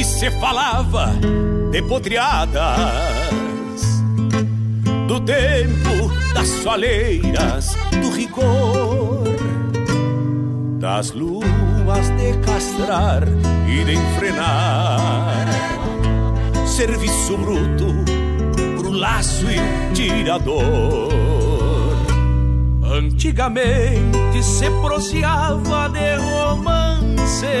Antigamente se falava de potriadas Do tempo das soleiras, do rigor Das luas de castrar e de enfrenar. Serviço bruto pro laço e tirador. Antigamente se proseava de romances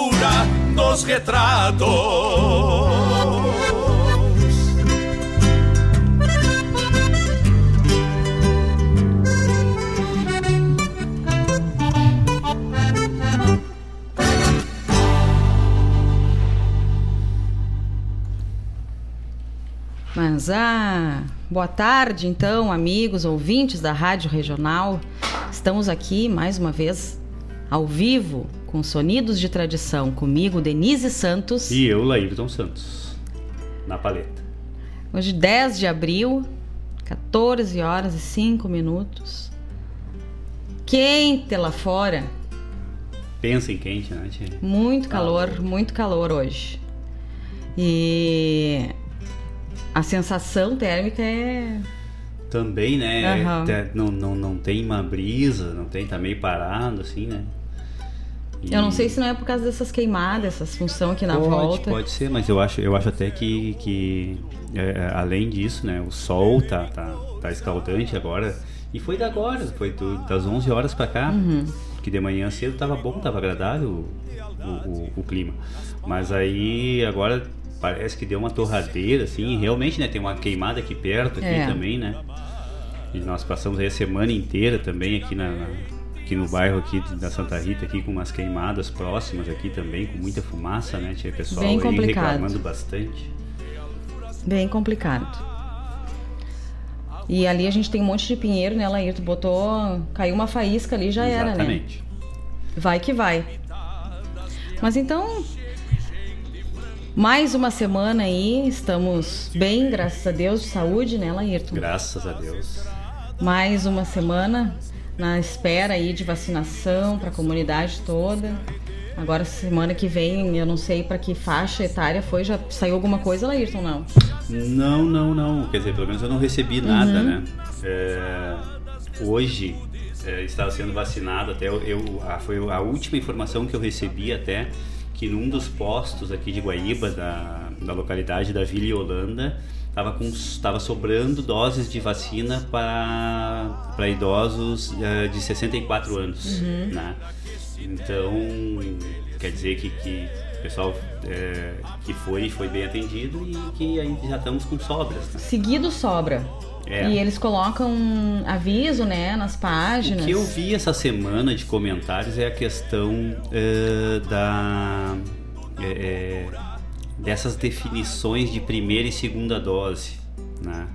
dos retratos. Mas ah, boa tarde então, amigos, ouvintes da Rádio Regional. Estamos aqui mais uma vez ao vivo com Sonidos de Tradição, comigo Denise Santos e eu, Laírton Santos, na paleta. Hoje 10 de abril, 14 horas e 5 minutos. Quente lá fora. Pensa em quente, né, tia? Muito calor, muito calor hoje. E a sensação térmica é. Também, né? Uhum. não, não, não tem uma brisa, não tem, tá meio parado, assim, né? E... Eu não sei se não é por causa dessas queimadas, essas funções aqui na pode, volta. Pode ser, mas eu acho, eu acho até que, que é, é, além disso, né? O sol tá, tá, tá escaldante agora. E foi da agora, foi do, das 11 horas para cá. Uhum. Que de manhã cedo tava bom, tava agradável o, o, o clima. Mas aí agora parece que deu uma torradeira, assim, realmente, né? Tem uma queimada aqui perto, aqui é. também, né? E nós passamos aí a semana inteira também aqui na, na, aqui no bairro aqui da Santa Rita, aqui com umas queimadas próximas aqui também, com muita fumaça, né? Tinha pessoal Bem complicado. reclamando bastante. Bem complicado. E ali a gente tem um monte de pinheiro, né, Lair? Tu botou. Caiu uma faísca ali já Exatamente. era, né? Vai que vai. Mas então, mais uma semana aí, estamos bem, graças a Deus, de saúde, né, Laírton? Graças a Deus. Mais uma semana na espera aí de vacinação para a comunidade toda. Agora, semana que vem, eu não sei para que faixa etária foi, já saiu alguma coisa, Laírton, não? Não, não, não. Quer dizer, pelo menos eu não recebi nada, uhum. né? É, hoje é, estava sendo vacinado até eu, eu a, foi a última informação que eu recebi até que num dos postos aqui de Guaíba, da, da localidade da Vila Holanda, estava com tava sobrando doses de vacina para para idosos uh, de 64 anos, uhum. né? Então quer dizer que, que o pessoal é, que foi foi bem atendido e que aí já estamos com sobras. Né? Seguido sobra. É. E eles colocam aviso, né, nas páginas. O que eu vi essa semana de comentários é a questão uh, da é, dessas definições de primeira e segunda dose, né?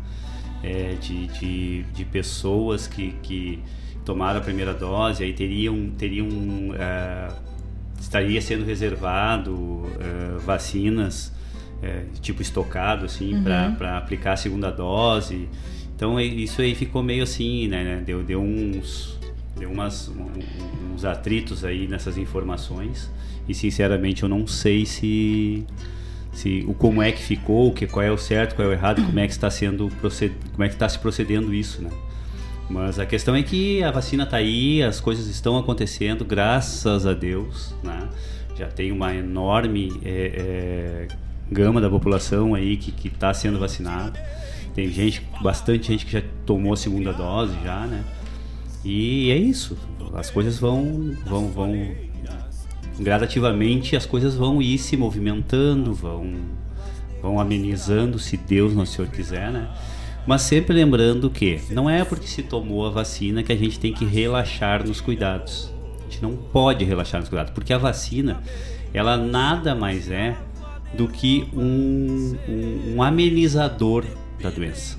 É, de, de, de, pessoas que, que tomaram a primeira dose aí teriam teriam uh, estaria sendo reservado uh, vacinas tipo estocado assim uhum. para aplicar a segunda dose então isso aí ficou meio assim, né? Deu, deu uns deu umas, uns atritos aí nessas informações e sinceramente eu não sei se se o como é que ficou, que qual é o certo, qual é o errado, como é que está sendo como é que está se procedendo isso, né? Mas a questão é que a vacina está aí, as coisas estão acontecendo, graças a Deus, né? Já tem uma enorme é, é, gama da população aí que está sendo vacinada. Tem gente, bastante gente que já tomou a segunda dose já, né? E é isso. As coisas vão, vão, vão gradativamente as coisas vão ir se movimentando, vão, vão amenizando, se Deus nosso Senhor quiser, né? Mas sempre lembrando que não é porque se tomou a vacina que a gente tem que relaxar nos cuidados. A gente não pode relaxar nos cuidados, porque a vacina, ela nada mais é do que um, um, um amenizador da doença.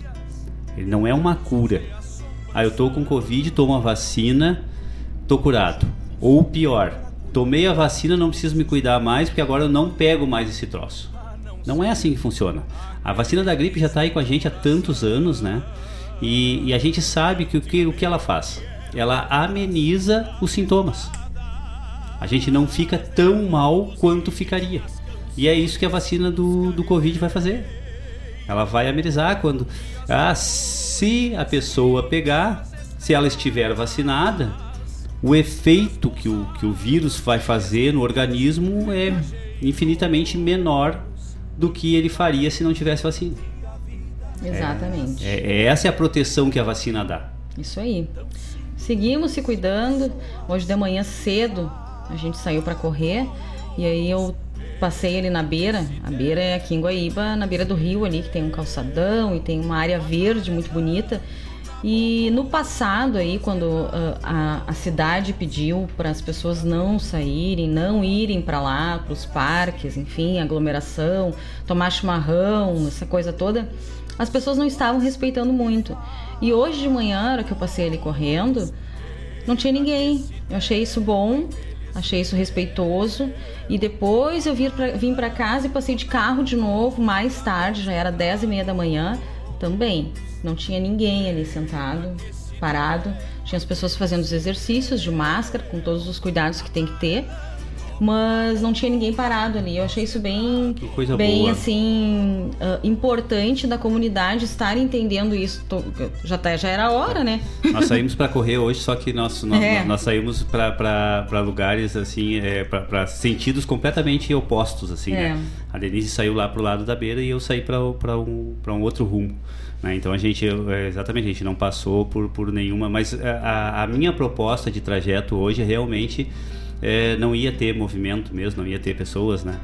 Ele não é uma cura. Ah, eu tô com Covid, tomo a vacina, tô curado. Ou pior, tomei a vacina, não preciso me cuidar mais porque agora eu não pego mais esse troço. Não é assim que funciona. A vacina da gripe já está aí com a gente há tantos anos, né? E, e a gente sabe que o, que o que ela faz? Ela ameniza os sintomas. A gente não fica tão mal quanto ficaria. E é isso que a vacina do, do Covid vai fazer. Ela vai amenizar quando. Ah, se a pessoa pegar, se ela estiver vacinada, o efeito que o, que o vírus vai fazer no organismo é infinitamente menor do que ele faria se não tivesse vacina. Exatamente. É, é, essa é a proteção que a vacina dá. Isso aí. Seguimos se cuidando. Hoje de manhã cedo a gente saiu para correr e aí eu passei ali na beira, a beira é aqui em Guaíba, na beira do rio ali, que tem um calçadão e tem uma área verde muito bonita. E no passado aí, quando uh, a, a, cidade pediu para as pessoas não saírem, não irem para lá, para os parques, enfim, aglomeração, tomar chimarrão, essa coisa toda, as pessoas não estavam respeitando muito. E hoje de manhã, hora que eu passei ali correndo, não tinha ninguém. Eu achei isso bom, achei isso respeitoso. E depois eu vim pra, vim para casa e passei de carro de novo, mais tarde, já era 10 e meia da manhã, também. Não tinha ninguém ali sentado, parado. Tinha as pessoas fazendo os exercícios de máscara, com todos os cuidados que tem que ter. Mas não tinha ninguém parado ali. Eu achei isso bem, bem boa. assim, uh, importante da comunidade estar entendendo isso. Tô, já, tá, já era hora, né? Nós saímos para correr hoje, só que nós, nós, é. nós saímos para lugares assim, é, para sentidos completamente opostos, assim, né? é. né? A Denise saiu lá pro lado da beira e eu saí para um, um outro rumo. Né? Então a gente, é, exatamente, a gente não passou por, por nenhuma, mas a, a minha proposta de trajeto hoje é realmente é, não ia ter movimento mesmo, não ia ter pessoas, né?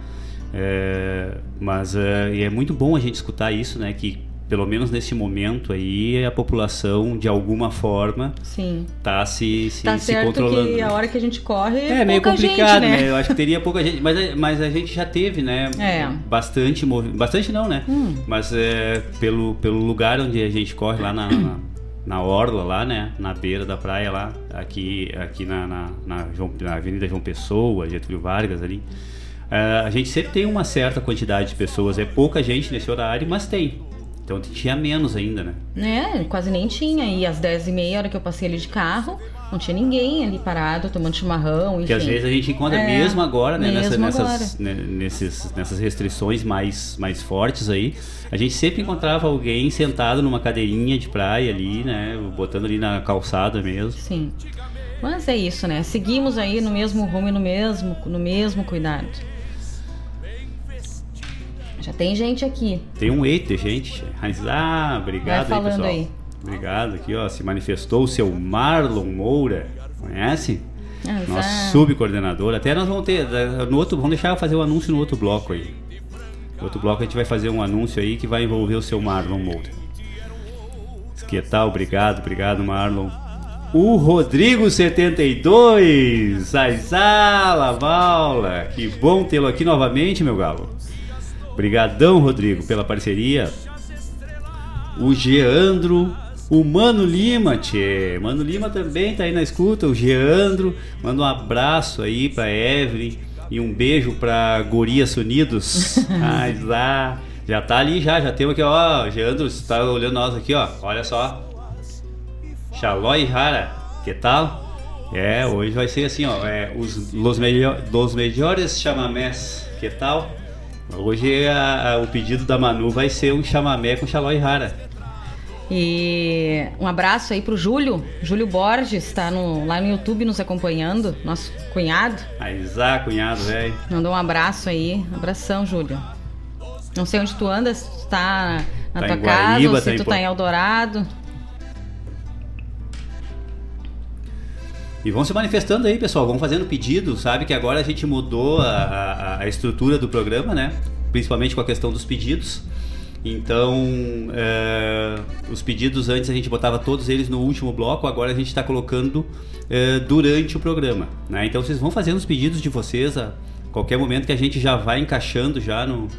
É, mas é, é muito bom a gente escutar isso, né? Que pelo menos nesse momento aí, a população, de alguma forma, Sim. tá se, se, tá se controlando. que a hora que a gente corre é meio complicado, gente, né? né? Eu acho que teria pouca gente, mas, mas a gente já teve, né? É. Bastante movimento. Bastante não, né? Hum. Mas é, pelo, pelo lugar onde a gente corre, lá na, na, na, Orla, lá, né? Na beira da praia, lá, aqui, aqui na, na, na, João, na Avenida João Pessoa, Getúlio Vargas ali. Uh, a gente sempre tem uma certa quantidade de pessoas, é pouca gente nesse horário, mas tem. Então tinha menos ainda, né? É, quase nem tinha. E às 10 e meia, hora que eu passei ali de carro, não tinha ninguém ali parado, tomando chimarrão, enfim. Que às vezes a gente encontra é, mesmo agora, né? Mesmo nessa, nessas, né, nesses, nessas restrições mais, mais fortes aí. A gente sempre encontrava alguém sentado numa cadeirinha de praia ali, né? Botando ali na calçada mesmo. Sim. Mas é isso, né? Seguimos aí no mesmo rumo e no mesmo, no mesmo cuidado. Já tem gente aqui. Tem um eita, gente. Ah, obrigado Vai falando aí, pessoal. Aí. Obrigado aqui, ó. Se manifestou o seu Marlon Moura. Conhece? Exato. Nosso subcoordenador. Até nós vamos ter. No outro, vamos deixar eu fazer o um anúncio no outro bloco aí. No outro bloco a gente vai fazer um anúncio aí que vai envolver o seu Marlon Moura. Que tal? Obrigado, obrigado, Marlon. O Rodrigo72, Saizala Maula, que bom tê-lo aqui novamente, meu galo. Obrigadão, Rodrigo, pela parceria. O Geandro, o Mano Lima, tchê. Mano Lima também tá aí na escuta. O Geandro, manda um abraço aí pra Evelyn e um beijo pra Gorias Unidos. Mas ah, já tá ali já, já temos aqui, ó. Geandro, você tá olhando nós aqui, ó. Olha só. Xalói Rara, que tal? É, hoje vai ser assim, ó. É, os los melhores chamamés, que tal? Hoje a, a, o pedido da Manu vai ser um chamamé com xaló e rara. E um abraço aí pro Júlio, Júlio Borges, está no, lá no YouTube nos acompanhando, nosso cunhado. Aizá, cunhado, velho. Mandou um abraço aí, abração, Júlio. Não sei onde tu andas, se tu tá na tá tua casa, Guaíba, ou se tá tu em... tá em Eldorado. E vão se manifestando aí, pessoal. Vão fazendo pedido. Sabe que agora a gente mudou a, a, a estrutura do programa, né? Principalmente com a questão dos pedidos. Então, é, os pedidos antes a gente botava todos eles no último bloco, agora a gente está colocando é, durante o programa. Né? Então, vocês vão fazendo os pedidos de vocês a qualquer momento que a gente já vai encaixando já no,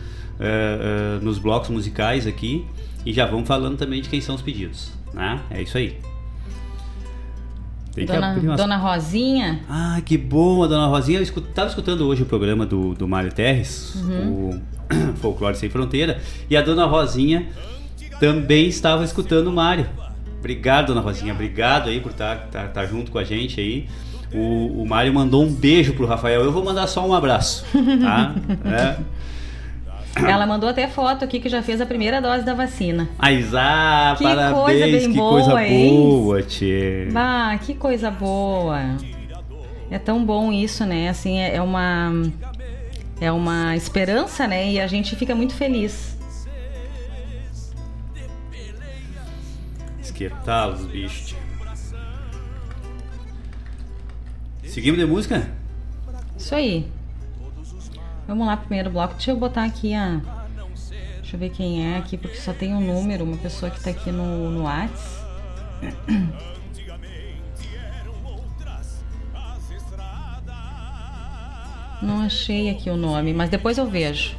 é, nos blocos musicais aqui e já vamos falando também de quem são os pedidos. Né? É isso aí. Tem dona, umas... dona Rosinha. Ah, que bom, a Dona Rosinha. Eu estava escutando hoje o programa do, do Mário Terres, uhum. o Folclore Sem Fronteira, e a Dona Rosinha também estava escutando o Mário. Obrigado, Dona Rosinha. Obrigado aí por estar tá, tá, tá junto com a gente aí. O, o Mário mandou um beijo pro Rafael. Eu vou mandar só um abraço, tá? é. Ela mandou até foto aqui que já fez a primeira dose da vacina. Aizá, que parabéns, coisa bem que boa, coisa hein? boa, tchê. Bah, que coisa boa. É tão bom isso, né? Assim, é, é uma é uma esperança, né? E a gente fica muito feliz. Esquetalos, bicho. Seguimos de música? Isso aí. Vamos lá, primeiro bloco. Deixa eu botar aqui a. Deixa eu ver quem é aqui, porque só tem um número, uma pessoa que tá aqui no, no Whats. Não achei aqui o nome, mas depois eu vejo.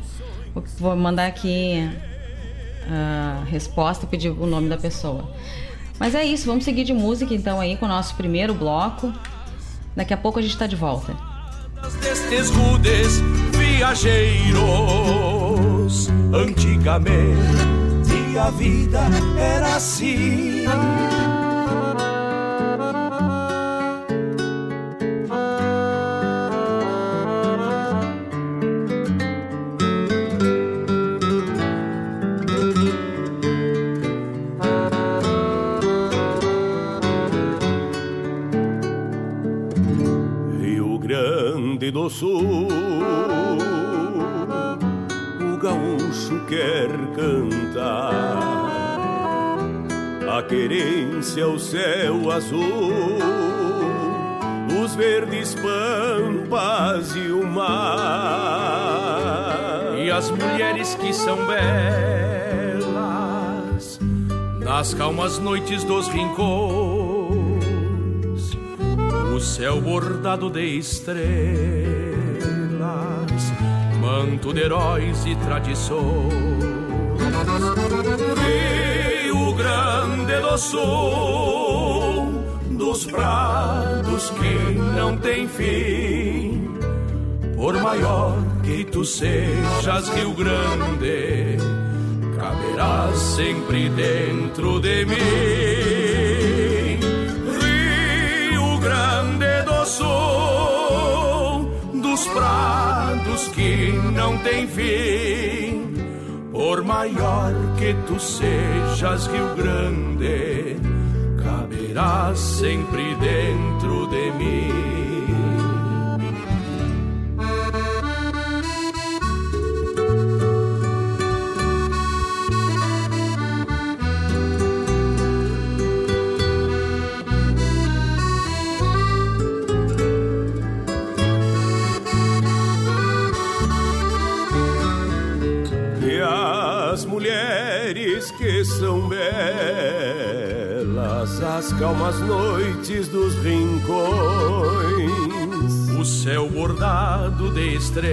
Vou mandar aqui a resposta e pedir o nome da pessoa. Mas é isso, vamos seguir de música então aí com o nosso primeiro bloco. Daqui a pouco a gente está de volta. Viajeiros, antigamente a vida era assim. do Sul. Gaúcho quer cantar a querência, o céu azul, os verdes pampas e o mar. E as mulheres que são belas nas calmas noites dos rincões o céu bordado de estrelas, manto de heróis e tradições. Rio Grande do Sul, dos prados que não tem fim, por maior que tu sejas, Rio Grande, caberás sempre dentro de mim. Sul, dos prados que não tem fim. Por maior que tu sejas, Rio Grande, caberás sempre dentro de mim. São belas as calmas noites dos rincões. O céu bordado de estrelas,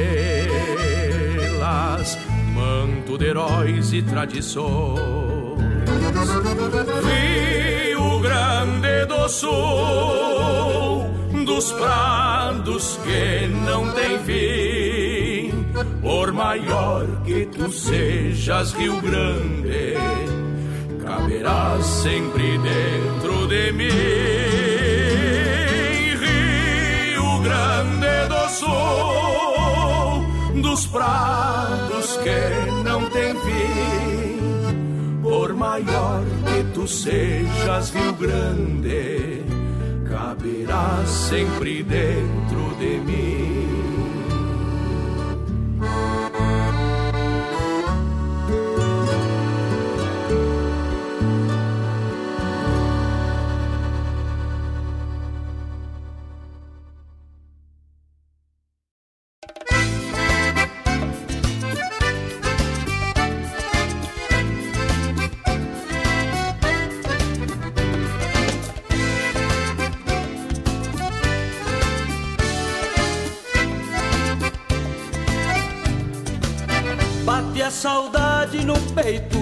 manto de heróis e tradições. Rio Grande do Sul, dos prados que não tem fim. Por maior que tu sejas, Rio Grande caberás sempre dentro de mim. Rio Grande do Sul, dos prados que não tem fim. Por maior que tu sejas, Rio Grande, caberás sempre dentro de mim. Peito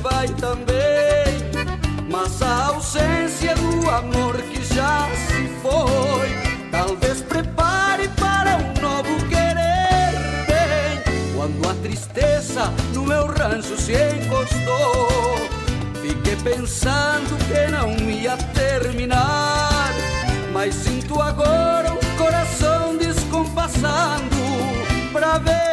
vai também. Mas a ausência do amor que já se foi, talvez prepare para um novo querer bem. Quando a tristeza no meu rancho se encostou, fiquei pensando que não ia terminar. Mas sinto agora o coração descompassando Pra ver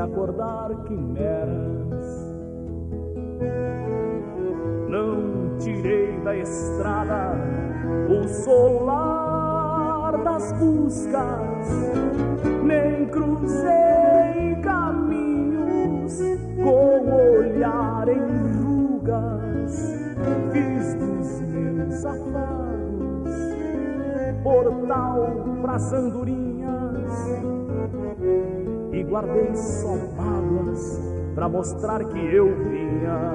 acordar quimeras. Não tirei da estrada o solar das buscas, nem cruzei caminhos com olhar em rugas. Fiz dos meus afagos portal pras andorinhas e guardei só mágoas pra mostrar que eu vinha.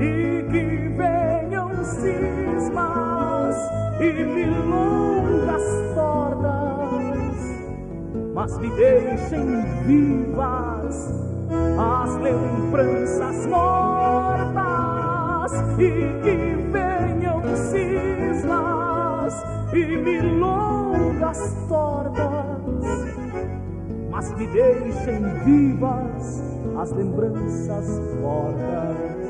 E que venham cismas e milongas tordas, mas me deixem vivas as lembranças mortas. E que venham cismas e milongas tordas mas me deixem vivas as lembranças mortas.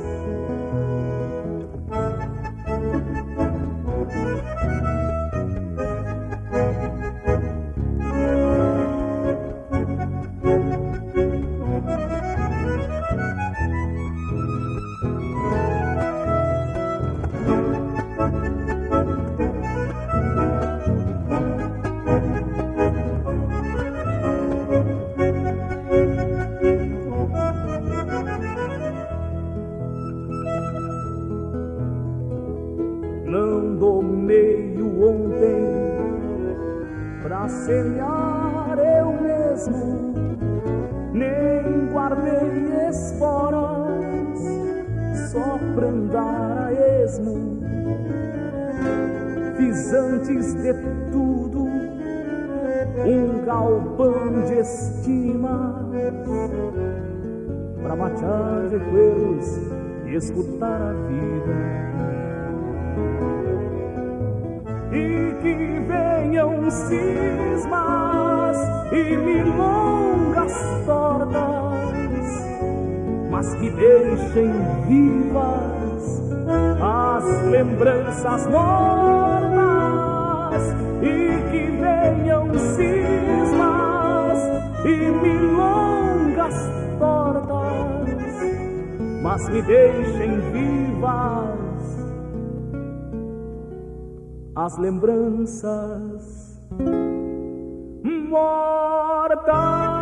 Andar a esmo. Fiz antes de tudo um galpão de estima pra matear recuerdos e escutar a vida. e que venham cismas e milongas tortas, mas que deixem vivas as lembranças mortas e que venham cismas e milongas tortas, mas me deixem vivas as lembranças mortas.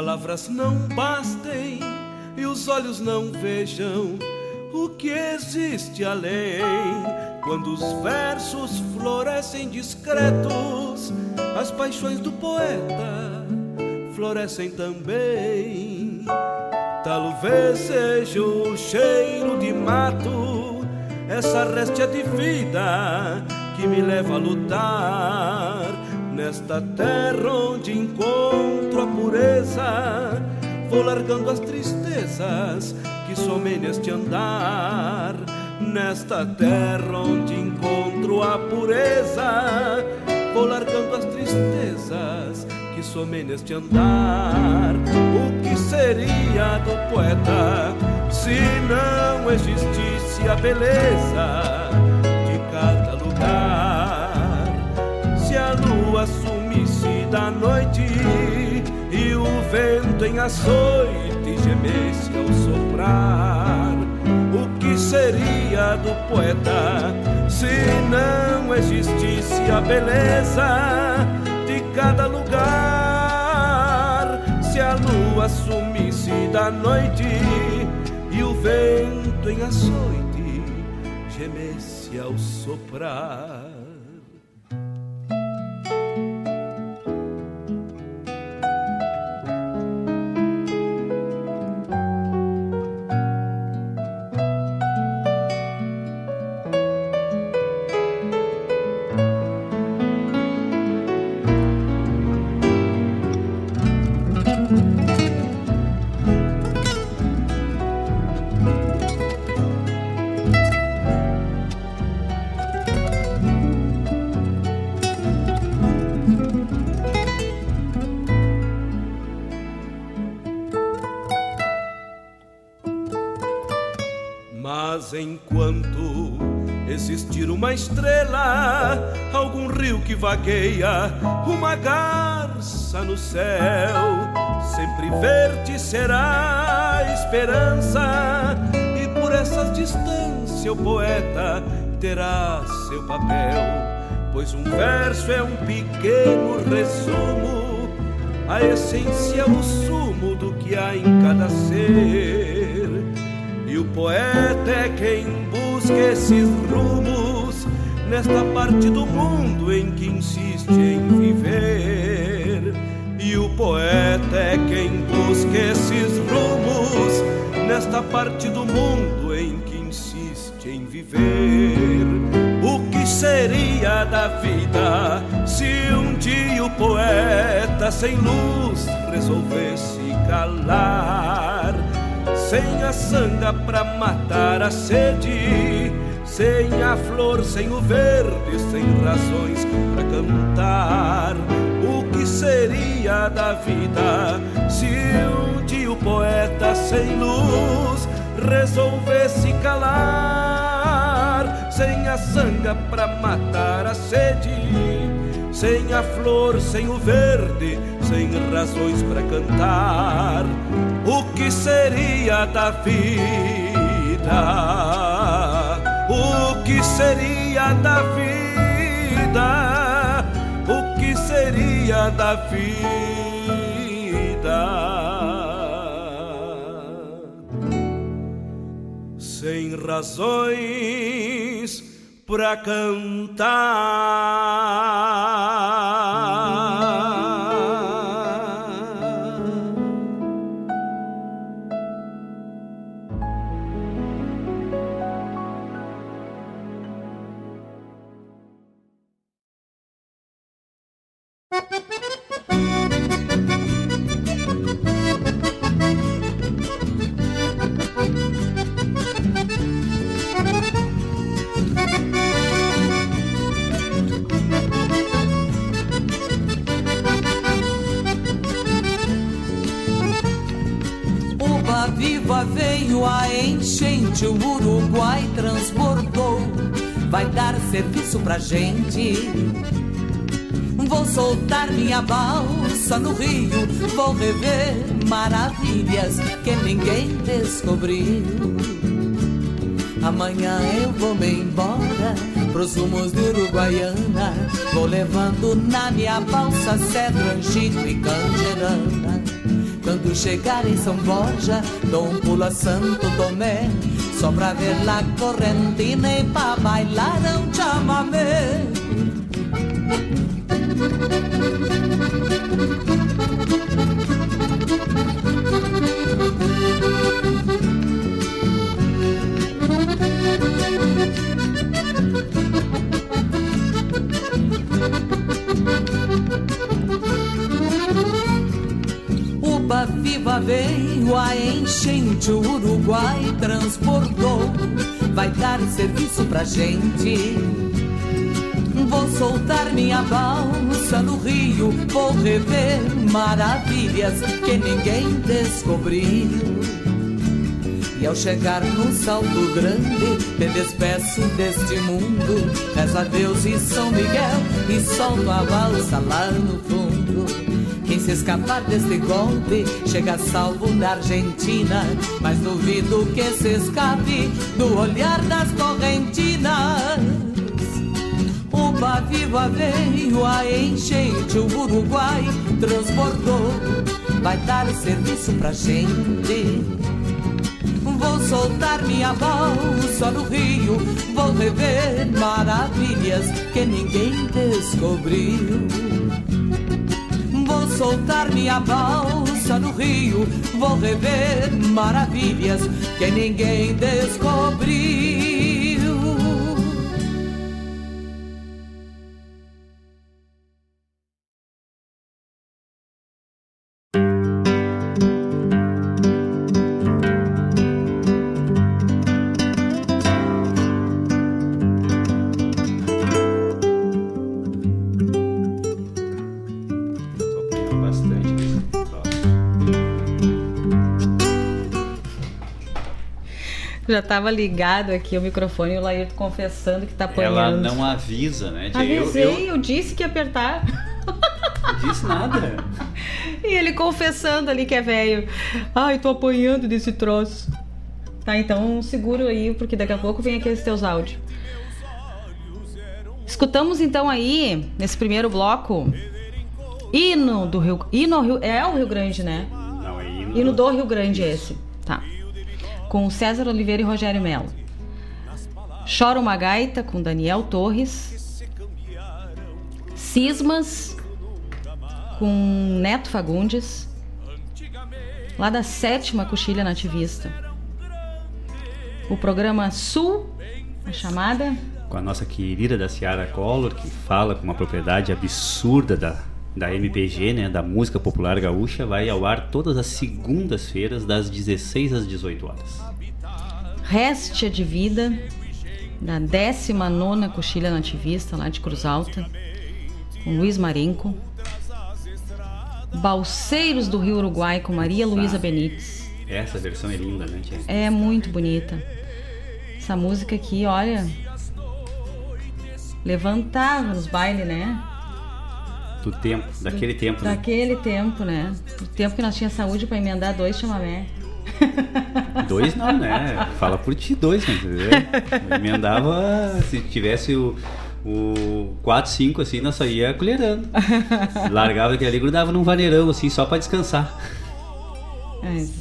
Palavras não bastem e os olhos não vejam o que existe além. Quando os versos florescem discretos, as paixões do poeta florescem também. Talvez seja o cheiro de mato, essa réstia de vida que me leva a lutar Nesta terra onde encontro vou largando as tristezas que somem neste andar. Nesta terra onde encontro a pureza, vou largando as tristezas que somem neste andar. O que seria do poeta se não existisse a beleza de cada lugar? Se a lua sumisse da noite o vento em açoite gemesse ao soprar. O que seria do poeta se não existisse a beleza de cada lugar? Se a lua sumisse da noite e o vento em açoite gemesse ao soprar. Enquanto existir uma estrela, algum rio que vagueia, uma garça no céu, sempre verde será a esperança, e por essas distâncias o poeta terá seu papel, pois um verso é um pequeno resumo, a essência, o sumo do que há em cada ser. Poeta é quem busca esses rumos nesta parte do mundo em que insiste em viver. E o poeta é quem busca esses rumos nesta parte do mundo em que insiste em viver. O que seria da vida se um dia o poeta sem luz resolvesse calar? Sem a sanga pra matar a sede, sem a flor, sem o verde, sem razões pra cantar. O que seria da vida se um dia o poeta sem luz resolvesse calar? Sem a sanga pra matar a sede, sem a flor, sem o verde, sem razões para cantar. O que seria da vida? O que seria da vida? O que seria da vida? Sem razões para cantar. A enchente, o Uruguai transbordou. Vai dar serviço pra gente. Vou soltar minha balsa no rio, vou rever maravilhas que ninguém descobriu. Amanhã eu vou me embora pros rumos de Uruguaiana. Vou levando na minha balsa cedro, angico e canjerana. Quando chegar em São Borja, dou um pulo a Santo Tomé. Só pra ver lá correntina e pra bailar um chamamé. Enchente, o Uruguai transportou. Vai dar serviço pra gente. Vou soltar minha balsa no rio, vou rever maravilhas que ninguém descobriu. E ao chegar no salto grande, me despeço deste mundo. Rezo a Deus e São Miguel e solto a balsa lá no fundo. Se escapar deste golpe chega salvo na Argentina. Mas duvido que se escape do olhar das correntinas. Uba viva veio a enchente, o Uruguai transbordou. Vai dar serviço pra gente. Vou soltar minha balsa no rio, vou rever maravilhas que ninguém descobriu. Soltar minha balsa no rio, vou rever maravilhas que ninguém descobriu. Já tava ligado aqui o microfone e o Laírto confessando que tá Ela apanhando. não avisa, né? Eu, Avisei, eu, eu disse que ia apertar. não disse nada. E ele confessando ali que é velho. Ai, tô apanhando desse troço. Tá, então seguro aí, porque daqui a pouco vem aqueles teus áudios. Escutamos então aí, nesse primeiro bloco, hino do Rio. Hino ao Rio. É o Rio Grande, né? Não, é hino. Hino do Rio Grande esse. Tá. Com César Oliveira e Rogério Melo. Chora uma gaita com Daniel Torres. Cismas com Neto Fagundes. Lá da sétima coxilha nativista. O programa Sul, a chamada Com a nossa querida da Ciara Collor, que fala com uma propriedade absurda da, da MPG, né, da música popular gaúcha, vai ao ar todas as segundas-feiras, das 16 às 18 horas. Réstia de Vida, da 19 Coxilha Nativista, lá de Cruz Alta, com Luiz Marenco. Balseiros do Rio Uruguai, com Maria Luísa Benites. Essa versão é linda, né, tia? É muito bonita. Essa música aqui, olha. Levantava nos bailes, né? Do tempo, daquele tempo, né? Daquele tempo, né? O tempo que nós tínhamos saúde pra emendar dois chamamé. Dois não, né? Fala por ti, dois, né? Eu emendava, se tivesse o, o 4, 5, assim, nós só ia colherando. Largava aquele ali, grudava num vaneirão, assim, só pra descansar.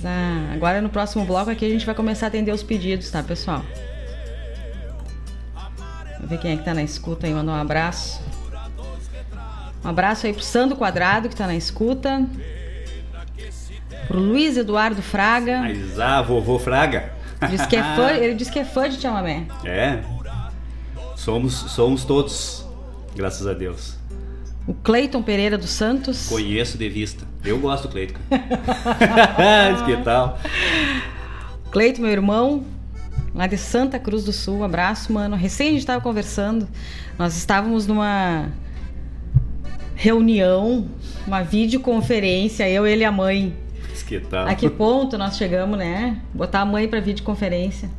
Ah, agora no próximo bloco aqui a gente vai começar a atender os pedidos, tá, pessoal? Vamos ver quem é que tá na escuta aí, mandar um abraço. Um abraço aí pro Sandro Quadrado, que tá na escuta. Pro Luiz Eduardo Fraga. Mas, ah, vovô Fraga. Diz que é fã, ele diz que é fã de chamamé. É. Somos, somos todos, graças a Deus. O Cleiton Pereira dos Santos. Conheço de vista. Eu gosto do Cleiton. que tal? Cleiton, meu irmão, lá de Santa Cruz do Sul. Abraço, mano. Recém a gente estava conversando. Nós estávamos numa reunião, uma videoconferência, eu, ele e a mãe. Que tal? A que ponto nós chegamos, né? Botar a mãe para videoconferência.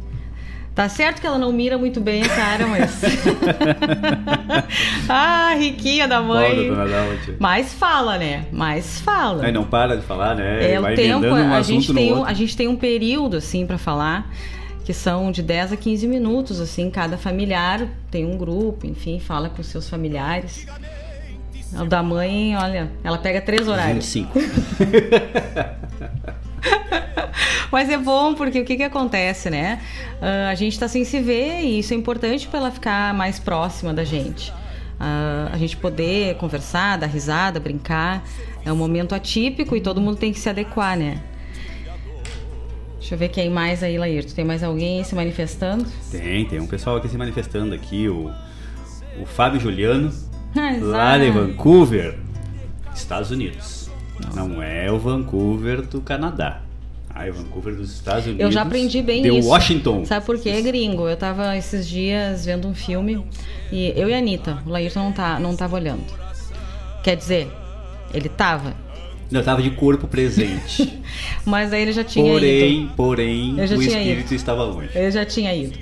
Tá certo que ela não mira muito bem a cara, mas. ah, riquinha da mãe. Dona tia. Mas fala, né? Mas fala. Aí não para de falar, né? É Vai o tempo, um a gente, tem um, a gente tem um período assim para falar que são de 10 a 15 minutos assim, cada familiar tem um grupo, enfim, fala com seus familiares. O da mãe, olha, ela pega três horários. 25. Mas é bom porque o que, que acontece, né? Ah, a gente tá sem se ver e isso é importante para ela ficar mais próxima da gente. Ah, a gente poder conversar, dar risada, brincar. É um momento atípico e todo mundo tem que se adequar, né? Deixa eu ver quem mais aí, Laírto. Tem mais alguém se manifestando? Tem, tem um pessoal aqui se manifestando aqui, o, o Fábio Juliano, lá de. Vancouver, Estados Unidos. Não é o Vancouver do Canadá. Ah, é o Vancouver dos Estados Unidos. Eu já aprendi bem de isso. Washington. Sabe por quê, gringo? Eu tava esses dias vendo um filme e eu e a Anitta, o Laírton não, tá, não tava olhando. Quer dizer, ele tava, Eu tava de corpo presente. mas aí ele já tinha porém, ido. porém, já o espírito ido. estava longe. Eu já tinha ido.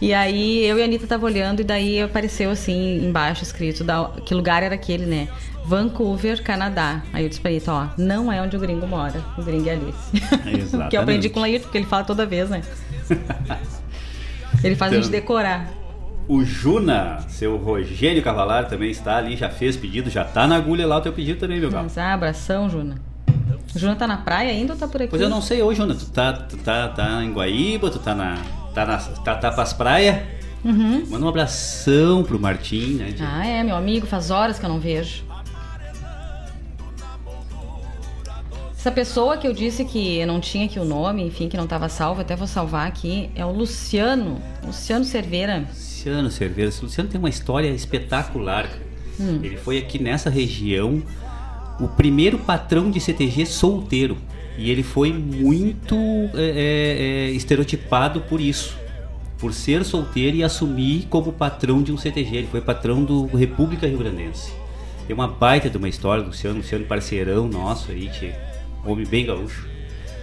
E aí eu e a Anitta tava olhando e daí apareceu assim embaixo escrito da, que lugar era aquele, né? Vancouver, Canadá. Aí eu disse pra Anitta, ó, não é onde o gringo mora. O gringo é ali. Exatamente. que eu aprendi com o Laírton, porque ele fala toda vez, né? Ele faz a gente Então- decorar. O Juna, seu Rogério Cavalar, também está ali, já fez pedido, já tá na agulha lá o teu pedido também, meu galo. Mas, ah, abração, Juna. O Juna tá na praia ainda ou tá por aqui? Pois eu não sei, ô Juna, tu tá, tu tá, tá em Guaíba, tu tá na. Tá na. tá, tá pras praias? Manda um abração pro Martim, né? de- Uhum. Ah, é, meu amigo, faz horas que eu não vejo. Essa pessoa que eu disse que não tinha aqui o nome, enfim, que não estava salvo, até vou salvar aqui, é o Luciano. Luciano Cerveira. Luciano Cerveira. Esse Luciano tem uma história espetacular. Hum. Ele foi aqui nessa região o primeiro patrão de CTG solteiro. E ele foi muito é, é, é, estereotipado por isso. Por ser solteiro e assumir como patrão de um CTG. Ele foi patrão do República Rio Grandense. Tem uma baita de uma história do Luciano, Luciano parceirão nosso aí, tchê. homem bem gaúcho.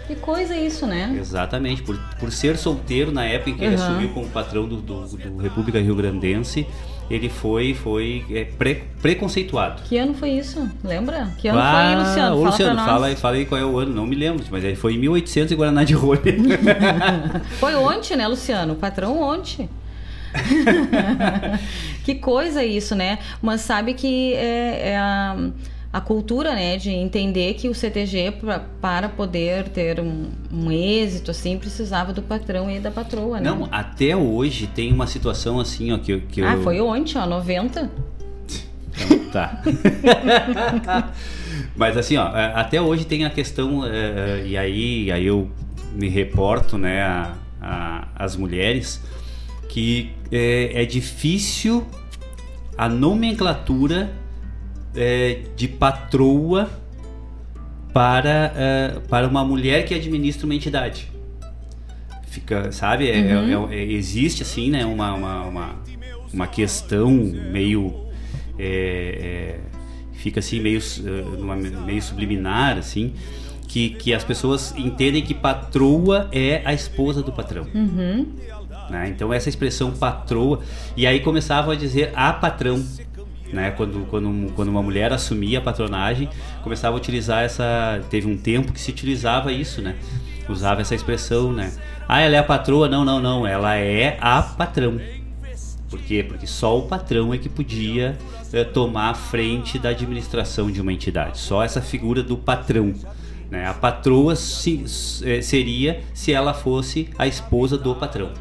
Que coisa isso, né? Exatamente, por, por ser solteiro na época em que ele Uhum. assumiu como patrão do, do, do República Rio Grandense, ele foi, foi é, pre- preconceituado. Que ano foi isso? Lembra? Que ano Ah, foi, Luciano? ô, Fala Luciano, nós. fala, aí- fala aí qual é o ano, não me lembro, mas aí foi em 1800 em Guaraná de Rolha. Foi ontem, né, Luciano? O patrão ontem. que coisa isso, né? Mas sabe que é, é a- a cultura, né, de entender que o CTG pra, para poder ter um, um, êxito assim precisava do patrão e da patroa, né? Não, até hoje tem uma situação assim, ó, que, que ah, eu... foi ontem, ó, 90. Então, tá. Mas assim, ó, é, até hoje tem a questão é, e aí, aí eu me reporto, né, a, a, as mulheres que é, é difícil a nomenclatura é, de patroa para, é, para uma mulher que administra uma entidade. Fica, sabe? É, é, Uhum. é- existe assim, né? Uma, uma, uma, uma questão meio. é, é, fica assim, meio, meio subliminar, assim. Que, que as pessoas entendem que patroa é a esposa do patrão. Uhum. né? Então essa expressão patroa e aí começavam a dizer a patrão, né? Quando, quando, quando uma mulher assumia a patronagem, começava a utilizar essa, teve um tempo que se utilizava isso, né? Usava essa expressão, né? Ah, ela é a patroa? Não, não, não, ela é a patrão. Por quê? Porque só o patrão é que podia eh, tomar a frente da administração de uma entidade. Só essa figura do patrão. Né? A patroa se- eh, seria se ela fosse a esposa do patrão.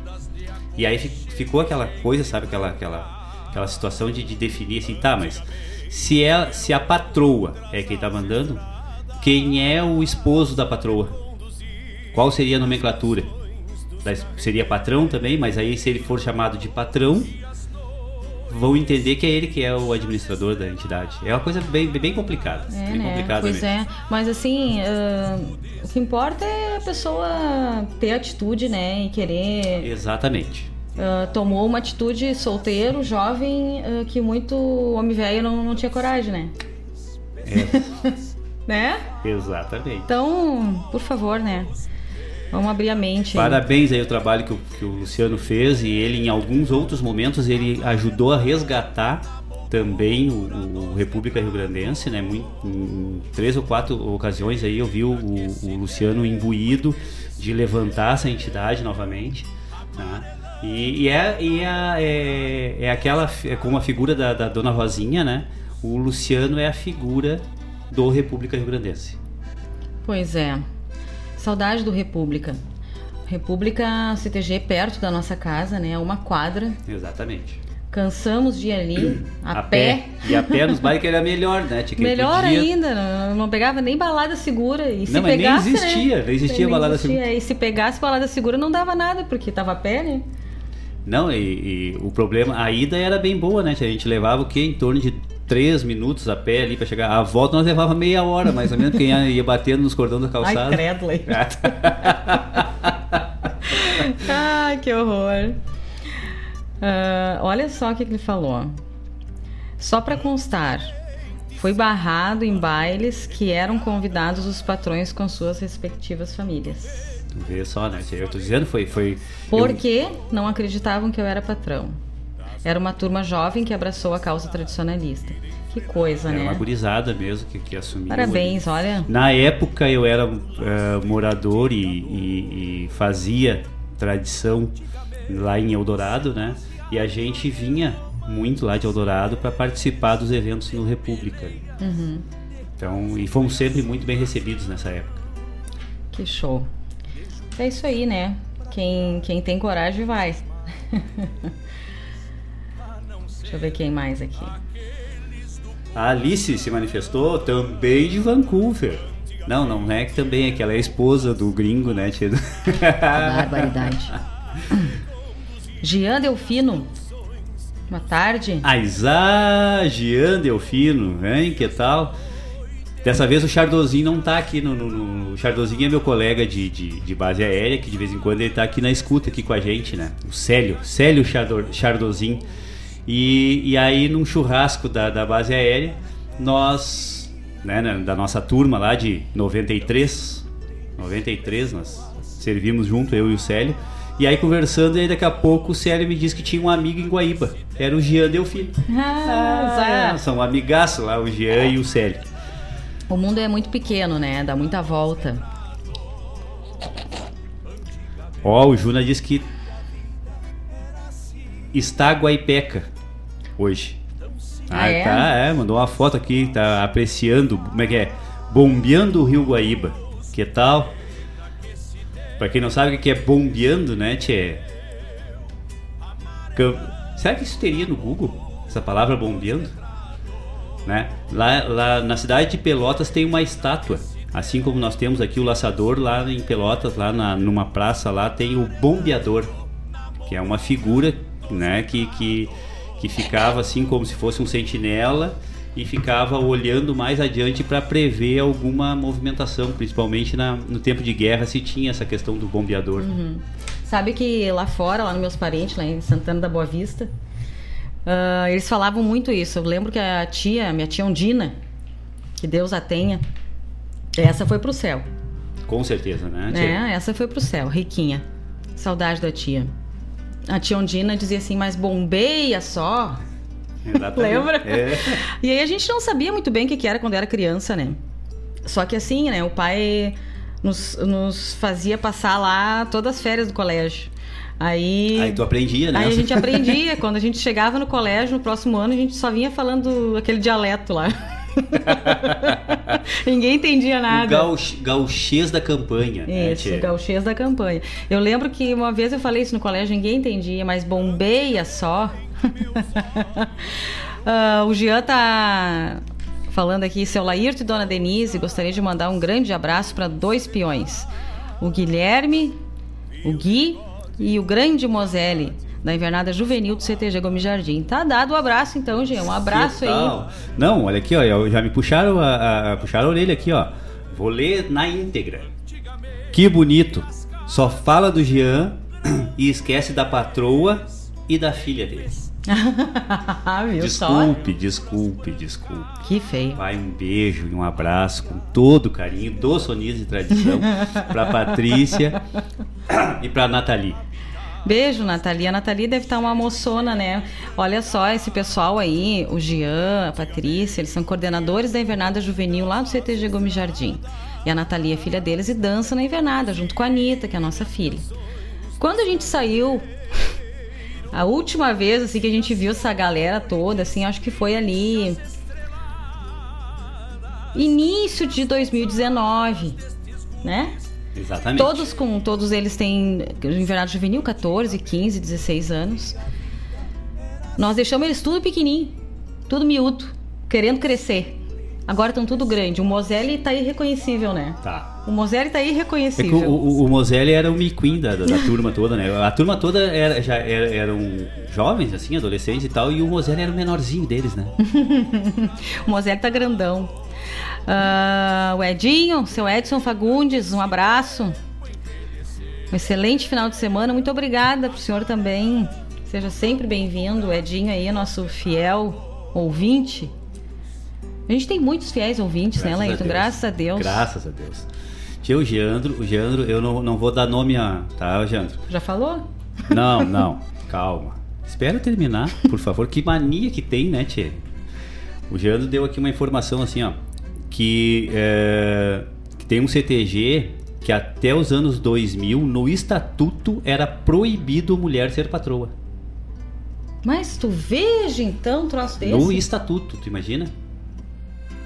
E aí fi- ficou aquela coisa, sabe? Aquela, aquela, aquela situação de, de definir assim, tá, mas se, é, se a patroa é quem tá mandando, quem é o esposo da patroa? Qual seria a nomenclatura? Seria patrão também, mas aí se ele for chamado de patrão, vão entender que é ele que é o administrador da entidade. É uma coisa bem, bem complicada. É, bem né? complicada Pois mesmo. é. Mas assim, ah, o que importa é a pessoa ter atitude, né? E querer. Exatamente. Ah, tomou uma atitude solteiro, jovem, ah, que muito homem velho não, não tinha coragem, né? né? Exatamente. Então, por favor, né? Vamos abrir a mente. aí. Parabéns aí o trabalho que o, que o Luciano fez e ele em alguns outros momentos ele ajudou a resgatar também o, o República Rio Grandense, né? Muito, em três ou quatro ocasiões aí eu vi o, o Luciano imbuído de levantar essa entidade novamente, né? E, e é, e é, é, é aquela, é como a figura da, da Dona Rosinha, né? O Luciano é a figura do República Rio Grandense. Pois é. Saudade do República. República CTG perto da nossa casa, né? Uma quadra. Exatamente. Cansamos de ir ali a, pé. E a pé nos que era melhor, né? Tinha Melhor podia- ainda, não, não pegava nem balada segura. E se Não, mas nem pegasse, existia, né? nem existia balada segura. E se pegasse balada segura não dava nada, porque tava a pé, né? Não, e, e o problema, a ida era bem boa, né? A gente levava o quê? Em torno de três minutos a pé ali pra chegar. A volta nós levava meia hora, mais ou menos, porque ia, ia batendo nos cordões da calçada. Ai, credo, Lei. Ai, que horror. Ah, olha só o que que ele falou. Só para constar, foi barrado em bailes que eram convidados os patrões com suas respectivas famílias. Vê só, né? Eu tô dizendo, foi. foi eu- Porque não acreditavam que eu era patrão. Era uma turma jovem que abraçou a causa tradicionalista. Que coisa, era né? uma gurizada mesmo que, que assumiu. Parabéns, olha. Na época eu era eh, morador e, e- e fazia tradição lá em Eldorado, né? E a gente vinha muito lá de Eldorado para participar dos eventos no República. Uhum. Então, e fomos sempre muito bem recebidos nessa época. Que show. É isso aí, né? Quem, quem tem coragem vai. Deixa eu ver quem mais aqui. A Alice se manifestou também de Vancouver. Não, não é que também é que ela é esposa do gringo, né, tia? Barbaridade. Jean Delfino. Boa tarde. Aizá, Jean Delfino, hein? Que tal? Dessa vez o Chardozinho não tá aqui no. no- no- O Chardozinho é meu colega de, de, de base aérea, que de vez em quando ele tá aqui na escuta aqui com a gente, né? O Célio, Célio Chardor, Chardozinho. E, e aí num churrasco da, da base aérea, nós, né, né, da nossa turma lá de 93, 93, nós servimos junto, eu e o Célio. E aí conversando, e aí daqui a pouco o Célio me disse que tinha um amigo em Guaíba. Era o Jean Delfino. Ah, Ah, são amigaços lá, o Jean e o Célio. O mundo é muito pequeno, né? Dá muita volta. Ó, o Juna disse que está Guaipeca hoje. Ah, é? tá, é, mandou uma foto aqui, tá apreciando, como é que é? Bombeando o Rio Guaíba. Que tal? Pra quem não sabe o que é bombeando, né, tchê? Será que isso teria no Google? Essa palavra bombeando? Né? Lá, lá na cidade de Pelotas tem uma estátua. Assim como nós temos aqui o laçador, lá em Pelotas, lá na, numa praça lá tem o bombeador, que é uma figura, né, que, que, que ficava assim como se fosse um sentinela e ficava olhando mais adiante para prever alguma movimentação, principalmente na, no tempo de guerra se tinha essa questão do bombeador. Sabe que lá fora, lá nos meus parentes, lá em Santana da Boa Vista, ah, eles falavam muito isso. Eu lembro que a tia, minha tia Ondina, que Deus a tenha, essa foi pro céu. Com certeza, né? tia? É, essa foi pro céu, riquinha. Saudade da tia. A tia Ondina dizia assim, mas bombeia só. Lembra? É. E aí a gente não sabia muito bem o que que era quando era criança, né? Só que assim, né? O pai nos, nos fazia passar lá todas as férias do colégio. Aí, Aí tu aprendia, né? aí a gente aprendia. Quando a gente chegava no colégio, no próximo ano, a gente só vinha falando aquele dialeto lá. Ninguém entendia O nada. gauch, gauchês da campanha, né, Isso, o gauchês da campanha. Eu lembro que uma vez eu falei isso no colégio, ninguém entendia, mas bombeia só. Ah, o Jean tá falando aqui, seu Laírto e Dona Denise, gostaria de mandar um grande abraço para dois peões. O Guilherme, o Gui e o grande Moselle, da invernada juvenil do CTG Gomes Jardim. Tá dado o abraço então, Jean. Um abraço aí. Não, olha aqui, ó, já me puxaram a, a- puxaram a orelha aqui, ó. Vou ler na íntegra. Que bonito. Só fala do Jean e esquece da patroa e da filha dele. Viu só? Desculpe, desculpe, desculpe. Que feio. Vai um beijo e um abraço com todo o carinho do Sonis de Tradição pra Patrícia e pra Nathalie. Beijo, Nathalie. A Nathalie deve estar uma moçona, né? Olha só, esse pessoal aí, o Jean, a Patrícia, eles são coordenadores da Invernada Juvenil lá do CTG Gomes Jardim. E a Nathalie é filha deles e dança na Invernada, junto com a Anitta, que é a nossa filha. Quando a gente saiu, a última vez assim que a gente viu essa galera toda, assim, acho que foi ali início de 2019, né? Exatamente. Todos com todos eles têm invernado juvenil 14, 15, 16 anos. Nós deixamos eles tudo pequenininho, tudo miúdo, querendo crescer. Agora estão tudo grande. O Moselle tá irreconhecível, né? Tá. O Moselle tá É irreconhecível. o, o, o Moselli era o McQueen da, da, da turma toda, né? A turma toda era, já era- eram jovens, assim, adolescentes e tal, e o Moselli era o menorzinho deles, né? O Moselle tá grandão. Ah, o Edinho, seu Edson Fagundes, um abraço. Um excelente final de semana. Muito obrigada pro senhor também. Seja sempre bem-vindo. O Edinho aí, nosso fiel ouvinte. A gente tem muitos fiéis ouvintes, né, Graças a Leito? Graças a Deus. Graças a Deus. Tia, o Geandro, o Geandro, eu não, não vou dar nome a. Tá, Geandro? Já falou? Não, não, calma. Espera terminar, por favor. Que mania que tem, né, Tia? O Geandro deu aqui uma informação assim, ó. Que, é, que tem um CTG que até os anos 2000, no estatuto, era proibido mulher ser patroa. Mas tu veja então um troço desse. No estatuto, tu imagina?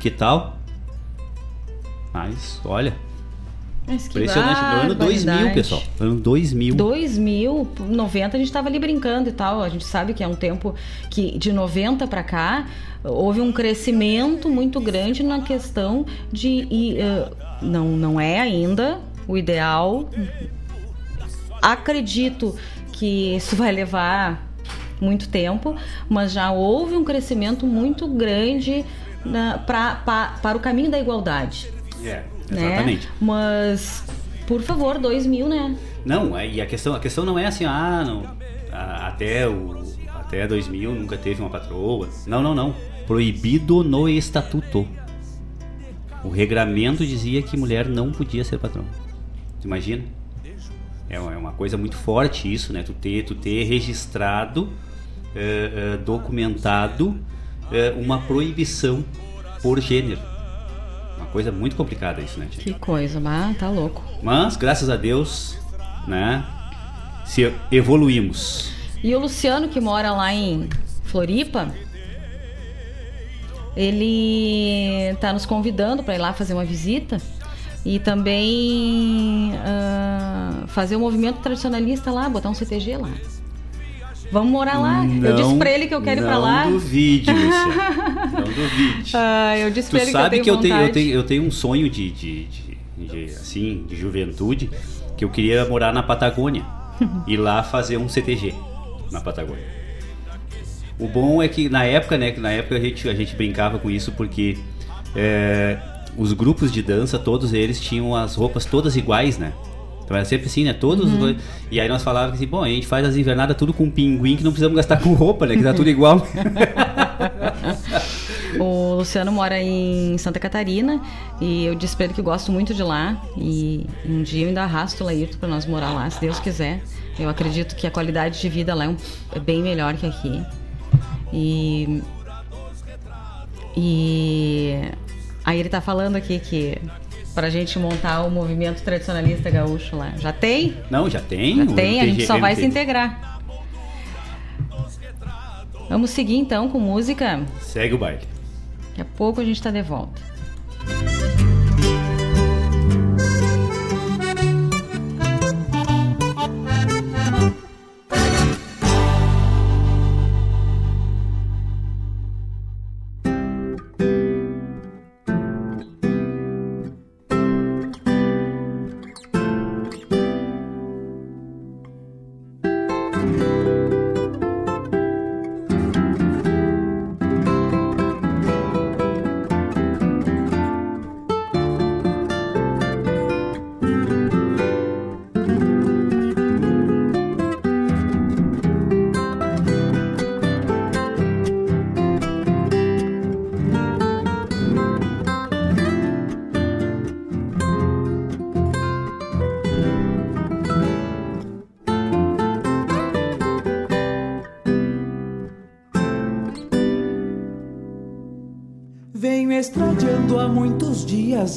Que tal? Mas, olha, Mas que impressionante. No ano 2000, barbaridade. pessoal. Ano 2000. 2000, 90 a gente tava ali brincando e tal. A gente sabe que é um tempo que de 90 para cá houve um crescimento muito grande na questão de e, eh, não não é ainda o ideal. Acredito que isso vai levar muito tempo, mas já houve um crescimento muito grande na, pra, pa- para o caminho da igualdade. É, Né? exatamente. Mas, por favor, 2000, né? Não, é- e a questão, a questão não é assim, ah, não, até, o, até 2000 nunca teve uma patroa. Não, não, não. Proibido no estatuto. O regramento dizia que mulher não podia ser patroa. Tu imagina? É uma, é coisa muito forte isso, né? Tu ter, tu ter registrado, eh, eh, documentado eh, uma proibição por gênero. Uma coisa muito complicada isso, né, tia? Que coisa, mas tá louco. Mas, graças a Deus, né? Se evoluímos. E o Luciano, que mora lá em Floripa, ele está nos convidando para ir lá fazer uma visita e também uh, fazer um movimento tradicionalista lá, botar um CTG lá. Vamos morar lá. Não, eu disse pra ele que eu quero ir pra lá. Não duvide. Não duvide. Ah, eu disse tu pra ele sabe que eu tenho, que eu tenho, eu tenho, eu tenho um sonho de, de, de- de, assim, de juventude, que eu queria morar na Patagônia. e lá fazer um CTG na Patagônia. O bom é que na época, né, que na época a gente, a gente brincava com isso porque é, os grupos de dança, todos eles tinham as roupas todas iguais, né? Então era sempre assim, né? Todos. Uhum. os- E aí nós falávamos assim, bom, a gente faz as invernadas tudo com pinguim que não precisamos gastar com roupa, né? Que tá tudo igual. O Luciano mora em Santa Catarina e eu disse pra ele que gosto muito de lá. E um dia eu ainda arrasto o Laírto pra nós morar lá, se Deus quiser. Eu acredito que a qualidade de vida lá é, um- é bem melhor que aqui. E. E. Aí ele tá falando aqui que pra gente montar o movimento tradicionalista gaúcho lá. Já tem? Não, já tem. Já tem, a MTG gente só vai se integrar. Vamos seguir então com música. Segue o baile. Daqui a pouco a gente tá de volta.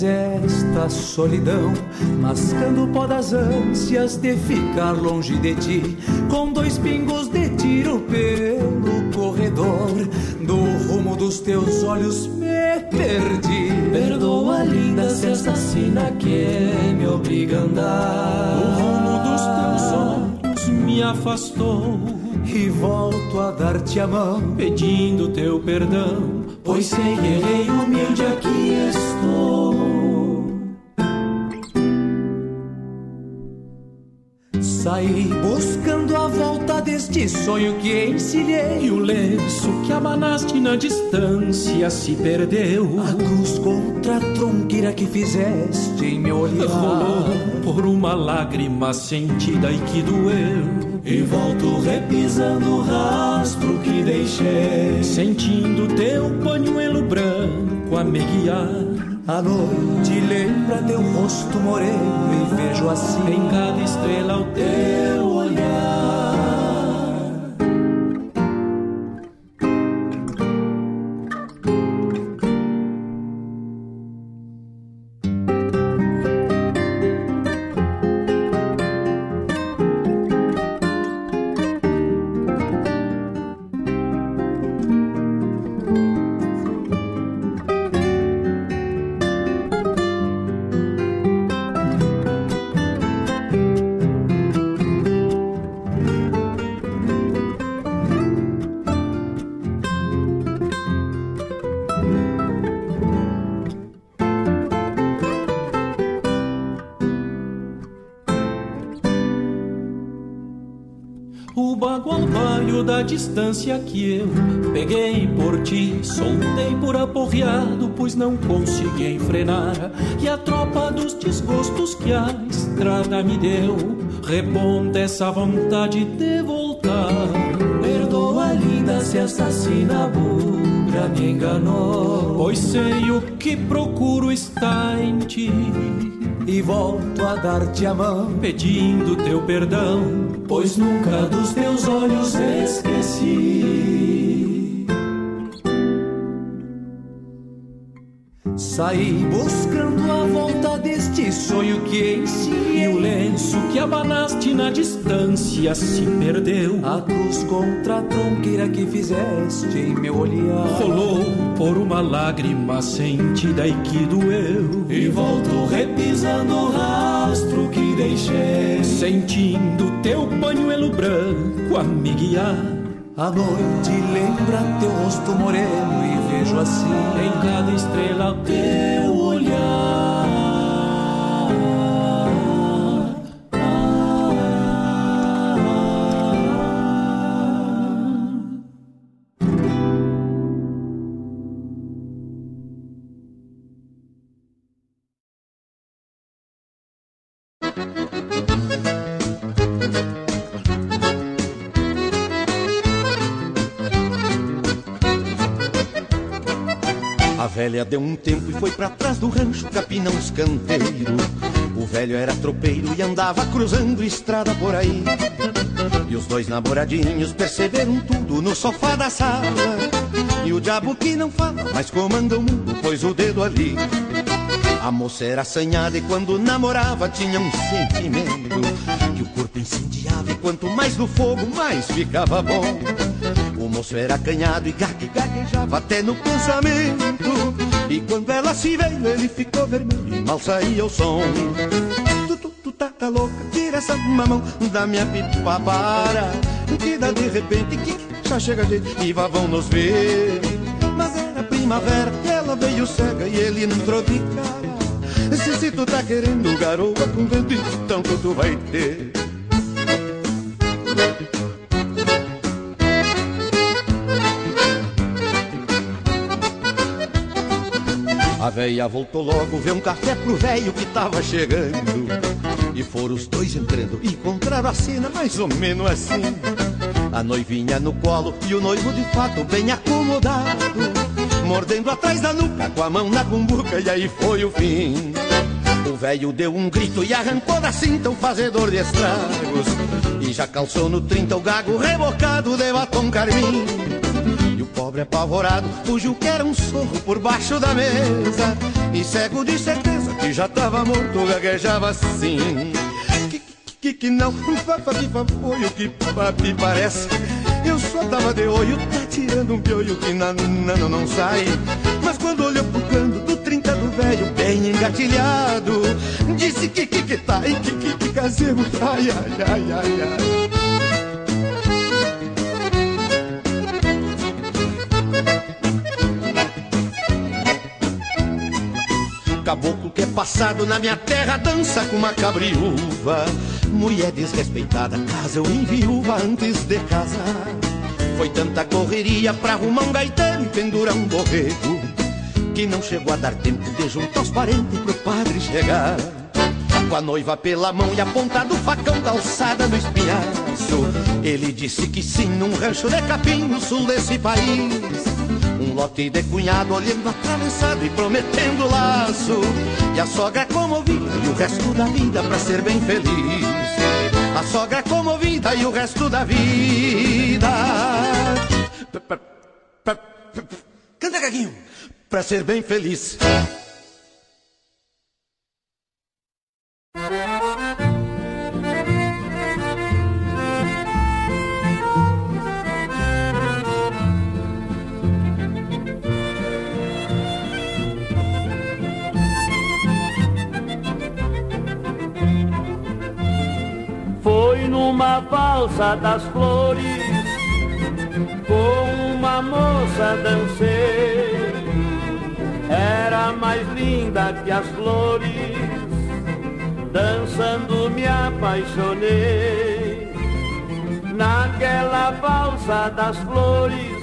Esta solidão, mascando o pó das ânsias de ficar longe de ti, com dois pingos de tiro pelo corredor, do rumo dos teus olhos me perdi. Perdoa, linda, se esta sina que me obriga a andar. O rumo dos teus olhos me afastou, E volto a dar-te a mão, pedindo teu perdão. pois sei que errei humilde aqui estou. Saí buscando a volta deste sonho que encilhei. E o lenço que abanaste na distância se perdeu. A cruz contra a tronqueira que fizeste em meu olhar. Rolou por uma lágrima sentida e que doeu. E volto repisando o rastro que deixei. Sentindo teu pañuelo branco a me guiar. A noite lembra teu rosto moreno e vejo assim Em cada estrela o teu distância que eu peguei por ti, soltei por aporreado, pois não consegui enfrenar. E a tropa dos desgostos que a estrada me deu, reponta essa vontade de voltar. Perdoa, linda, se esta sinabugra me enganou. Pois sei o que procuro está em ti, E volto a dar-te a mão, pedindo teu perdão. Pois nunca dos teus olhos esqueci. Saí buscando a volta deste sonho que ensinei. E o lenço que abanaste na distância se perdeu. A cruz contra a tronqueira que fizeste em meu olhar. Rolou por uma lágrima sentida e que doeu. E volto repisando o rastro que deixei. Sentindo teu pañuelo branco a me guiar. A noite lembra teu rosto moreno e vejo assim em cada estrela teu velha deu um tempo e foi para trás do rancho capinar uns canteiros. O velho era tropeiro e andava cruzando estrada por aí. E os dois namoradinhos perceberam tudo no sofá da sala. E o diabo que não fala, mas comanda o mundo, pôs o dedo ali. A moça era assanhada e quando namorava tinha um sentimento Que o corpo incendiava e quanto mais no fogo mais ficava bom O moço era acanhado e gaguejava até no pensamento E quando ela se veio ele ficou vermelho e mal saía o som. Tu, tu, tu tá, tá louca, tira essa mamão da minha pipa para. Que dá de repente que já chega gente e vá vão nos ver. Mas era primavera e ela veio cega e ele de cara se, se tu tá querendo garoa com vento, então tu vai ter. A véia voltou logo, ver um café pro velho que tava chegando. E foram os dois entrando, encontraram a cena mais ou menos assim. A noivinha no colo e o noivo de fato bem acomodado mordendo atrás da nuca, com a mão na cumbuca, e aí foi o fim. O velho deu um grito e arrancou da cinta o fazedor de estragos. E já calçou no trinta o gago rebocado de batom carmim. Pobre apavorado fugiu que era um sorro por baixo da mesa. E cego de certeza que já tava morto, gaguejava assim. Que, que, que não, foi o que papi parece. Eu só tava de olho, tá tirando um piolho que na, na, não, não sai. Mas quando olhou pro canto do trinta do velho, bem engatilhado, disse que que que tá e que que que casemos, ai, ai, ai, ai, ai. Caboclo que é passado na minha terra dança com uma cabriúva Mulher desrespeitada, casa eu enviúva antes de casar. Foi tanta correria pra arrumar um gaiteiro e pendurar um borrego, que não chegou a dar tempo de juntar os parentes pro padre chegar. Com a noiva pela mão e a ponta do facão da alçada no espinhaço, ele disse que sim num rancho de capim no sul desse país. Lote de cunhado olhando atravessado e prometendo laço. E a sogra comovida e o resto da vida pra ser bem feliz. A sogra comovida e o resto da vida. Canta, Gaguinho, pra ser bem feliz. Valsa das flores, com uma moça dancei. Era mais linda que as flores, dançando me apaixonei. Naquela valsa das flores,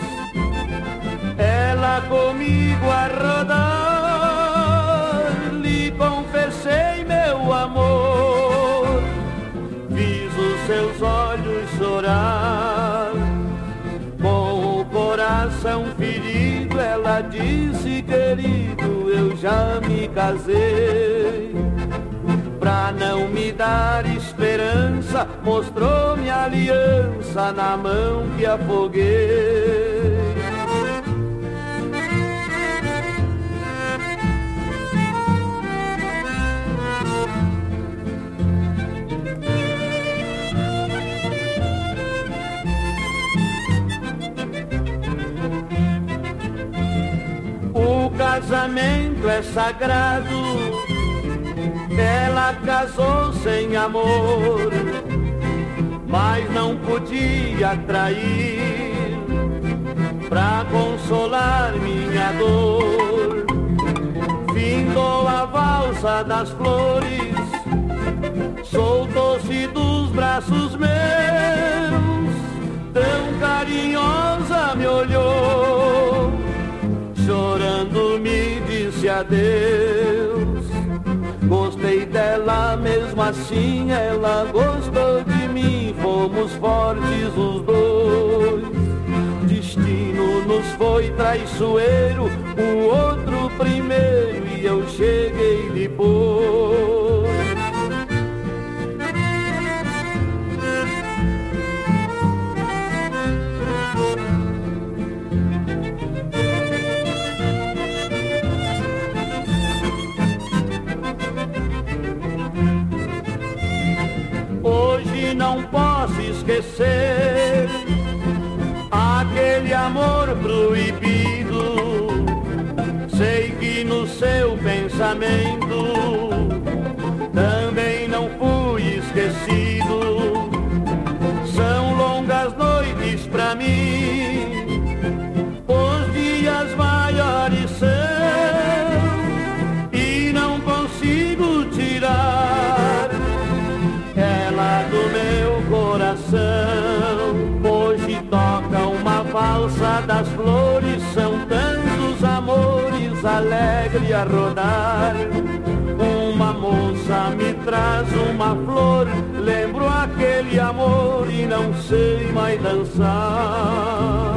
ela comigo a rodar, lhe confessei meu amor seus olhos chorar. Com o coração ferido, ela disse, querido, eu já me casei. Pra não me dar esperança, mostrou minha aliança na mão que afoguei. Casamento é sagrado. Ela casou sem amor, mas não podia trair pra consolar minha dor. Findou a valsa das flores, soltou-se dos braços meus, tão carinhosa me olhou chorando disse adeus. Gostei dela mesmo assim, ela gostou de mim, fomos fortes os dois. Destino nos foi traiçoeiro, o outro primeiro e eu cheguei depois. Não posso esquecer aquele amor proibido. Sei que no seu pensamento também não fui esquecido. São longas noites pra mim, alegre a rodar. Uma moça me traz uma flor, lembro aquele amor e não sei mais dançar.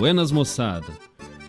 Buenas Moçada,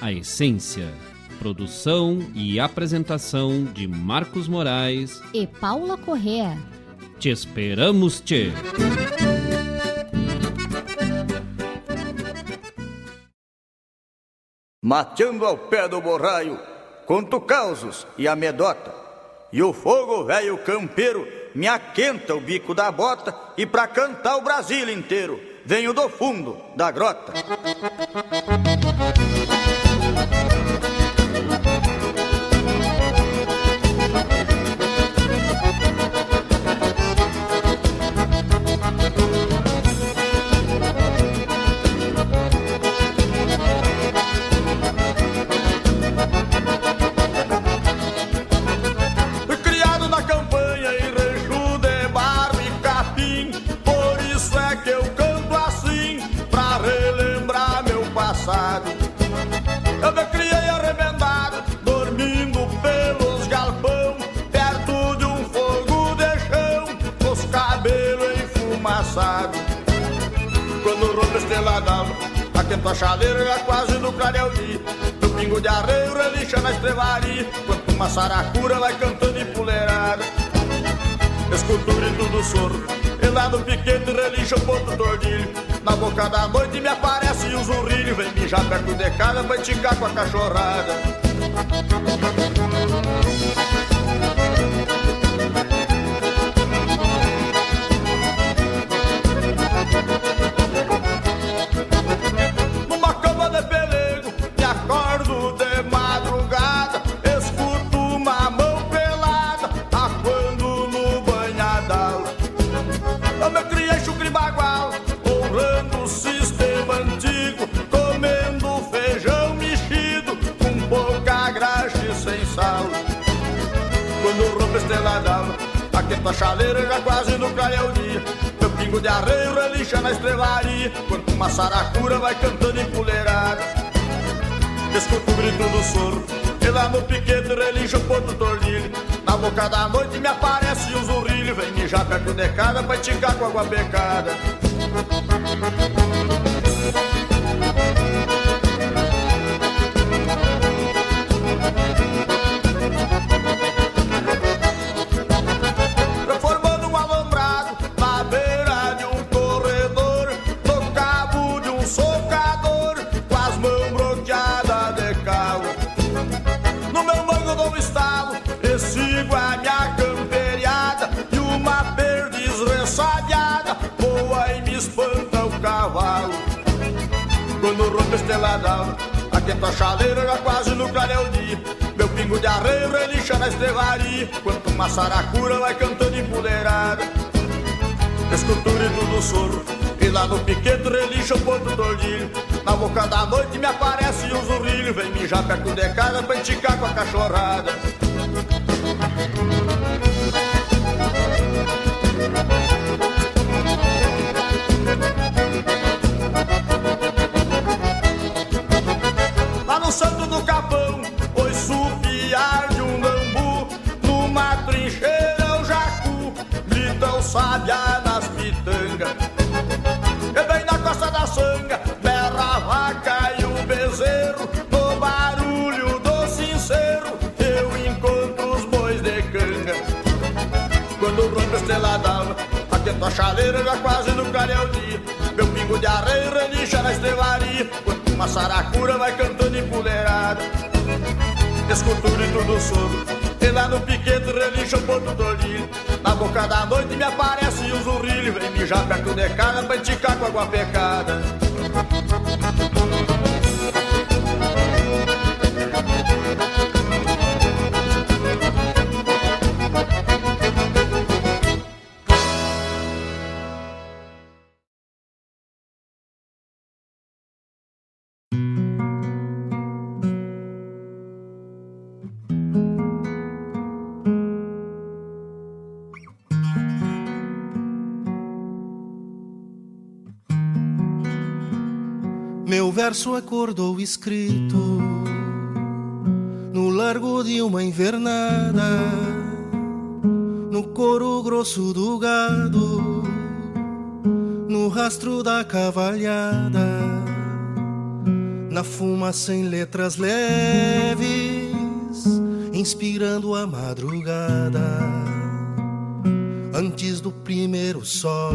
a essência. Produção e apresentação de Marcos Moraes e Paula Correa. Te esperamos, te. Mateando ao pé do borraio, conto causos e amedota. E o fogo velho campeiro me aquenta o bico da bota e pra cantar o Brasil inteiro venho do fundo da grota. Quando rompe esteladava, atento a chaleira já quase no clareio dia. No pingo de arreio relincha na estrevaria, quanto uma saracura vai cantando empoleirada. Escuto o grito do soro, e lá no piquete relincha o ponto tordilho. Na boca da noite me aparece um zurrilho, vem mijar perto de casa, vai ticar com a cachorrada. Aquenta a chaleira já quase no clareio o dia. Meu pingo de arreio relincha na estrelaria, quando uma saracura vai cantando empoleirada. Escuto o grito do soro, e lá no piquete relincha o ponto tordilho. Na boca da noite me aparece um zurrilho Vem mijar perto de casa pra esticar com água pecada esteladão Aquenta a chaleira já quase no clareio dia Meu pingo de arreio relincha na estrevaria Quanto uma saracura vai cantando empoderada Escultura e tudo soro E lá no piquete relincha o ponto tordilho. Na boca da noite me aparece um zurrilho. Vem mijar perto de casa pra enticar com a cachorrada atento a chaleira, já quase no clareio dia. Meu pingo de areia relincha na estelaria. Quando uma saracura vai cantando empoleirada. Escultura e tudo sono. E lá no piquete relincha o ponto tordilho Na boca da noite me aparece um zurrilho Vem mijar perto de casa pra enticar com água pecada verso acordou escrito no largo de uma invernada, no coro grosso do gado, no rastro da cavalhada, na fumaça em letras leves, inspirando a madrugada, antes do primeiro sol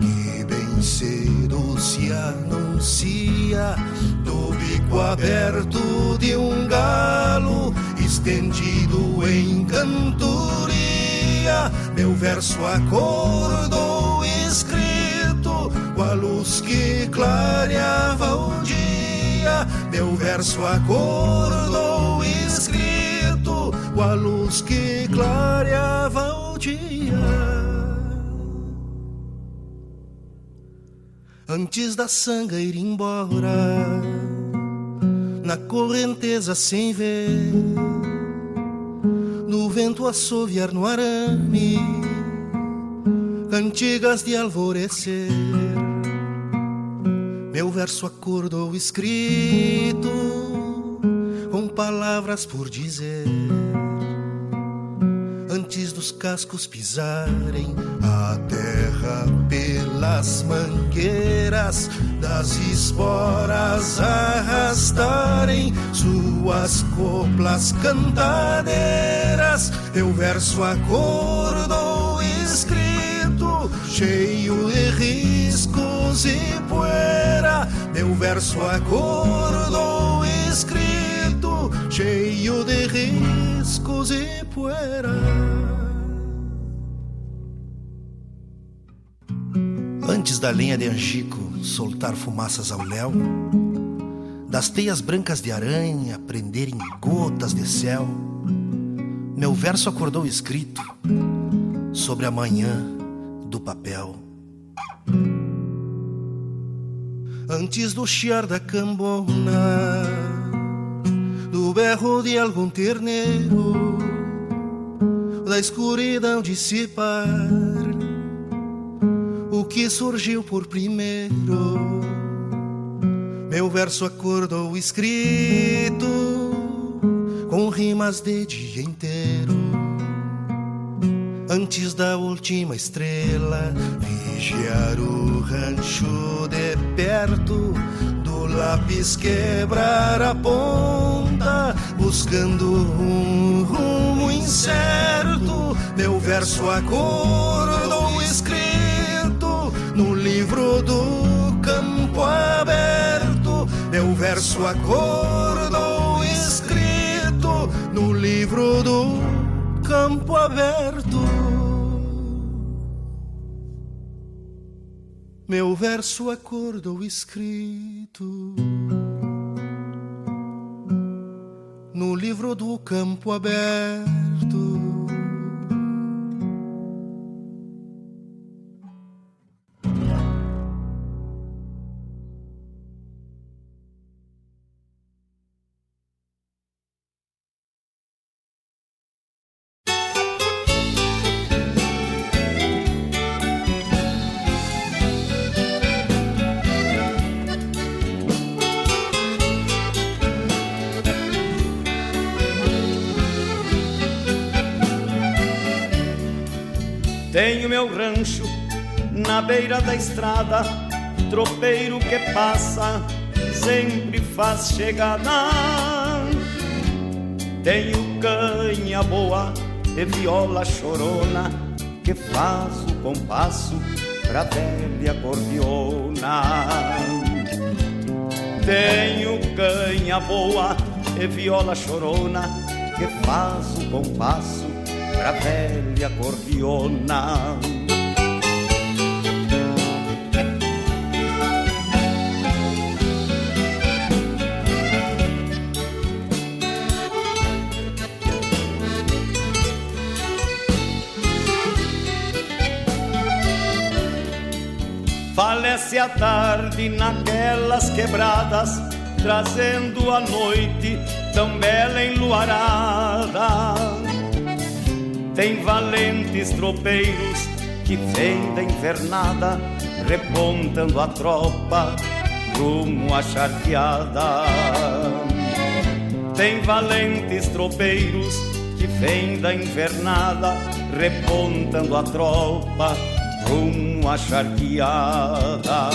que bem cedo se anuncia do bico aberto de um galo estendido em cantoria. Meu verso acordou escrito com a luz que clareava o dia. Meu verso acordou escrito com a luz que clareava o dia. Antes da sanga ir embora, na correnteza sem ver, no vento assoviar no arame, cantigas de alvorecer. Meu verso acordou escrito, com palavras por dizer antes dos cascos pisarem a terra pelas mangueiras das esporas arrastarem suas coplas cantadeiras. Eu verso acordou escrito, cheio de riscos e poeira. Meu verso acordou escrito, cheio de riscos e poeira. Antes da lenha de angico soltar fumaças ao léu, das teias brancas de aranha prenderem gotas de céu, meu verso acordou escrito sobre a manhã do papel. Antes do chiar da cambona, do berro de algum terneiro, da escuridão dissipar o que surgiu por primeiro. Meu verso acordou escrito com rimas de dia inteiro. antes da última estrela, vigiar o rancho de perto, do lápis quebrar a ponta, buscando um rumo incerto. Meu verso acordou escrito no livro do campo aberto. Meu verso acordou escrito no livro do campo aberto. Meu verso acordou escrito no livro do campo aberto. Beira da estrada, tropeiro que passa sempre faz chegada. Tenho canha boa e viola chorona que faz o compasso pra velha cordiona. Tenho canha boa e viola chorona que faz o compasso pra velha cordiona. Falece a tarde naquelas quebradas, trazendo a noite tão bela enluarada. Tem valentes tropeiros que vêm da invernada, repontando a tropa rumo à charqueada. Tem valentes tropeiros que vêm da invernada, repontando a tropa rumo à charqueada.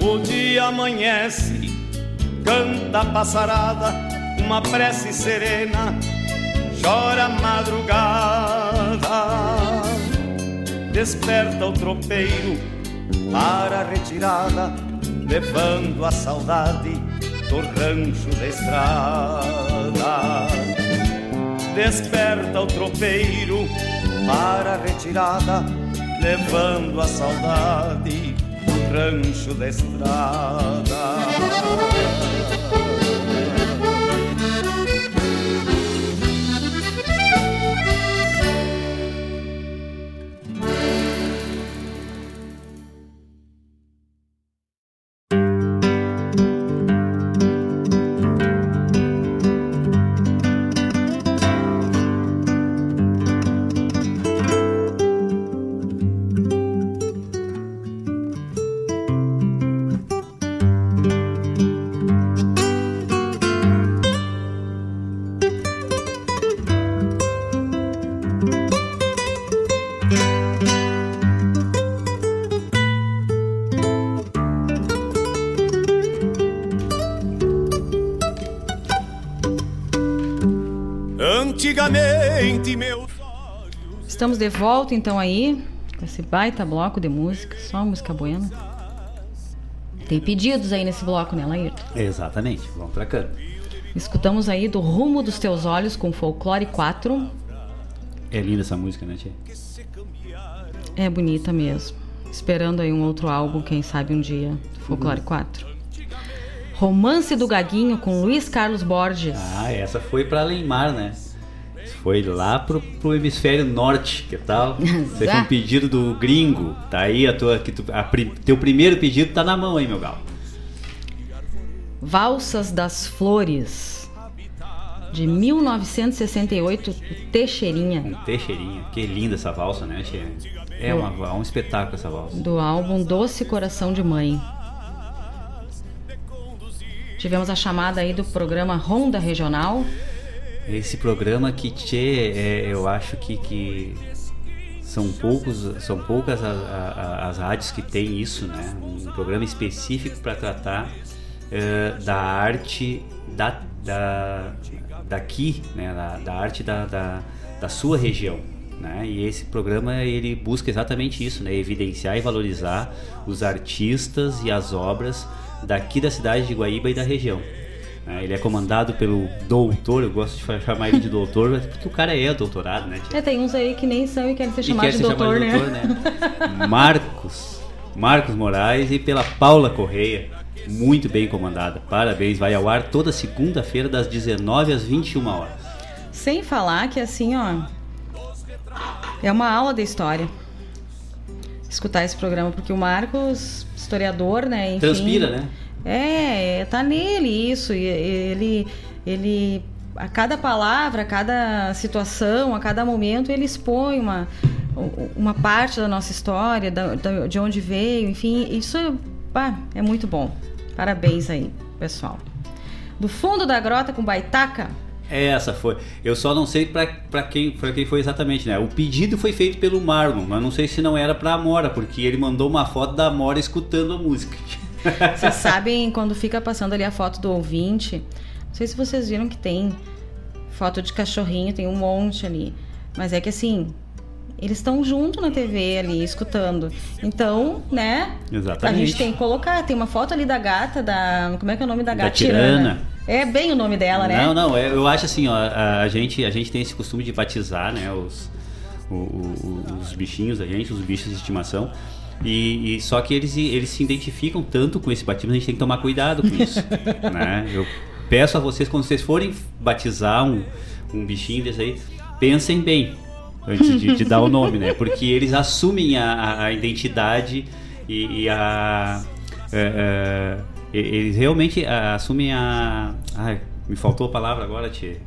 O dia amanhece, canta a passarada, uma prece serena, chora a madrugada desperta o tropeiro para a retirada, levando a saudade do rancho da estrada. Desperta o tropeiro para a retirada, levando a saudade do rancho da estrada. Estamos de volta então aí, com esse baita bloco de música, só música buena. Tem pedidos aí nesse bloco, né, Laírton? Exatamente, vamos pra cá. Escutamos aí do Rumo dos Teus Olhos com Folclore 4. É linda essa música, né, Tia? É bonita mesmo. Esperando aí um outro álbum, quem sabe um dia, Folclore 4. Romance do Gaguinho com Luiz Carlos Borges. Ah, essa foi pra Leimar, né? Foi lá pro, pro hemisfério norte, que tal? Esse foi um pedido do gringo. Tá aí a tua. Que tu, a, teu primeiro pedido tá na mão aí, meu galo. Valsas das Flores. de 1968, o Teixeirinha. Um Teixeirinha. Que linda essa valsa, né? É uma, um espetáculo essa valsa. Do álbum Doce Coração de Mãe. Tivemos a chamada aí do programa Ronda Regional. Esse programa que tchê, é, eu acho que, que são poucos são poucas as, as, rádios que tem isso né? Um programa específico para tratar uh, da arte da, da daqui né? Da, da arte da, da, da, sua região né? E esse programa ele busca exatamente isso né? Evidenciar e valorizar os artistas e as obras daqui da cidade de Guaíba e da região? Ele é comandado pelo doutor, eu gosto de chamar ele de doutor, porque o cara é doutorado, né? É, tem uns aí que nem são e querem ser chamados de, doutor, de doutor, né? né? Marcos, Marcos Moraes e pela Paula Correia, muito bem comandada. Parabéns, vai ao ar toda segunda-feira das 19 às 21 horas. Sem falar que assim, ó, é uma aula de história escutar esse programa, porque o Marcos, historiador, né? Enfim, Transpira, né? É, tá nele isso. Ele, ele, a cada palavra, a cada situação, a cada momento, ele expõe uma, uma parte da nossa história, da, da, de onde veio, enfim. Isso é muito bom. Parabéns aí, pessoal. Do fundo da grota com Baitaca. Essa foi. Eu só não sei para quem, pra quem foi exatamente, né? O pedido foi feito pelo Marlon, mas não sei se não era pra Amora, porque ele mandou uma foto da Amora escutando a música. Vocês sabem quando fica passando ali a foto do ouvinte? Não sei se vocês viram que tem foto de cachorrinho, tem um monte ali. Mas é que assim, eles estão junto na TV ali, escutando. Então, né? Exatamente. A gente tem que colocar. Tem uma foto ali da gata, da. Como é que é o nome da gata? Da tirana. É bem o nome dela, né? Não, não, é, eu acho assim, ó, a, a, gente, a gente tem esse costume de batizar, né, os, o, o, os bichinhos da gente, os bichos de estimação. E, e, só que eles, eles se identificam tanto com esse batismo, a gente tem que tomar cuidado com isso. né? Eu peço a vocês, quando vocês forem batizar um, um bichinho desse aí, pensem bem antes de, de dar o nome, né? Porque eles assumem a, a identidade e, e a. É, é, eles realmente assumem a. Ai, me faltou a palavra agora, Tia.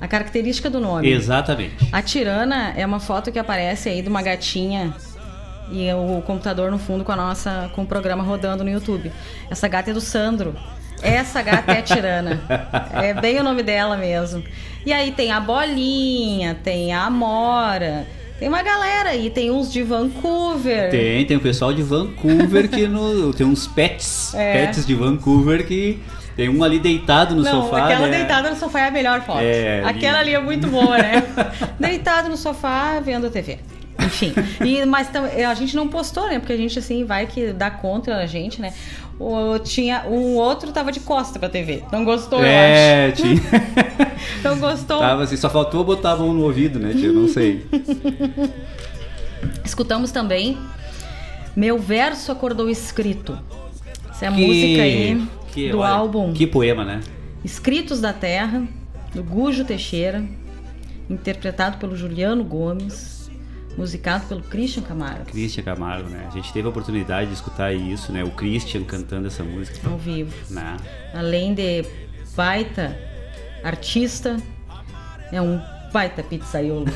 A característica do nome. Exatamente. A tirana é uma foto que aparece aí de uma gatinha e o computador no fundo com a nossa com o programa rodando no YouTube. Essa gata é do Sandro. Essa gata é a Tirana. É bem o nome dela mesmo. E aí tem a Bolinha, tem a Amora, tem uma galera aí, tem uns de Vancouver. Tem, tem o pessoal de Vancouver que no, tem uns pets, é. pets de Vancouver que tem um ali deitado no Não, sofá. Aquela né? deitada no sofá é a melhor foto. É, aquela ali é muito boa, né? deitado no sofá vendo a TV. Enfim. E, mas a gente não postou, né? Porque a gente, assim, vai que dá contra a gente, né? O, tinha, um outro tava de costa pra TV. Não gostou, é, eu acho. Tinha. não gostou. Tava assim, só faltou botar a mão no ouvido, né, tio? Não sei. Escutamos também Meu Verso Acordou Escrito. Essa é a que, música aí que, do olha, álbum. Que poema, né? Escritos da Terra, do Gujo Teixeira, interpretado pelo Juliano Gomes musicado pelo Christian Camargo. Christian Camargo, né? A gente teve a oportunidade de escutar isso, né? O Christian cantando essa música. Ao vivo. Né? Além de baita artista, é um baita pizzaiolo.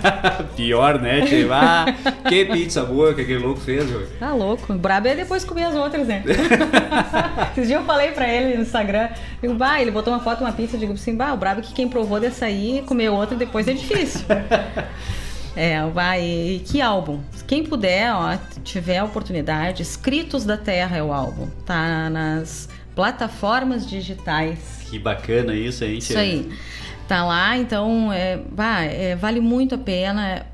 Pior, né, tio? Ah, que pizza boa que aquele louco fez, velho. Tá louco. O brabo é depois comer as outras, né? Esses dias eu falei pra ele no Instagram, digo, bah, ele botou uma foto, uma pizza, eu digo assim, bah, o brabo é que quem provou dessa aí, comer outra depois é difícil. É, vai. E que álbum? Quem puder, ó, tiver a oportunidade, Escritos da Terra é o álbum. Tá nas plataformas digitais. Que bacana isso, hein? Isso aí. Tá lá, então é, é, vale muito a pena.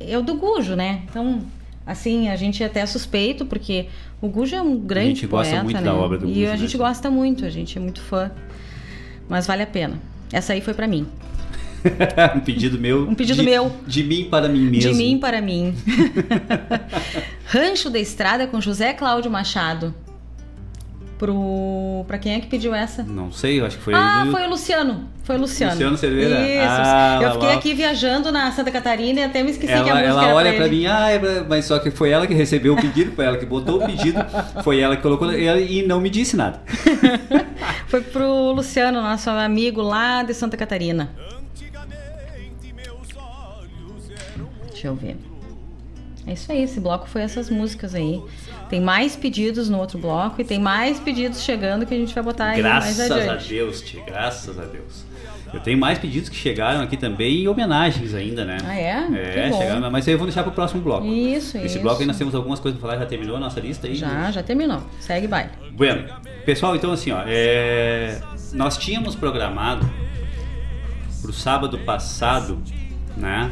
É o do Gujo, né? Então, assim, a gente é até suspeito, porque o Gujo é um grande A gente poeta, gosta muito né? da obra do Gujo. E a né? gente gosta muito, a gente é muito fã. Mas vale a pena. Essa aí foi para mim. um pedido meu. Um pedido de, meu. De mim para mim mesmo. De mim para mim. Rancho da Estrada com José Cláudio Machado. pro. Pra quem é que pediu essa? Não sei, eu acho que foi. Ah, foi o Luciano. Foi o Luciano. Luciano Cerveira? Isso. Ah, eu fiquei lá. aqui viajando na Santa Catarina e até me esqueci que a Ela, música ela era olha pra, pra mim, ah, é pra- mas só que foi ela que recebeu o pedido, foi ela que botou o pedido, foi ela que colocou e não me disse nada. Foi pro Luciano, nosso amigo lá de Santa Catarina. Deixa eu ver. É isso aí, esse bloco foi essas músicas aí. Tem mais pedidos no outro bloco e tem mais pedidos chegando que a gente vai botar aí mais Graças a adiante. Deus, tia, graças a Deus. Eu tenho mais pedidos que chegaram aqui também e homenagens ainda, né? Ah, é? É, chegaram, mas aí eu vou deixar pro próximo bloco. Isso, Esse isso. bloco aí nós temos algumas coisas pra falar, já terminou a nossa lista aí? Já, já terminou. Segue baile. Bueno, pessoal, então assim, ó, é, nós tínhamos programado pro sábado passado, né,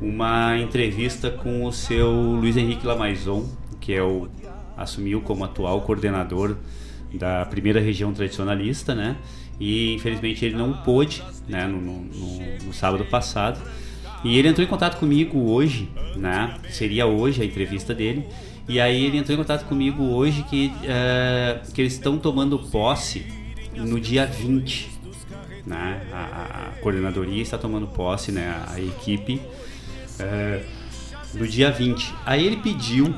uma entrevista com o seu Luiz Henrique Lamaison, que é o assumiu como atual coordenador da primeira região tradicionalista, né? E infelizmente ele não pôde, né, no, no- no- sábado passado. E ele entrou em contato comigo hoje, né? Seria hoje a entrevista dele. E aí ele entrou em contato comigo hoje que, eh, que eles estão tomando posse no dia 20. Né? A, a- a coordenadoria está tomando posse, né? a equipe, eh, no dia 20. Aí ele pediu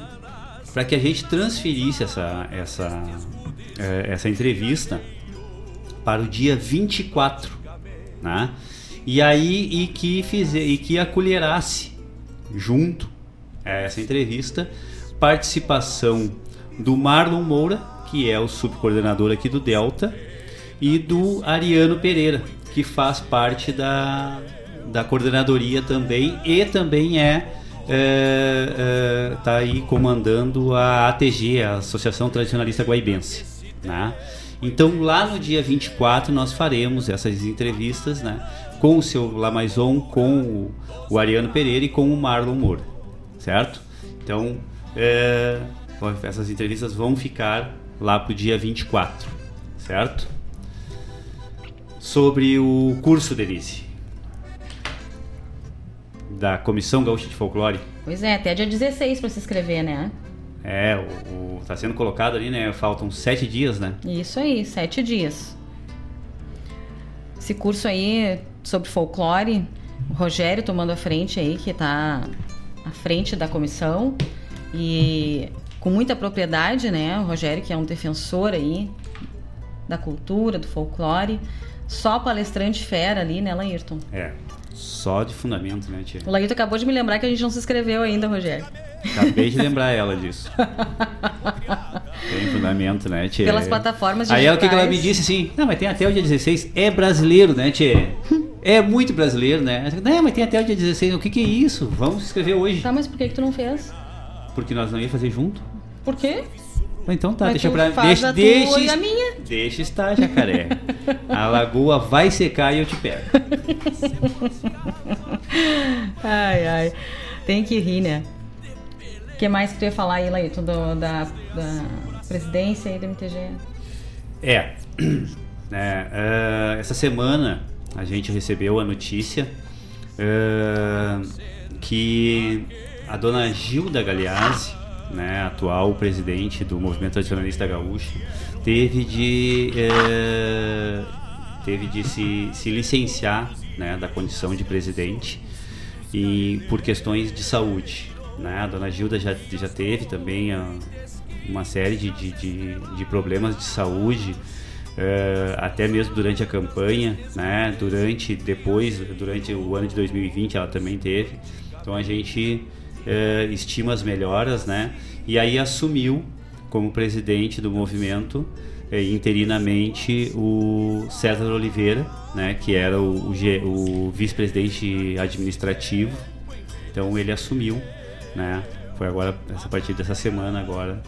para que a gente transferisse essa, essa, eh, essa entrevista para o dia 24, né? E aí e que fizer e que acolherasse junto a essa entrevista participação do Marlon Moura, que é o subcoordenador aqui do Delta, e do Ariano Pereira, que faz parte da, da coordenadoria também e também é, é, é, tá aí comandando a ATG, a Associação Tradicionalista Guaibense, né? Então lá no dia 24 nós faremos essas entrevistas, né, com o seu Lamaison, com o, o Ariano Pereira e com o Marlon Moura, certo? Então é, essas entrevistas vão ficar lá pro dia 24, certo? Sobre o curso, Denise, da Comissão Gaúcha de Folclore. Pois é, até dia 16 para se inscrever, né? É, o, o- tá sendo colocado ali, né? Faltam sete dias, né? Isso aí, sete dias. Esse curso aí sobre folclore, o Rogério tomando a frente aí, que tá à frente da comissão e com muita propriedade, né? O Rogério, que é um defensor aí da cultura, do folclore. Só palestrante fera ali, né, Laírton? É, só de fundamento, né, tia? O Laírton acabou de me lembrar que a gente não se inscreveu ainda, Rogério. Acabei de lembrar ela disso. Tem fundamento, né, tia? Pelas plataformas Aí ela, o que, que ela me digitais. disse assim? Não, mas tem até o dia 16. É brasileiro, né, tia? É muito brasileiro, né? Não, mas tem até o dia 16. O que, que é isso? Vamos se inscrever hoje. Tá, mas por que, que tu não fez? Porque nós não ia fazer junto. Por quê? Então tá, Mas deixa pra. Deixa, deixa, a minha. deixa estar, jacaré. a lagoa vai secar e eu te pego. Ai, ai. Tem que rir, né? O que mais que tu ia falar aí, Laírton, do- da, da presidência aí do MTG? É, né, eh, essa semana a gente recebeu a notícia eh, que a dona Gilda Galeazzi, né, atual presidente do Movimento Tradicionalista Gaúcho, teve de, eh, teve de se, se licenciar né, da condição de presidente e por questões de saúde. Né? A dona Gilda já, já teve também ah, uma série de, de, de, problemas de saúde, eh, até mesmo durante a campanha, né? durante, depois, durante o ano de 2020 ela também teve. Então a gente eh, estima as melhoras, né? E aí assumiu como presidente do movimento eh, interinamente o César Oliveira, né? Que era o, o o vice-presidente administrativo. Então ele assumiu, né? Foi agora, essa partir dessa semana agora,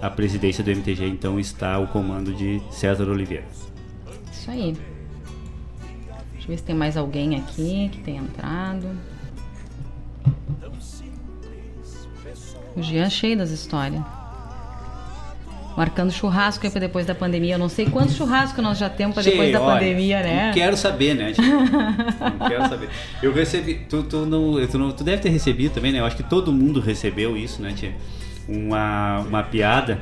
a presidência do MTG então está o comando de César Oliveira. Isso aí. Deixa eu ver se tem mais alguém aqui que tem entrado. O Jean é cheio das histórias. Marcando churrasco aí pra depois da pandemia. Eu não sei quantos churrascos nós já temos pra depois da olha, pandemia, né? Não quero saber, né? não quero saber. Eu recebi. Tu, tu, não, tu, não- tu deve ter recebido também, né? Eu acho que todo mundo recebeu isso, né, tia? Uma, uma piada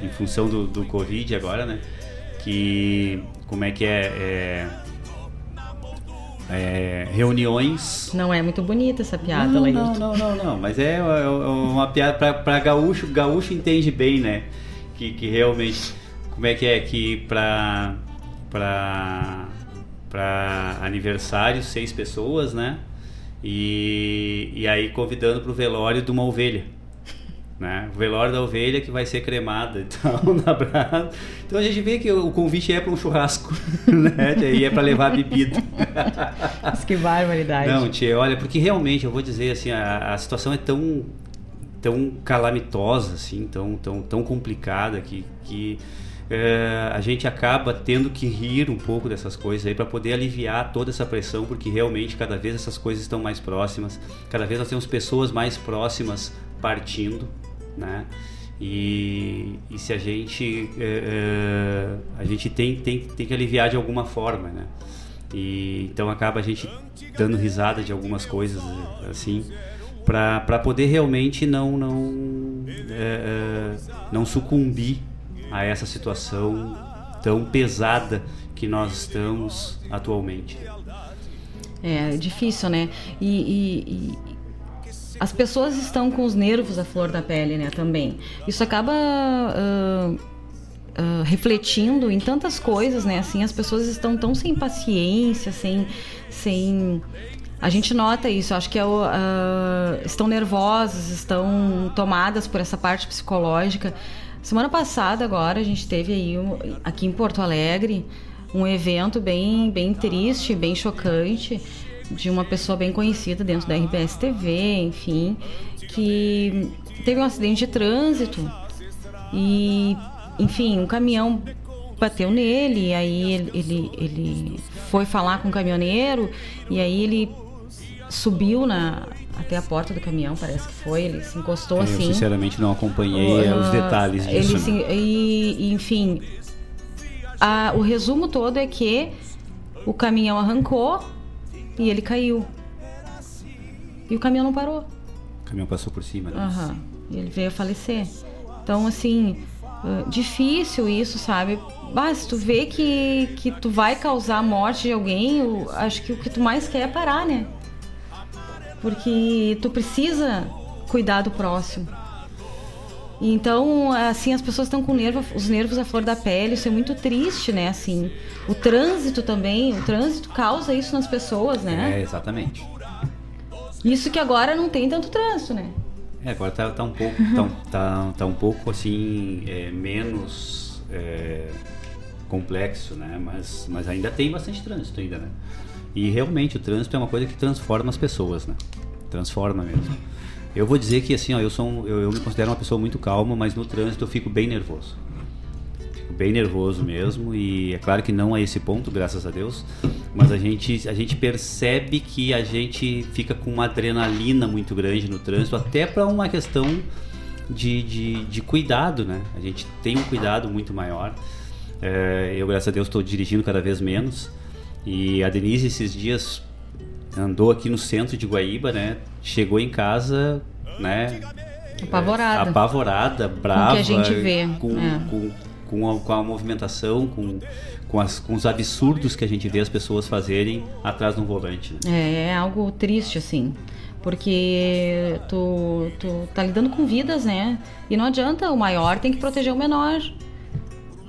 em função do, do Covid agora, né? Que como é que é, é, é reuniões. Não é muito bonita essa piada, não. Não, não, não, não, mas é, é uma piada pra gaúcho, gaúcho entende bem, né? Que, que realmente, como é que é que pra, pra, pra aniversário, seis pessoas, né? E, e aí convidando pro velório de uma ovelha. Né? O velório da ovelha que vai ser cremada então, na brasa. Então a gente vê que o convite é para um churrasco, né? E é para levar bebida. Mas que barbaridade. Não, tia, olha, porque realmente eu vou dizer assim, a, a situação é tão tão calamitosa assim, tão tão tão complicada que que é, a gente acaba tendo que rir um pouco dessas coisas aí para poder aliviar toda essa pressão, porque realmente cada vez essas coisas estão mais próximas, cada vez nós temos pessoas mais próximas partindo, né? E, e se a gente é, é, a gente tem, tem, tem que aliviar de alguma forma, né? E então acaba a gente dando risada de algumas coisas assim para poder realmente não não é, não sucumbir a essa situação tão pesada que nós estamos atualmente. É difícil, né? E, e, e, as pessoas estão com os nervos à flor da pele, né? Também. Isso acaba uh, uh, refletindo em tantas coisas, né? Assim, as pessoas estão tão sem paciência, sem, sem a gente nota isso, acho que é o, uh, estão nervosas, estão tomadas por essa parte psicológica. Semana passada, agora, a gente teve aí aqui em Porto Alegre um evento bem, bem triste, bem chocante, de uma pessoa bem conhecida dentro da RBS TV, enfim, que teve um acidente de trânsito e, enfim, um caminhão bateu nele, e aí ele, ele, ele foi falar com o caminhoneiro, e aí ele subiu na, até a porta do caminhão, parece que foi. Ele se encostou eu, assim. Eu sinceramente não acompanhei uh, os detalhes disso. Ele se, e, e, enfim, a, o resumo todo é que o caminhão arrancou e ele caiu. E o caminhão não parou. O caminhão passou por cima, né? Uhum. E ele veio a falecer. Então, assim, uh, difícil isso, sabe? Mas se tu vê que, que tu vai causar a morte de alguém, eu acho que o que tu mais quer é parar, né? porque tu precisa cuidar do próximo. Então, assim, as pessoas estão com nervo, os nervos à flor da pele, isso é muito triste, né? Assim, o trânsito também, o trânsito causa isso nas pessoas, né? É, exatamente. Isso que agora não tem tanto trânsito, né? É, agora tá, tá um pouco, tá, tá, tá um pouco assim, é, menos é, complexo, né? Mas, mas ainda tem bastante trânsito ainda, né? E realmente o trânsito é uma coisa que transforma as pessoas, né? Transforma mesmo. Eu vou dizer que assim, ó, eu sou eu, eu, me considero uma pessoa muito calma, mas no trânsito eu fico bem nervoso. Fico bem nervoso mesmo e é claro que não a esse ponto, graças a Deus, mas a gente a gente percebe que a gente fica com uma adrenalina muito grande no trânsito, até para uma questão de, de, de, cuidado, né? A gente tem um cuidado muito maior. É, eu, graças a Deus, estou dirigindo cada vez menos. E a Denise esses dias andou aqui no centro de Guaíba, né? Chegou em casa, né? Apavorada. É, apavorada, brava. Com o que a gente vê. Com, é. com, com, a, com a movimentação, com, com, as, com os absurdos que a gente vê as pessoas fazerem atrás de um volante. Né? É, é algo triste, assim. Porque tu, tu tá lidando com vidas, né? E não adianta, o maior tem que proteger o menor.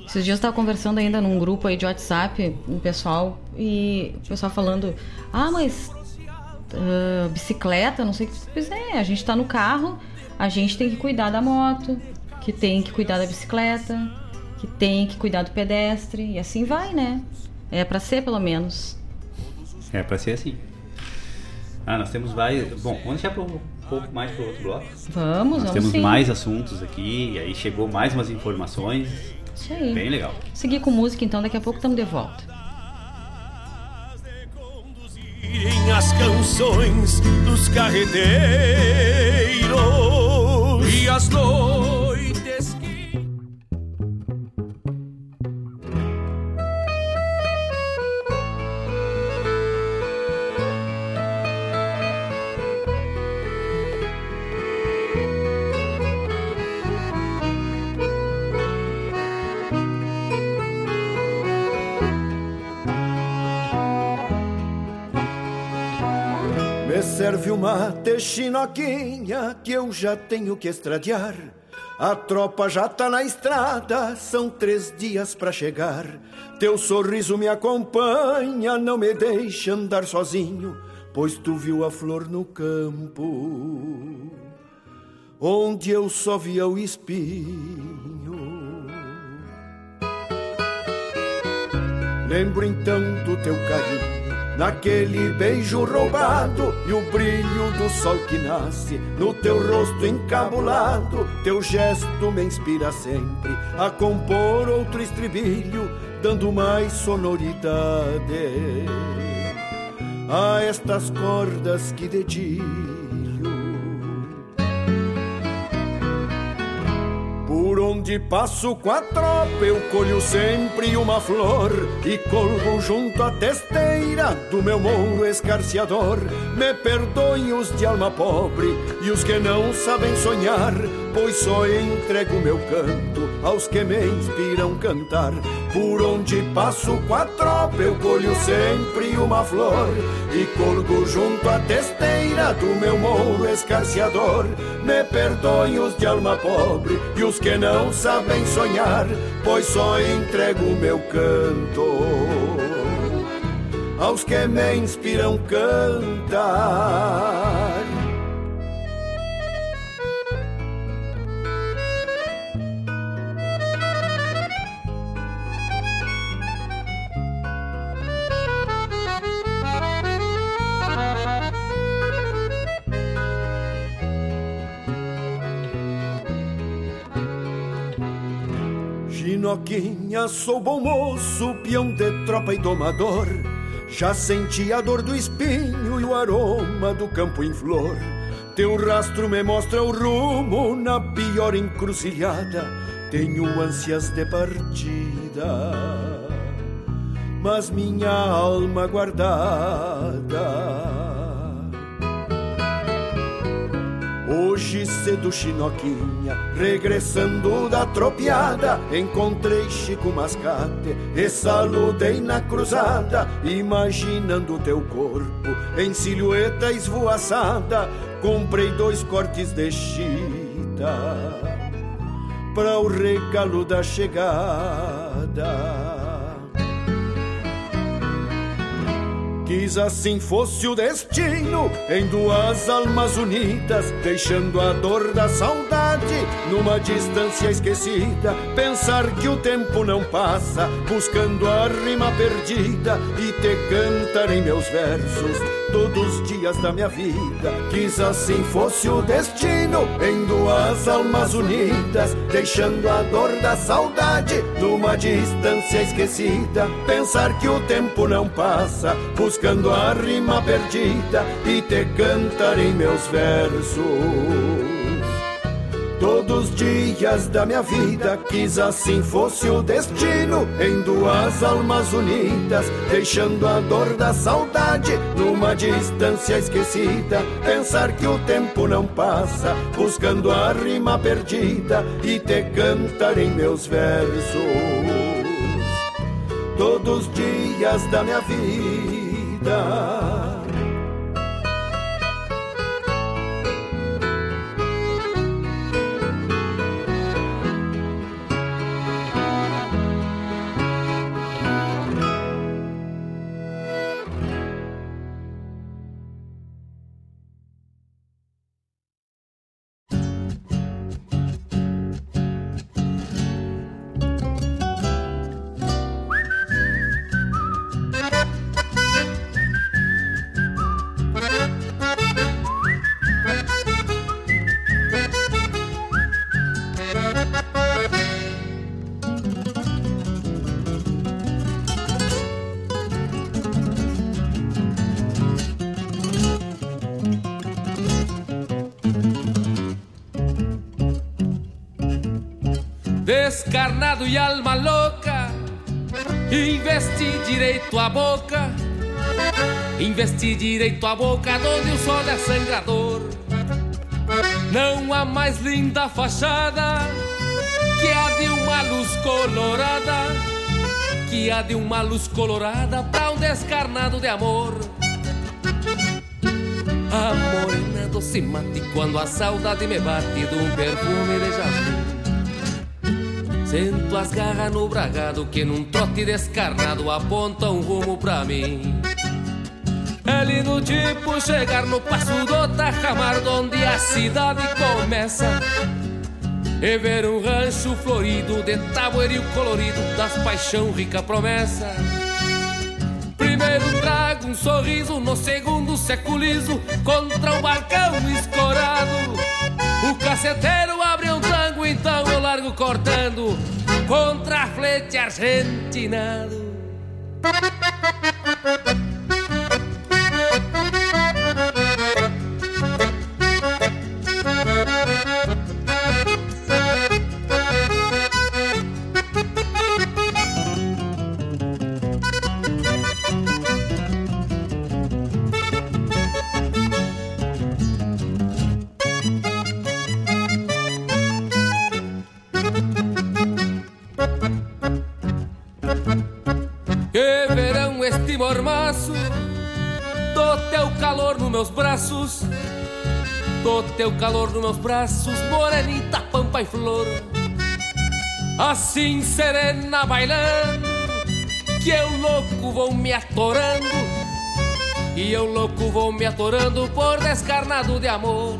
Esses dias eu estava conversando ainda num grupo aí de WhatsApp, um pessoal, e o pessoal falando, ah, mas uh, bicicleta, não sei o que. Pois é, a gente está no carro, a gente tem que cuidar da moto, que tem que cuidar da bicicleta, que tem que cuidar do pedestre, e assim vai, né? É para ser, pelo menos. É para ser assim. Ah, nós temos vários. Bom, vamos deixar um pouco mais para outro bloco. Vamos, nós vamos temos sim. mais assuntos aqui, e aí chegou mais umas informações. Isso aí. Bem legal. Seguir com música, então, daqui a pouco estamos de volta. As canções dos carreteiros. E as noites serve o mate chinoquinha que eu já tenho que estradear. A tropa já tá na estrada, são três dias para chegar. Teu sorriso me acompanha, não me deixa andar sozinho, pois tu viu a flor no campo, onde eu só via o espinho. Lembro então do teu carinho naquele beijo roubado e o brilho do sol que nasce no teu rosto encabulado. Teu gesto me inspira sempre a compor outro estribilho, dando mais sonoridade a estas cordas que dedilho. Por onde passo com a tropa eu colho sempre uma flor E colgo junto à testeira do meu mouro escarciador Me perdoem os de alma pobre e os que não sabem sonhar Pois só entrego meu canto aos que me inspiram cantar Por onde passo com a tropa eu colho sempre uma flor E colgo junto à testeira do meu mouro escarciador Me perdoem os de alma pobre e os que não sabem sonhar, pois só entrego meu canto aos que me inspiram cantar. Sou bom moço, peão de tropa e domador. Já senti a dor do espinho e o aroma do campo em flor. Teu rastro me mostra o rumo na pior encruzilhada. Tenho ânsias de partida, mas minha alma guardada Hoje cedo, Chinoquinha, regressando da tropiada, encontrei Chico Mascate e saludei na cruzada, imaginando teu corpo em silhueta esvoaçada. Comprei dois cortes de chita para o regalo da chegada. Quis assim fosse o destino, em duas almas unidas, deixando a dor da saudade numa distância esquecida. Pensar que o tempo não passa, buscando a rima perdida e te cantar em meus versos todos os dias da minha vida. Quis assim fosse o destino, em duas almas unidas, deixando a dor da saudade numa distância esquecida. Pensar que o tempo não passa, buscando a rima perdida e te cantar em meus versos. Todos os dias da minha vida quis assim fosse o destino, em duas almas unidas, deixando a dor da saudade numa distância esquecida. Pensar que o tempo não passa, buscando a rima perdida e te cantar em meus versos. Todos os dias da minha vida e alma louca. Investi direito a boca, investi direito a boca, onde o sol é sangrador. Não há mais linda fachada que a de uma luz colorada, que a de uma luz colorada para um descarnado de amor. A morena doce mate quando a saudade me bate de um perfume de jasmim. Sento as garras no bragado que num trote descarnado aponta um rumo pra mim. É lindo tipo chegar no passo do Tajamar, onde a cidade começa. E ver um rancho florido de tabueiro colorido das paixão rica promessa. Primeiro trago um sorriso, no segundo seculizo contra o balcão escorado. O caceteiro então eu largo cortando contra a flete argentinado. Meus braços, do teu calor nos meus braços, morenita, pampa e flor. Assim serena bailando, que eu louco vou me atorando, e eu louco vou me atorando por descarnado de amor.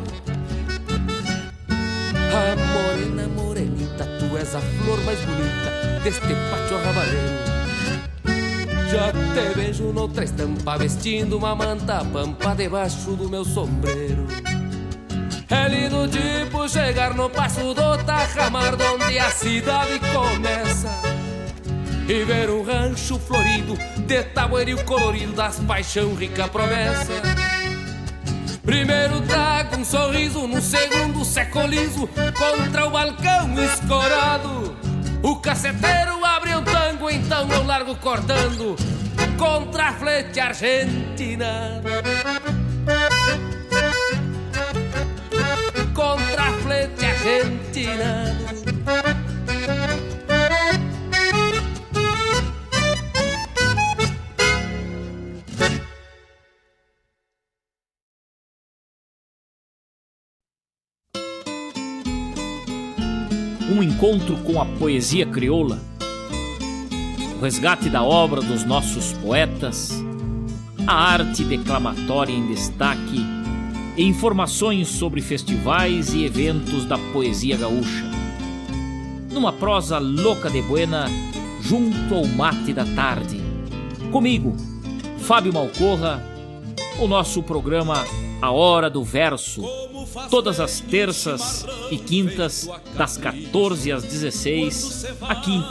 Ah, morena, morenita, tu és a flor mais bonita deste pátio arrabalheiro. Já te vejo noutra estampa vestindo uma manta pampa debaixo do meu sombreiro. É lindo tipo chegar no passo do Tajamar, onde a cidade começa. E ver um rancho florido de tabueiro colorido das paixão rica promessa. Primeiro trago um sorriso, no segundo secolizo contra o balcão escorado. O caceteiro tango, então eu largo cortando contra a flete argentina. Contra a flete argentina. um encontro com a poesia crioula, o resgate da obra dos nossos poetas, a arte declamatória em destaque e informações sobre festivais e eventos da poesia gaúcha. Numa prosa louca de buena, junto ao mate da tarde. Comigo, Fábio Malcorra, o nosso programa A Hora do Verso todas as terças e quintas, das 14 às 16, aqui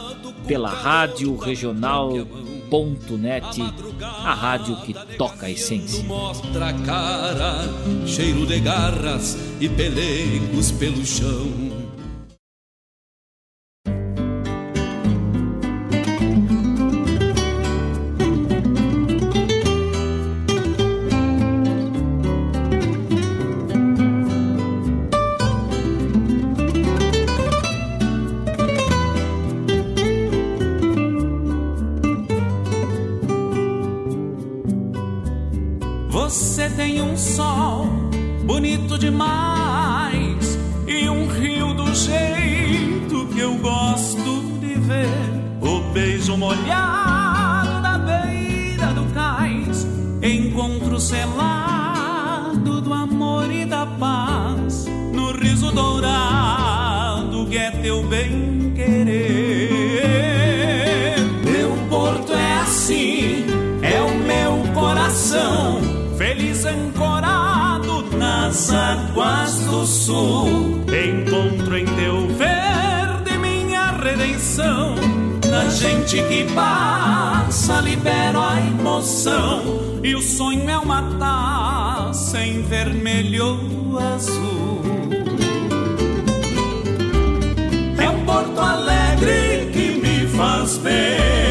pela Rádio Regional.net, a rádio que toca a essência. Mostra a cara, cheiro de garras e pelegos pelo chão. noite que passa libero a emoção e o sonho é uma taça em vermelho azul. É um Porto Alegre que me faz bem.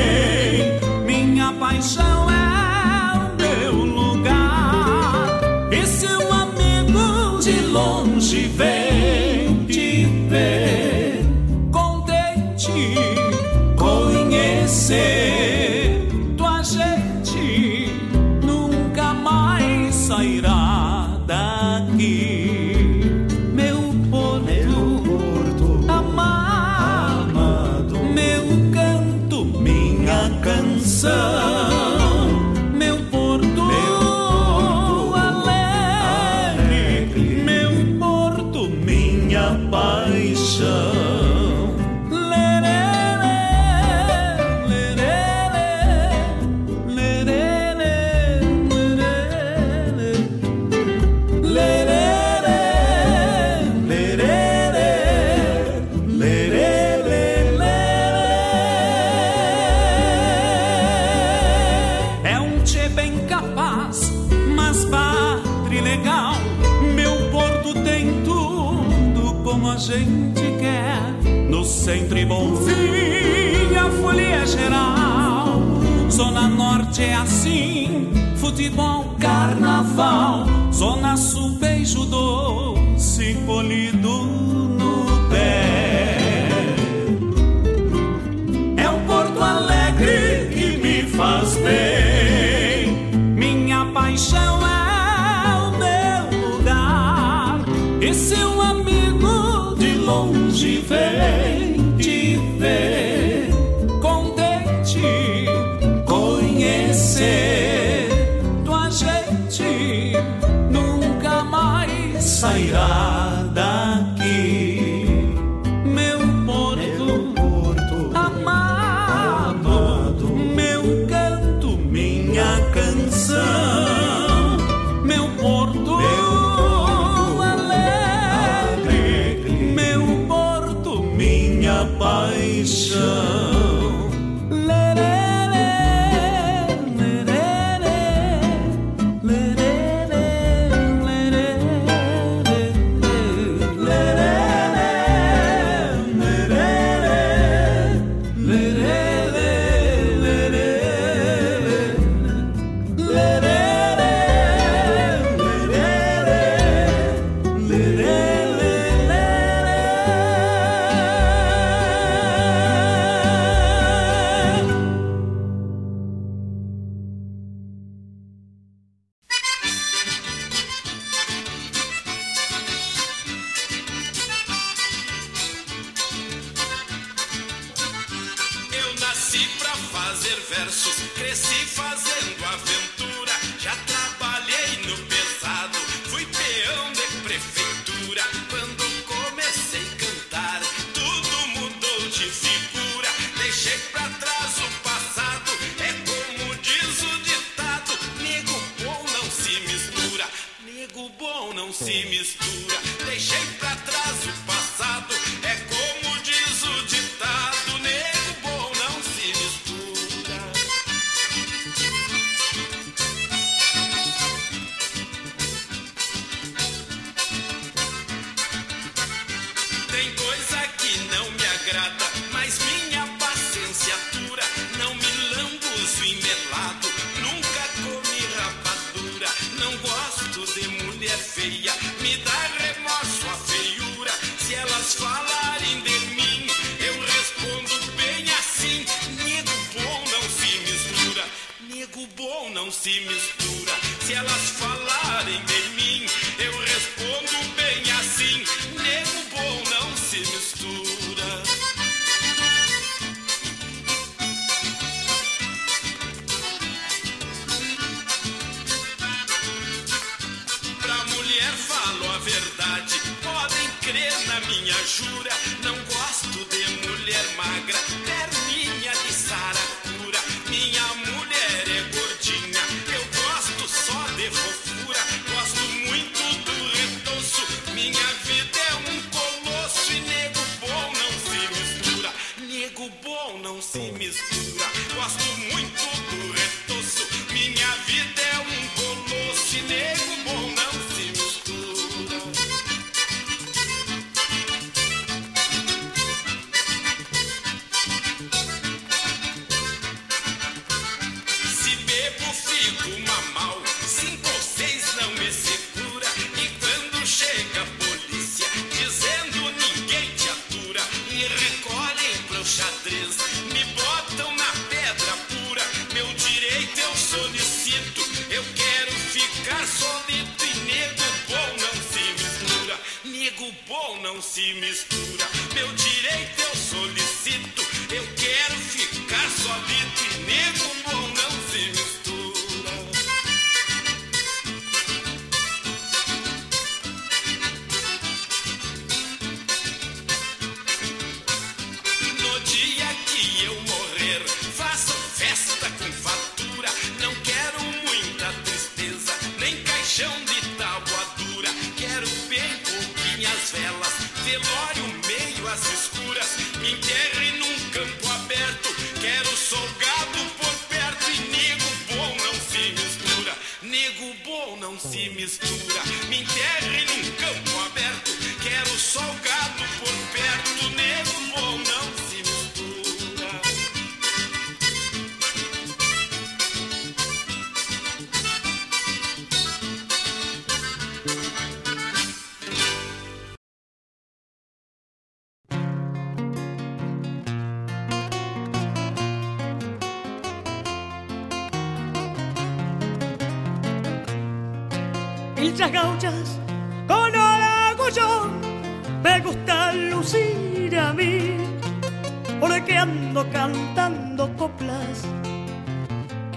entre Bonfim e a Folia Geral. Zona Norte é assim, futebol, carnaval. Zona Sul, beijo doce, polido se mistura, me enterre no campo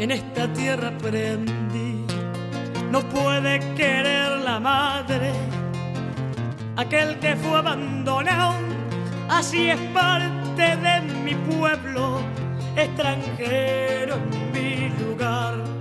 en esta tierra aprendí. No puede querer la madre aquel que fue abandonado, así es parte de mi pueblo, extranjero en mi lugar.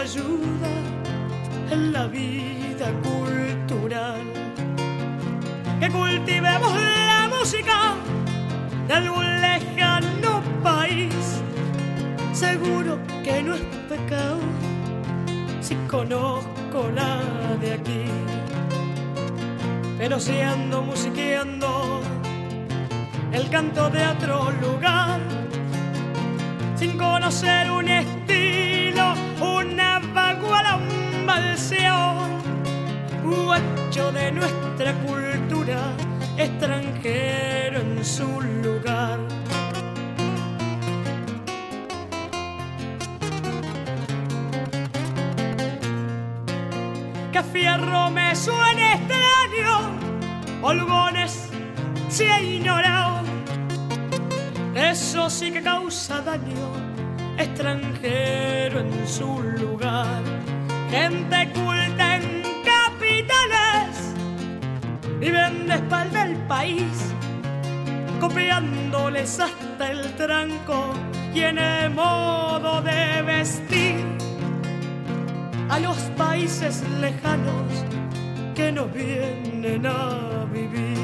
Ayuda en la vida cultural. Que cultivemos la música de algún lejano país. Seguro que no es pecado si conozco la de aquí pero si ando musiqueando el canto de otro lugar, sin conocer un estilo, guacho de nuestra cultura, extranjero en su lugar. Que fierro me suene extraño holgones se ha ignorado. Eso sí que causa daño, extranjero en su lugar. Gente culta viven de espalda el país, copiándoles hasta el tranco y en modo de vestir a los países lejanos que nos vienen a vivir.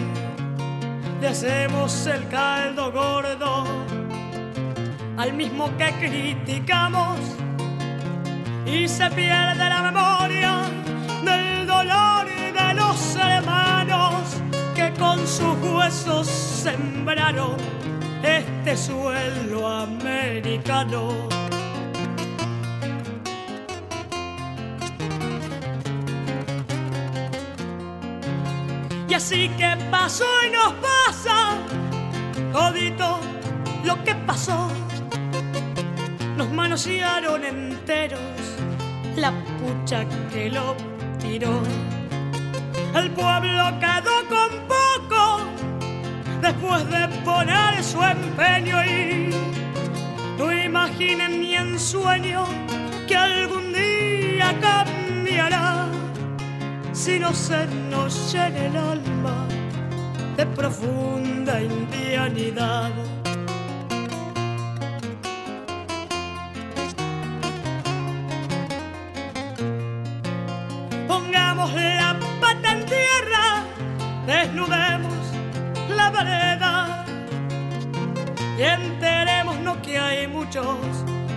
Le hacemos el caldo gordo al mismo que criticamos y se pierde la memoria sus huesos sembraron este suelo americano. Y así que pasó y nos pasa todito lo que pasó. Nos manosearon enteros la pucha que lo tiró. El pueblo quedó con después de poner su empeño y no imaginen ni en sueño que algún día cambiará si no se nos llena el alma de profunda indianidad. Y enterémonos que hay muchos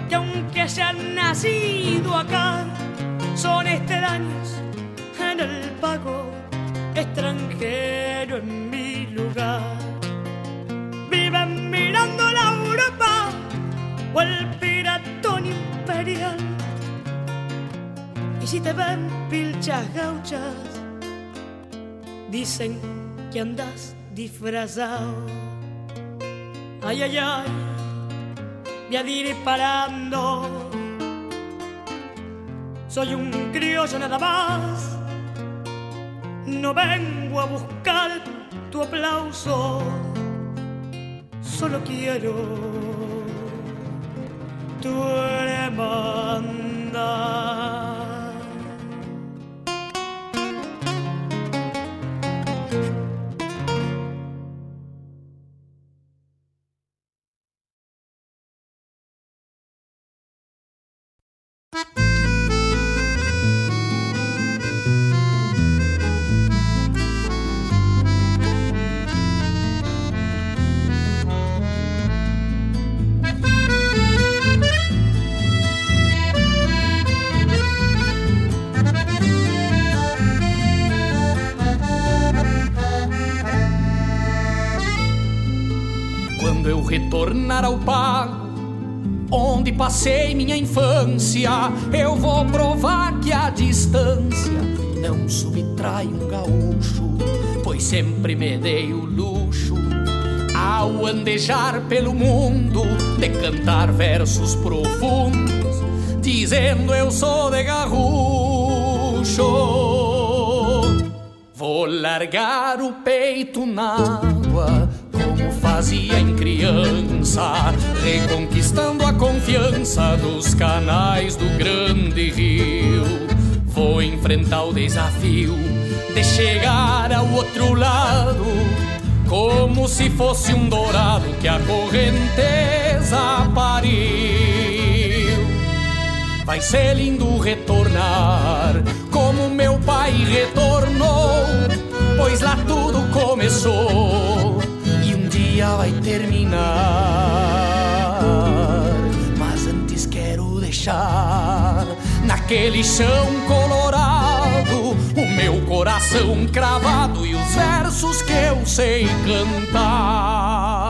que aunque se han nacido acá, son extraños en el pago, extranjero en mi lugar. Viven mirando la Europa o el piratón imperial. Y si te ven pilchas gauchas, dicen que andas disfrazado. Ay, ay, ay, ya diré parando. Soy un criollo nada más no vengo a buscar tu aplauso, solo quiero tu hermandad. chegar ao pago onde passei minha infância. Eu vou provar que a distância não subtrai um gaúcho, pois sempre me dei o luxo ao andejar pelo mundo de cantar versos profundos, dizendo eu sou de gaúcho. Vou largar o peito na fazia em criança, reconquistando a confiança dos canais do grande rio. Vou enfrentar o desafio de chegar ao outro lado, como se fosse um dourado que a correnteza pariu. Vai ser lindo retornar como meu pai retornou, pois lá tudo começou dia vai terminar. Mas antes quero deixar naquele chão colorado o meu coração cravado e os versos que eu sei cantar.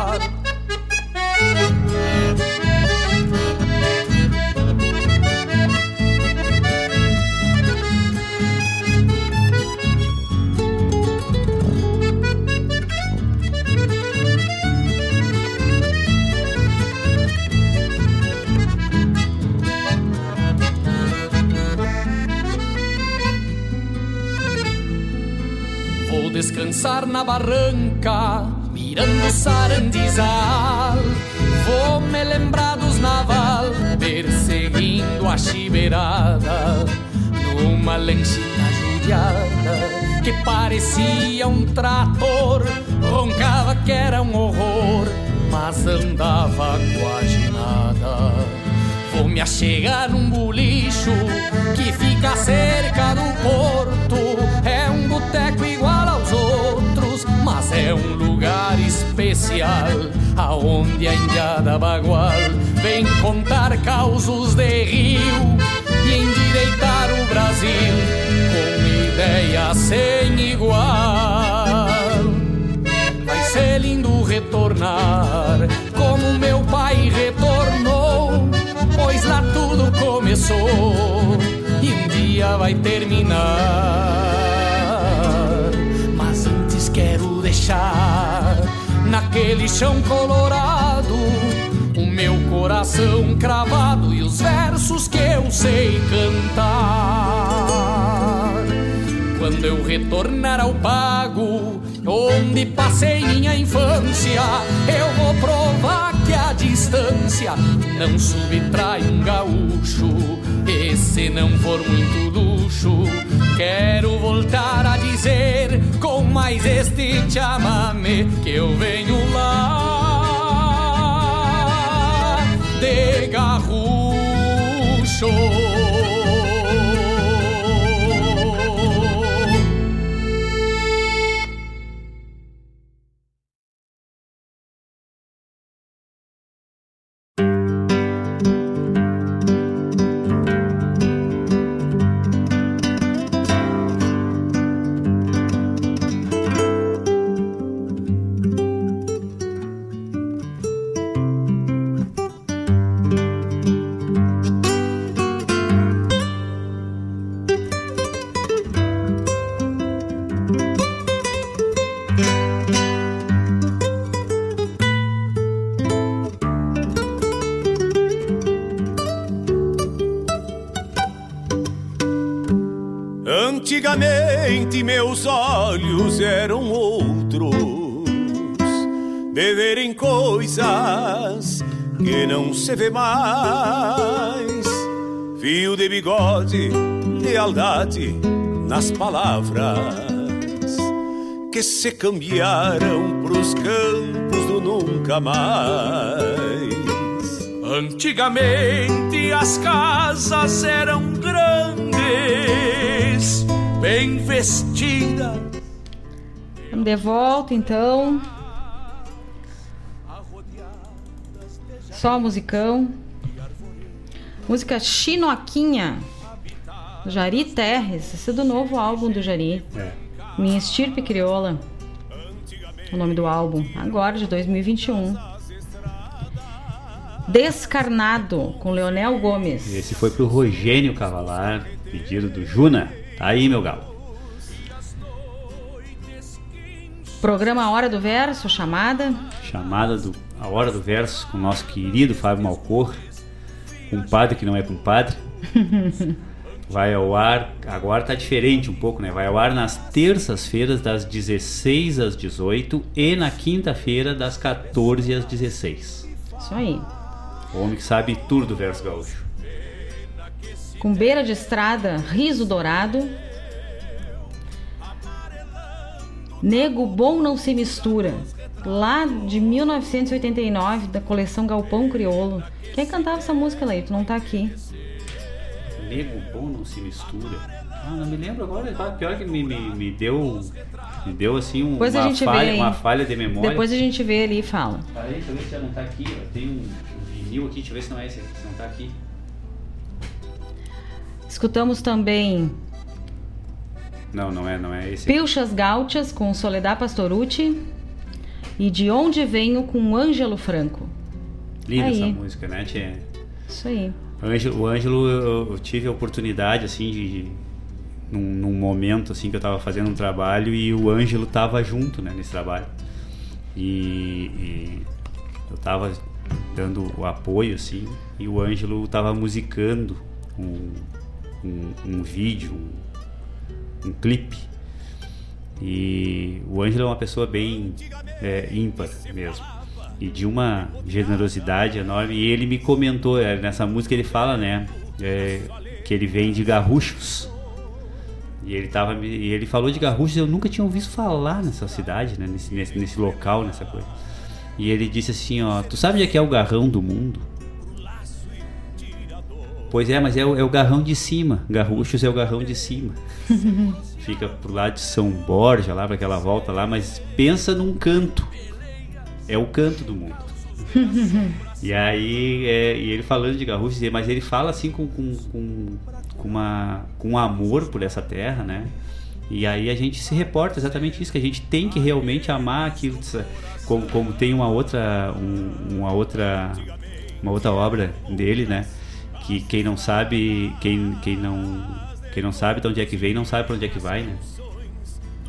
Descansar na barranca, mirando sarandizal. Vou me lembrar dos naval, perseguindo a chibeirada, numa lanchita judiada que parecia um trator. Roncava que era um horror, mas andava quase nada. Vou me achegar num bolicho que fica cerca do porto. É um boteco outros, mas é um lugar especial. Aonde a indiada bagual vem contar causos de rio e endireitar o Brasil com ideia sem igual. Vai ser lindo retornar como meu pai retornou pois lá tudo começou e um dia vai terminar. Deixar naquele chão colorado o meu coração cravado e os versos que eu sei cantar. Quando eu retornar ao pago, onde passei minha infância, eu vou provar que a distância não subtrai um gaúcho. E se não for muito luxo, quero voltar a dizer com mais este chamame que eu venho lá de gaúcho. Que não se vê mais. Fio de bigode, lealdade nas palavras que se cambiaram pros campos do nunca mais. Antigamente as casas eram grandes, bem vestidas. De volta então. Só musicão. Música Chinoquinha. Jari Terres. Esse é do novo álbum do Jari. É. Minha Estirpe Crioula. O nome do álbum. Agora, de 2021. Descarnado, com Leonel Gomes. Esse foi pro Rogênio Cavalar, pedido do Juna. Tá aí, meu galo. Programa Hora do Verso, chamada. Chamada do A Hora do Verso com o nosso querido Fábio Malcor, um padre que não é compadre. Vai ao ar, agora tá diferente um pouco, né? Vai ao ar nas terças-feiras das 16 às 18 e na quinta-feira das 14 às 16. Isso aí. O homem que sabe tudo do verso gaúcho. Com beira de estrada, riso dourado. Nego Bom Não Se Mistura. Lá de 1989, da coleção Galpão Criolo. Quem cantava essa música, Leito? Não tá aqui. Nego bom não se mistura. Ah, não me lembro agora. Ah, Pior que me, me, me deu. Me deu assim um- uma, gente falha, uma falha de memória. Depois a gente vê ali e fala. Peraí, deixa eu ver se já não tá aqui. ó. Tem um, vinil aqui, deixa eu ver se não é esse aqui, se não tá aqui. Escutamos também Não, não é, não é esse. Pilchas Gautias com Soledad Pastorucci e De Onde Venho com Ângelo Franco. Linda essa música, né, Tia? Isso aí. O Ângelo, eu, eu tive a oportunidade, assim, de. Num, num momento, assim, que eu tava fazendo um trabalho e o Ângelo tava junto, né, nesse trabalho. E, e eu tava dando o apoio, assim, e o Ângelo tava musicando um, um, um vídeo, um, um clipe. E o Ângelo é uma pessoa bem é, ímpar mesmo. E de uma generosidade enorme. E ele me comentou, é, nessa música ele fala, né? é, que ele vem de garruchos. E ele, tava, e ele falou de garruchos, eu nunca tinha ouvido falar nessa cidade, né? nesse, nesse, nesse local, nessa coisa. E ele disse assim, ó, tu sabe onde é que é o garrão do mundo? Pois é, mas é o, é o garrão de cima. Garruchos é o garrão de cima. Fica pro lado de São Borja, lá para aquela volta lá, mas pensa num canto. É o canto do mundo. E aí, é, e ele falando de Garruchos, mas ele fala assim com, com, com, com uma, com um amor por essa terra, né? E aí a gente se reporta exatamente isso, que a gente tem que realmente amar aquilo, como, como tem uma outra, um- uma outra, uma outra obra dele, né? Que quem não sabe, quem, quem não, quem não sabe de onde é que vem, não sabe para onde é que vai, né?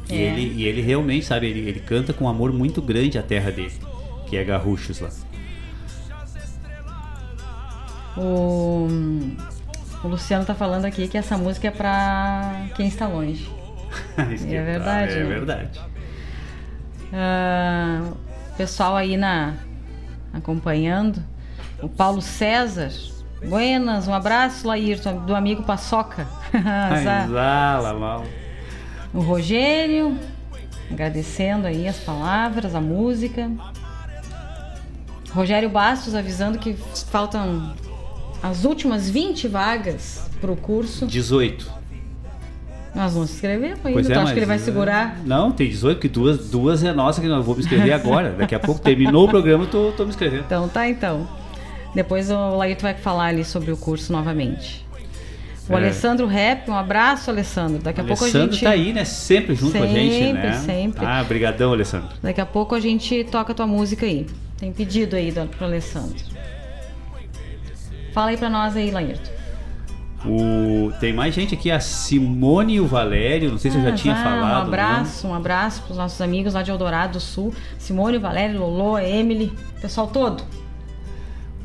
E, É. ele, e ele realmente, sabe, ele, ele canta com um amor muito grande a terra dele, que é Garruchos lá. O, o Luciano tá falando aqui que essa música é pra quem está longe. É tá, verdade, É né? verdade. Ah, pessoal aí na acompanhando. O Paulo César. Buenas, um abraço, Laírton, do amigo Paçoca. Zá. Zala, mal. o Rogério, agradecendo aí as palavras, a música. Rogério Bastos avisando que faltam as últimas 20 vagas pro curso. 18. Nós vamos se inscrever. Pois é, acha mas, que ele vai segurar? Não, tem 18, que duas, duas é nossa que nós vamos me inscrever agora. Daqui a pouco terminou o programa, eu tô, tô me inscrevendo. Então tá, então. Depois o Laírto vai falar ali sobre o curso novamente. O É. Alessandro Rap, um abraço, Alessandro. Daqui a pouco a Alessandro gente. tá aí, né? Sempre junto com a gente, né? Sempre, sempre. Ah, brigadão, Alessandro. Daqui a pouco a gente toca a tua música aí. Tem pedido aí do, pro Alessandro. Fala aí pra nós aí, Laírto. O... Tem mais gente aqui, a Simone e o Valério, não sei se eu já Ah, tinha vá, falado. Um abraço, um abraço pros nossos amigos lá de Eldorado do Sul. Simone, Valério, Lolo, Emily, pessoal todo.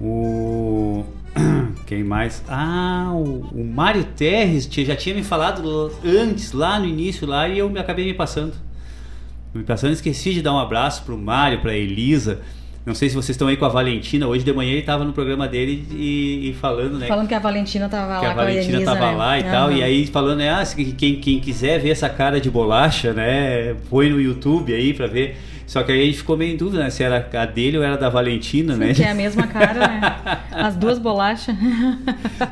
O. Quem mais? Ah, o, o Mário Terres já tinha me falado antes, lá no início, lá, e eu me acabei me passando. Me passando, esqueci de dar um abraço pro Mário, pra Elisa. Não sei se vocês estão aí com a Valentina. Hoje de manhã ele tava no programa dele e, e falando, né? Falando que a Valentina tava que lá com a Valentina Elisa, tava né? lá e tal, Aham. e aí falando, né, ah, quem, quem quiser ver essa cara de bolacha, né, põe no YouTube aí pra ver. Só que aí a gente ficou meio em dúvida, né, se era a dele ou era da Valentina, né? Que é a mesma cara, né? As duas bolachas.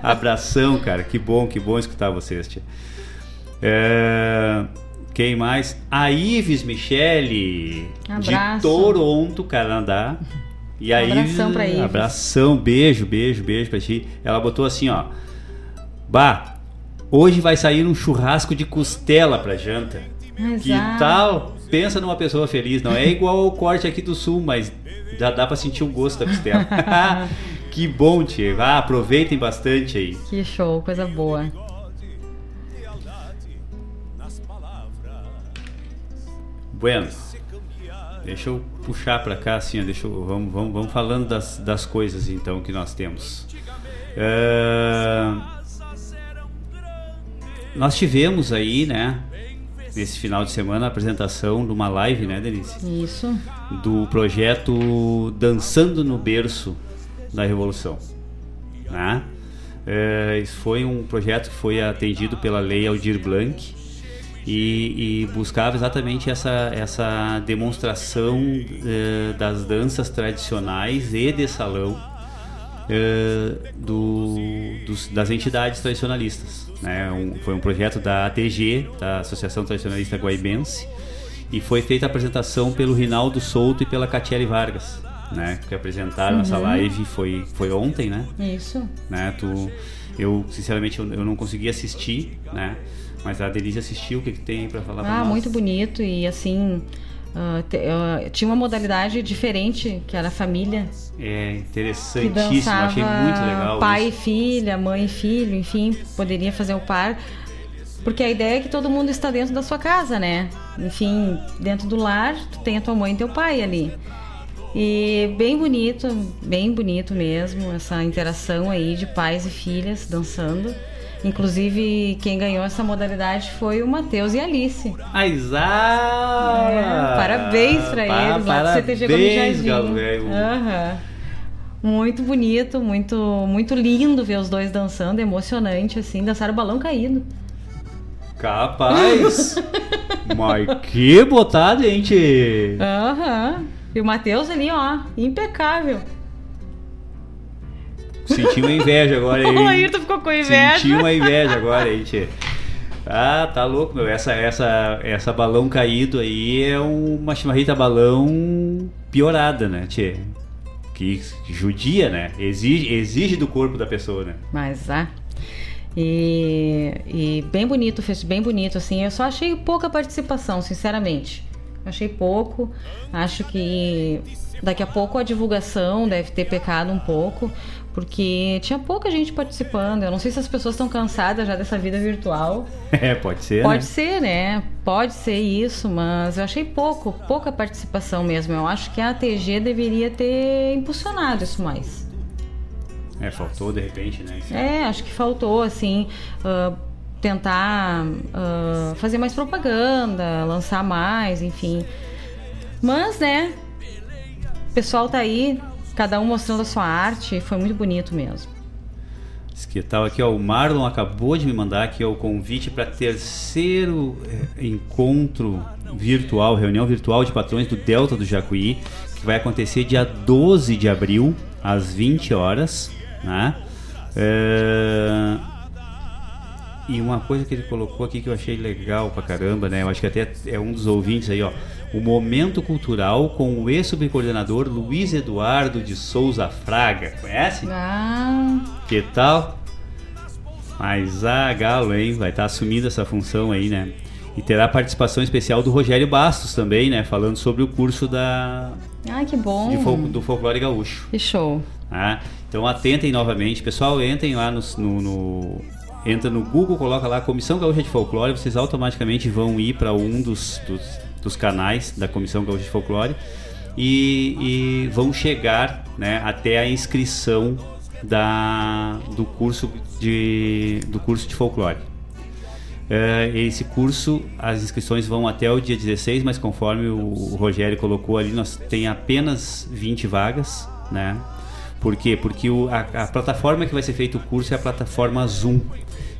Abração, cara, que bom, que bom escutar vocês, tia. É, Quem mais? A Ives Michele, de Abraço. Toronto, Canadá. E a Abração Ives, pra Ives. Abração, beijo, beijo, beijo pra ti. Ela botou assim, ó. Bah, hoje vai sair um churrasco de costela pra janta. Que Exato. tal? Pensa numa pessoa feliz. Não é igual ao corte aqui do sul, mas já dá pra sentir o gosto da costela. Que bom. Ah, aproveitem bastante aí. Que show, coisa boa. Bueno. Deixa eu puxar para cá assim, ó, deixa eu, vamos, vamos, vamos falando das, das coisas então que nós temos. É, nós tivemos aí, né, nesse final de semana a apresentação de uma live, né, Denise? Isso. Do projeto Dançando no Berço da Revolução, né? É, isso foi um projeto que foi atendido pela Lei Aldir Blanc e, e buscava exatamente essa, essa demonstração eh, das danças tradicionais e de salão eh, do, dos, das entidades tradicionalistas. Né? Um, foi um projeto da ATG, da Associação Tradicionalista Guaibense, e foi feita a apresentação pelo Rinaldo Souto e pela Catiele Vargas. Né, que apresentaram Uhum. essa live foi, foi ontem, né? Isso. né? Tu, eu sinceramente eu, eu não consegui assistir, né? Mas a Denise assistiu. O que, que tem para falar pra Ah, nós? muito bonito e assim. Te- ah, tinha uma modalidade diferente, que era a família. É Que interessantíssimo, dançava achei muito legal. pai isso. e filha, mãe e filho, enfim, poderia fazer o par. Porque a ideia é que todo mundo está dentro da sua casa, né? Enfim, dentro do lar, tu tem a tua mãe e teu pai ali. E bem bonito, bem bonito mesmo, essa interação aí de pais e filhas dançando. Inclusive, quem ganhou essa modalidade foi o Matheus e a Alice. A Isara! É, parabéns pra Pa- eles lá do CTG parabéns, Gomes Jardim. Muito bonito, muito, muito lindo ver os dois dançando, emocionante, assim, dançaram o balão caído. Capaz! Mas que botada, gente! Aham. E o Matheus ali, ó, impecável. Senti uma inveja agora aí. O Ayrton ficou com inveja. Senti uma inveja agora aí, tchê. Ah, tá louco, meu. Essa, essa, essa balão caído aí é uma chimarrita balão piorada, né, tchê? Que judia, né? Exige, exige do corpo da pessoa, né? Mas, ah. E, e bem bonito, fez bem bonito, assim. Eu só achei pouca participação, sinceramente. Achei pouco. Acho que daqui a pouco a divulgação deve ter pecado um pouco, porque tinha pouca gente participando. Eu não sei se as pessoas estão cansadas já dessa vida virtual. É, pode ser, Pode né? ser, né? Pode ser isso, mas eu achei pouco, pouca participação mesmo. Eu acho que a ATG deveria ter impulsionado isso mais. É, faltou de repente, né? É, acho que faltou, assim, ah, tentar ah, fazer mais propaganda, lançar mais, enfim. Mas, né, o pessoal tá aí, cada um mostrando a sua arte, foi muito bonito mesmo. Que tal aqui, ó, o Marlon acabou de me mandar aqui ó, o convite para terceiro eh, encontro virtual, reunião virtual de patrões do Delta do Jacuí, que vai acontecer dia 12 de abril, às 20 horas, né? É, E uma coisa que ele colocou aqui que eu achei legal pra caramba, né? Eu acho que até é um dos ouvintes aí, ó. O Momento Cultural com o ex-subcoordenador Luiz Eduardo de Souza Fraga. Conhece? Ah, Que tal? Mas a Galo, hein? Vai estar assumindo essa função aí, né? E terá participação especial do Rogério Bastos também, né? Falando sobre o curso da, ai, que bom. fol- do folclore gaúcho. Que show. Tá? Então atentem novamente, pessoal, entrem lá no, no- no- entra no Google, coloca lá Comissão Gaúcha de Folclore, vocês automaticamente vão ir para um dos, dos, dos canais da Comissão Gaúcha de Folclore e, e vão chegar né, até a inscrição da, do curso de do curso de folclore. É, esse curso, as inscrições vão até o dia 16, mas conforme o, o Rogério colocou ali, nós tem apenas 20 vagas, né? Por quê? Porque o- a, a plataforma que vai ser feito o curso é a plataforma Zoom.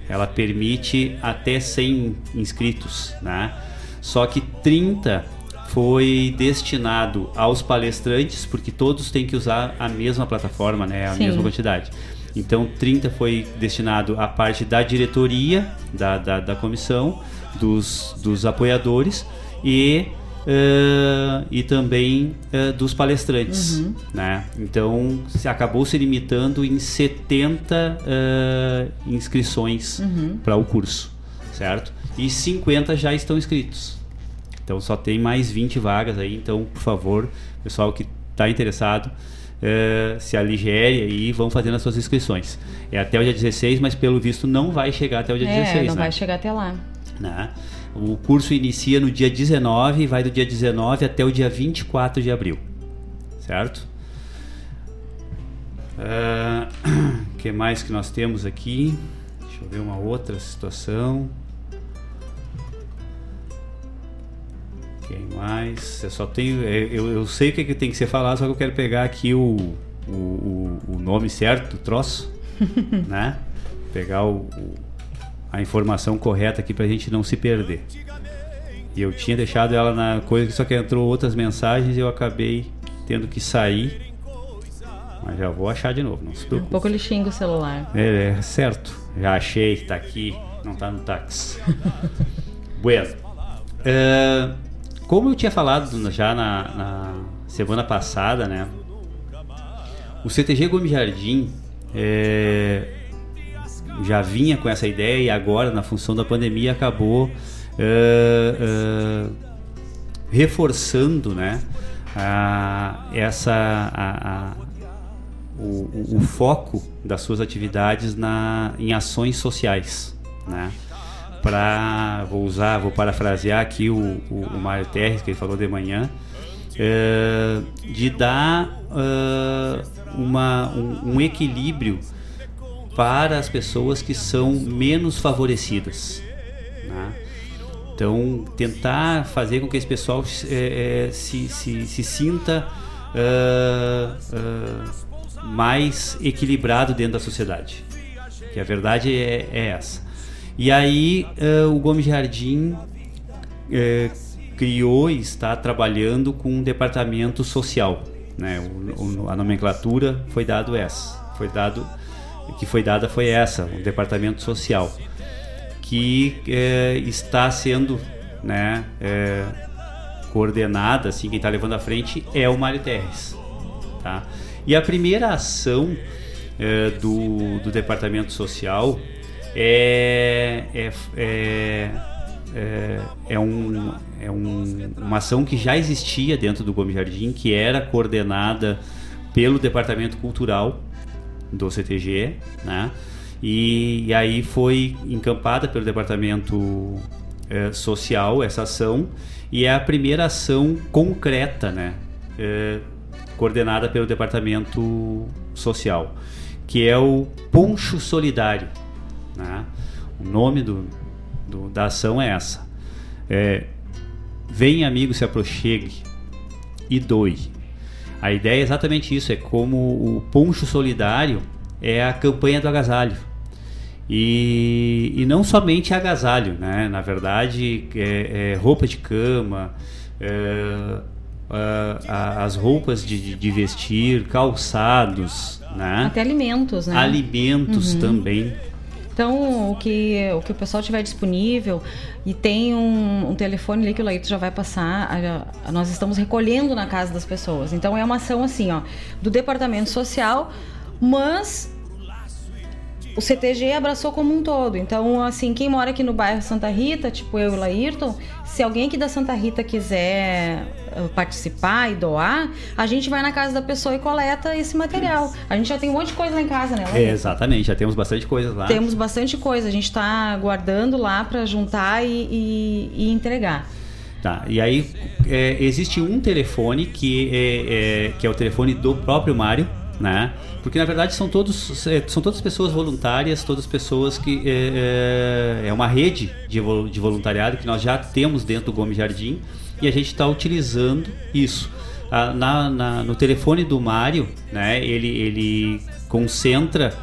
Ela permite até 100 inscritos, né? Só que 30 foi destinado aos palestrantes, porque todos têm que usar a mesma plataforma, né? A Sim. mesma quantidade. Então, 30 foi destinado à parte da diretoria da, da, da comissão, dos, dos apoiadores e, eh, e também eh, dos palestrantes. Uhum. Né? Então, se acabou se limitando em 70 eh, inscrições Uhum. para o curso, certo? E 50 já estão inscritos. Então só tem mais 20 vagas aí, então por favor, pessoal que está interessado, eh, se aligere e vão fazendo as suas inscrições. É até o dia 16, mas pelo visto não vai chegar até o dia é, 16. não né? vai chegar até lá. Né? O curso inicia no dia 19 e vai do dia 19 até o dia 24 de abril. Certo? O que mais que nós temos aqui? Deixa eu ver uma outra situação. Mais? Eu só tenho. é, Eu, eu sei o que, que tem que ser falado, só que eu quero pegar aqui o, o, o, nome certo do troço, né? Pegar o, a informação correta aqui pra gente não se perder. E eu tinha deixado ela na coisa que só que entrou outras mensagens e eu acabei tendo que sair. Mas já vou achar de novo, não se Um preocupe. pouco ele xinga o celular. É, é, certo. Já achei, tá aqui, não tá no táxi. bueno. É, como eu tinha falado já na, na semana passada, né? O CTG Gomes Jardim é, já vinha com essa ideia e agora, na função da pandemia, acabou é, é, reforçando, né? a- essa a- a- o, o- o foco das suas atividades na, em ações sociais, né? Para vou usar, vou parafrasear aqui o, o, o Mário Terres que ele falou de manhã, é, de dar ah, uma, um, um equilíbrio para as pessoas que são menos favorecidas, né? Então, tentar fazer com que esse pessoal eh, eh, se, se, se sinta ah, ah, mais equilibrado dentro da sociedade. Que a verdade é, é essa. E aí, ah, o Gomes Jardim eh, criou e está trabalhando com um departamento social. Né? O- o- a nomenclatura foi dado essa. Foi dado que foi dada foi essa, um departamento social que eh, está sendo né, coordenada, assim, quem está levando à frente é o Mário Terres. Tá? E a primeira ação do, do Departamento Social é, é, é, é, é um, é um- uma ação que já existia dentro do Gomes Jardim, que era coordenada pelo Departamento Cultural do CTG, né? E, e aí foi encampada pelo departamento eh, social essa ação e é a primeira ação concreta, né? eh, coordenada pelo departamento social, que é o Poncho Solidário. Né? O nome do, do- da ação é essa. É, Vem amigo, se aproxegue e doe. A ideia é exatamente isso, é como o Poncho Solidário é a campanha do agasalho. E, e não somente agasalho, né? Na verdade, é, é roupa de cama, é, a- a- as roupas de, de- de vestir, calçados, né? Até alimentos, né? Alimentos Uhum. também. Então, o que, o que o pessoal tiver disponível e tem um, um telefone ali que o Laito já vai passar, a- a- nós estamos recolhendo na casa das pessoas. Então, é uma ação assim, ó, do departamento social, mas o CTG abraçou como um todo. Então, assim, quem mora aqui no bairro Santa Rita, tipo eu e o Laírton, se alguém aqui da Santa Rita quiser eh, participar e doar, a gente vai na casa da pessoa e coleta esse material. A gente já tem um monte de coisa lá em casa, né? É, exatamente, já temos bastante coisas lá. Temos bastante coisa. A gente está guardando lá para juntar e, e- e entregar. Tá, e aí é, existe um telefone que é, é- que é o telefone do próprio Mário, né? Porque na verdade são todos é, são todas pessoas voluntárias, todas pessoas que é, é- é uma rede de, de voluntariado que nós já temos dentro do Gomes Jardim e a gente está utilizando isso. Ah, na- na- no telefone do Mário, né? Ele ele concentra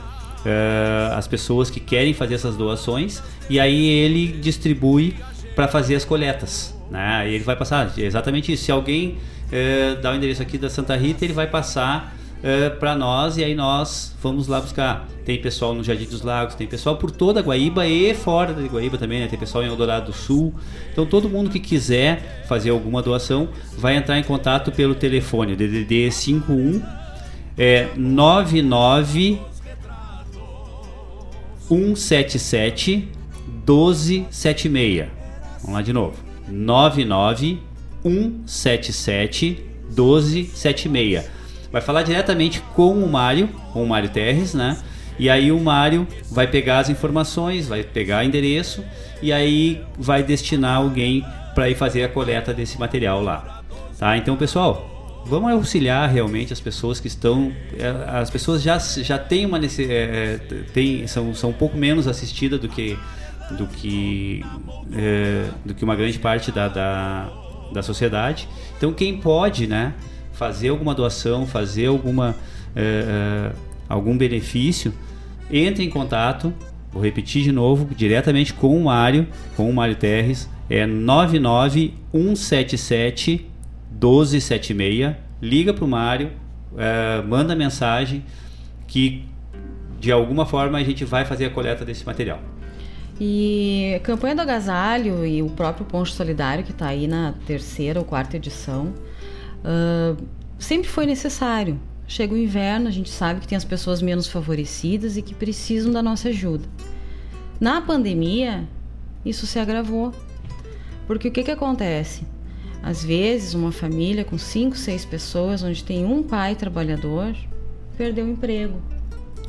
eh, as pessoas que querem fazer essas doações e aí ele distribui para fazer as coletas. Né? Aí ele vai passar exatamente isso. Se alguém eh, dá o endereço aqui da Santa Rita, ele vai passar para nós e aí nós vamos lá buscar. Tem pessoal no Jardim dos Lagos, tem pessoal por toda a Guaíba e fora da Guaíba também, né? tem pessoal em Eldorado do Sul. Então todo mundo que quiser fazer alguma doação vai entrar em contato pelo telefone DDD 51 é 99 177 1276. Vamos lá de novo. 99 177 1276. Vai falar diretamente com o Mário, com o Mário Terres, né? E aí o Mário vai pegar as informações, vai pegar endereço e aí vai destinar alguém para ir fazer a coleta desse material lá. Tá? Então, pessoal, vamos auxiliar realmente as pessoas que estão. é, As pessoas já, já têm uma é, é, tem, são, são um pouco menos assistidas do que do que é, do que uma grande parte da, da, da sociedade. Então, quem pode, né, fazer alguma doação, fazer alguma é, algum benefício, entre em contato. Vou repetir de novo, diretamente com o Mário, com o Mário Terres, é 99177 1276. Liga pro Mário, é, manda mensagem que de alguma forma a gente vai fazer a coleta desse material. E a campanha do agasalho e o próprio Poncho Solidário, que está aí na terceira ou quarta edição, ah, sempre foi necessário. Chega o inverno, a gente sabe que tem as pessoas menos favorecidas e que precisam da nossa ajuda. Na pandemia, isso se agravou. Porque o que, que acontece? Às vezes, uma família com cinco, seis pessoas, onde tem um pai trabalhador, perdeu o emprego.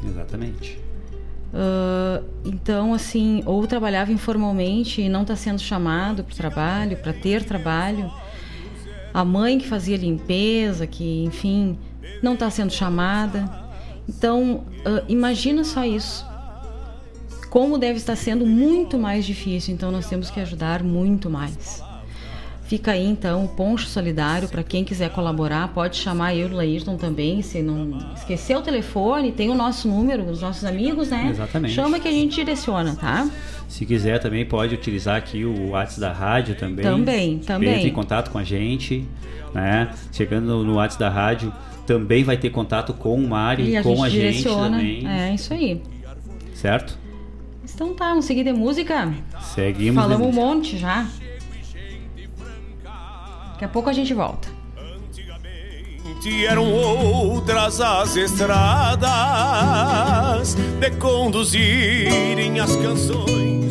Exatamente. Ah, então, assim, ou trabalhava informalmente e não está sendo chamado para o trabalho, para ter trabalho. A mãe que fazia limpeza, que, enfim, não está sendo chamada. Então, ah, imagina só isso. Como deve estar sendo muito mais difícil. Então, nós temos que ajudar muito mais. Fica aí então o Poncho Solidário para quem quiser colaborar, pode chamar eu e Laírton também, se não esquecer o telefone, tem o nosso número, os nossos amigos, né? Exatamente. Chama que a gente direciona, tá? Se quiser também pode utilizar aqui o WhatsApp da rádio também. Também, também. Entre em contato com a gente, né? Chegando no WhatsApp da rádio, também vai ter contato com o Mário E e a com gente a gente também, É isso aí. certo? Então tá, vamos seguir de música? Seguimos. Falamos um monte já. Daqui a pouco a gente volta. E eram outras as estradas de conduzirem as canções.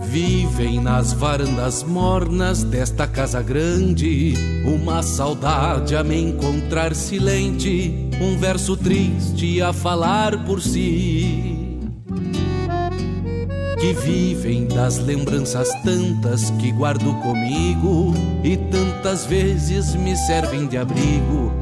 Vivem nas varandas mornas desta casa grande. Uma saudade a me encontrar silente, um verso triste a falar por si. Que vivem das lembranças tantas que guardo comigo. E tantas vezes me servem de abrigo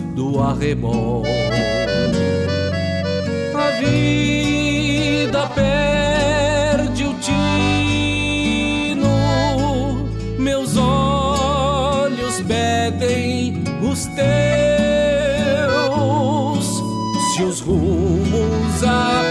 do arrebol. A vida perde o tino, meus olhos pedem os teus. Se os rumos apartam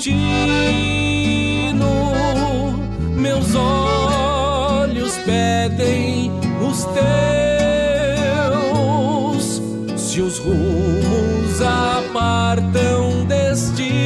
destino. Meus olhos pedem os teus, se os rumos apartam destino.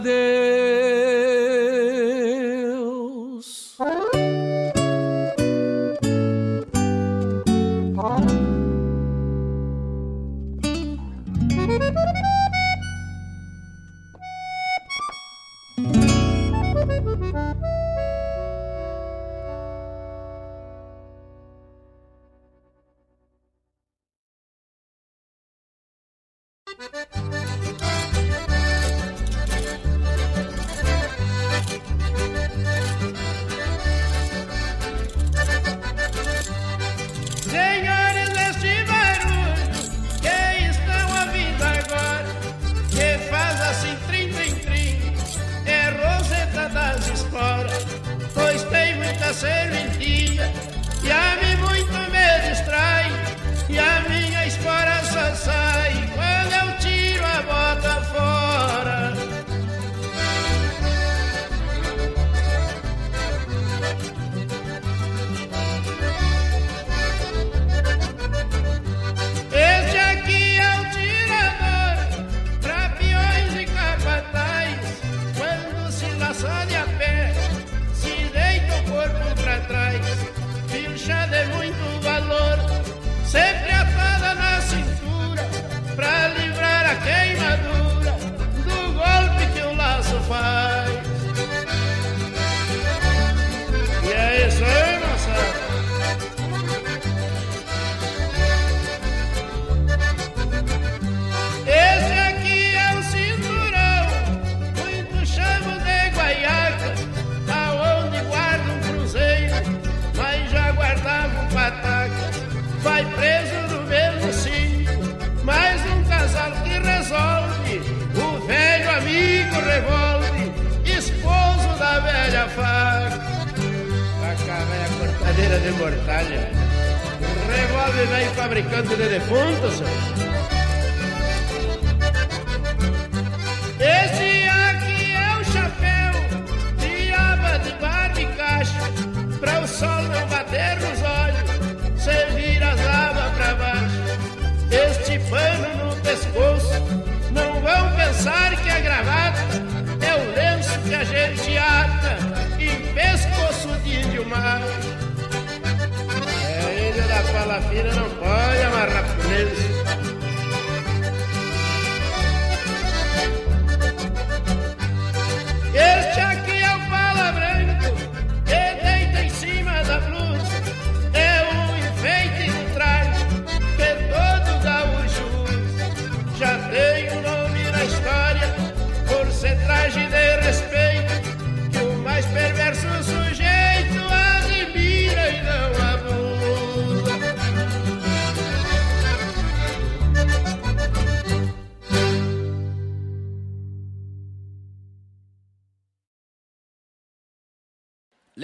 で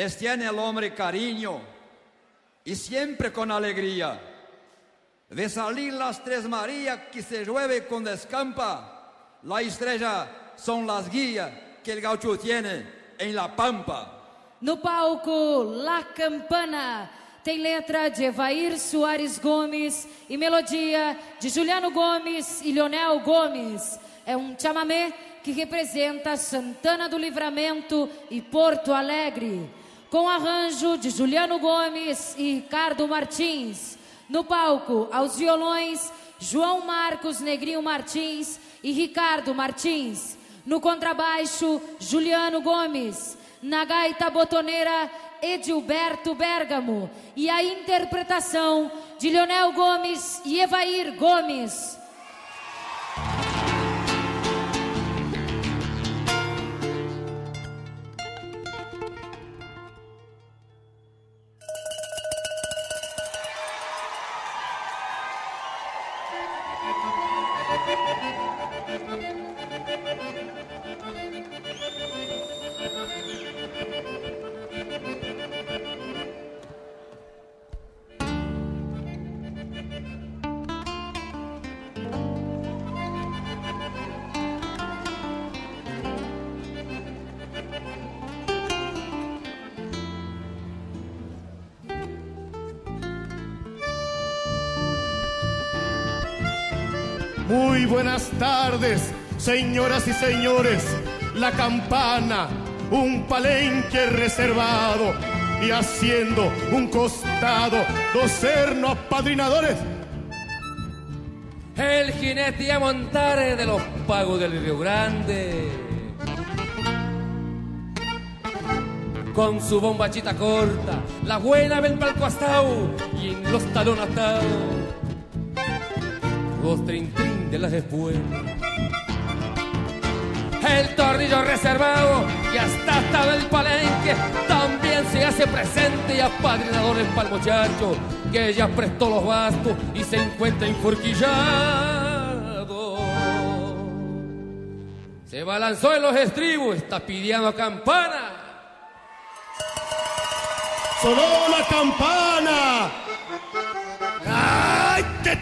les tiene el é hombre cariño y siempre con alegría. De salir las tres Marías que se llueve con descampa, la estrella son las guías que el gaucho tiene en la pampa. No palco, La Campana tem letra de Evair Soares Gomes e melodia de Juliano Gomes e Leonel Gomes. É um chamamé que representa Santana do Livramento e Porto Alegre. Com arranjo de Juliano Gomes e Ricardo Martins. No palco, aos violões, João Marcos Negrinho Martins e Ricardo Martins. No contrabaixo, Juliano Gomes. Na gaita botoneira, Edilberto Bergamo. E a interpretação de Leonel Gomes e Evair Gomes. Señoras y señores. La campana, un palenque reservado y haciendo un costado, dos cernos apadrinadores. El jinete a montar de los pagos del Río Grande. Con su bombachita corta, la buena ven pa'l costado y en los talones atados. Los trin trin de las espuelas. El tornillo reservado y hasta hasta del palenque también se hace presente y apadrinadores para el muchacho que ya prestó los bastos y se encuentra inforquillado. Se balanzó en los estribos, está pidiendo campana. ¡Sonó la campana!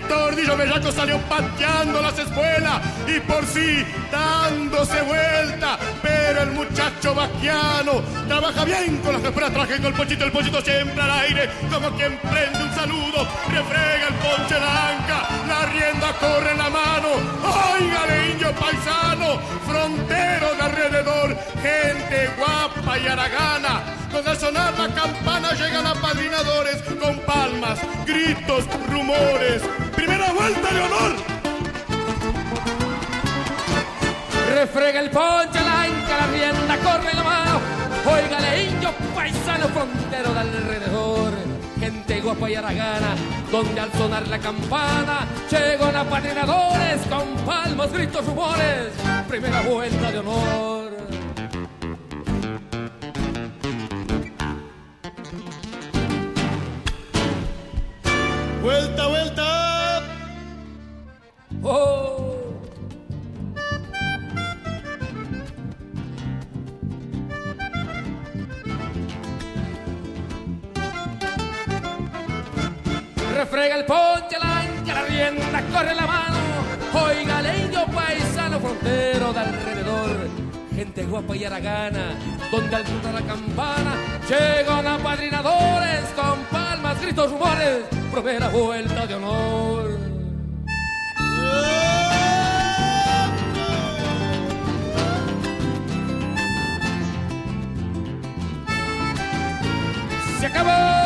¡Ay, qué tordillo bellaco salió pateando las espuelas y por sí dándose vuelta! Pero el muchacho vaquiano trabaja bien con las espuelas, traje con el pochito, el pochito siempre al aire, como quien prende un saludo, refrega el ponche de anca, la rienda corre en la mano. ¡Oiga, indio paisano! Frontero de alrededor, gente guapa y aragana. Con al sonar la campana llegan apadrinadores con palmas, gritos, rumores. Primera vuelta de Refrega el ponche, la anca, la rienda, corre la mano. Óigale, indio paisano frontero de alrededor. Gente guapa y aragana, donde al sonar la campana llegan apadrinadores con palmas, gritos, rumores. Primera vuelta de honor. Vuelta, vuelta. Oh. Refrega el ponche, la ancha, la rienda, corre la mano. Oiga, indio paisano frontero de alrededor. Gente guapa y aragana, donde al sonar la campana llegan apadrinadores con palmas, gritos, rumores. Primera vuelta de honor. ¡Se acabó!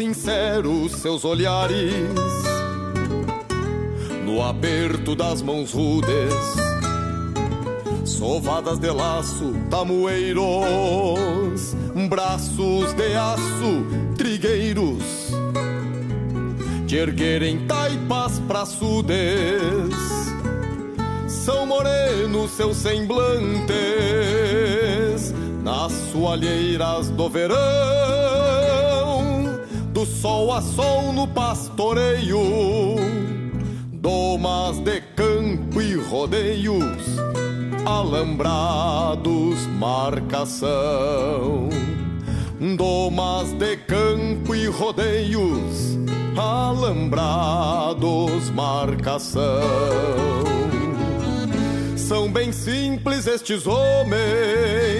sinceros seus olhares. No aperto das mãos rudes, sovadas de laço, tamoeiros, braços de aço, trigueiros, de erguerem taipas praçudes, são morenos seus semblantes, nas soalheiras do verão sol a sol no pastoreio, domas de campo e rodeios, alambrados, marcação. Domas de campo e rodeios, alambrados, marcação. São bem simples estes homens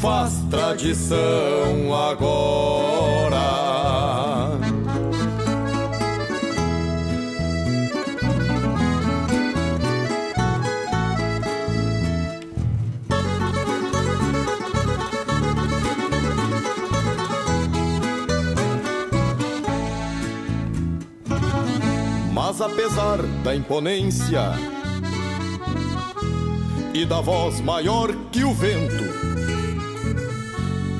faz tradição agora. Mas apesar da imponência e da voz maior que o vento,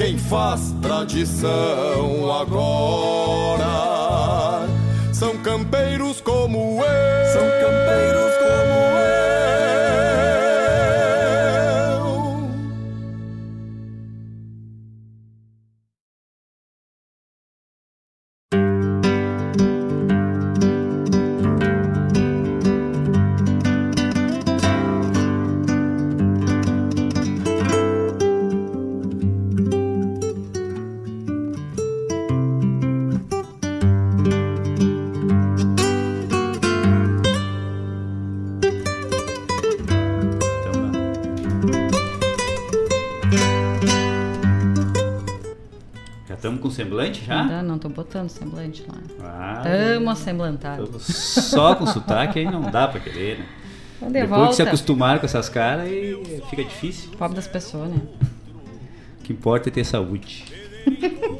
quem faz tradição agora. São campeiros como eu, são campeiros estamos com semblante já? Ainda não tô botando semblante lá. Ah, Tamo assemblantados. Só com sotaque aí não dá pra querer, né? Então, de Depois que se volta. acostumar com essas caras, fica difícil. Pobre das pessoas, né? O que importa é ter saúde.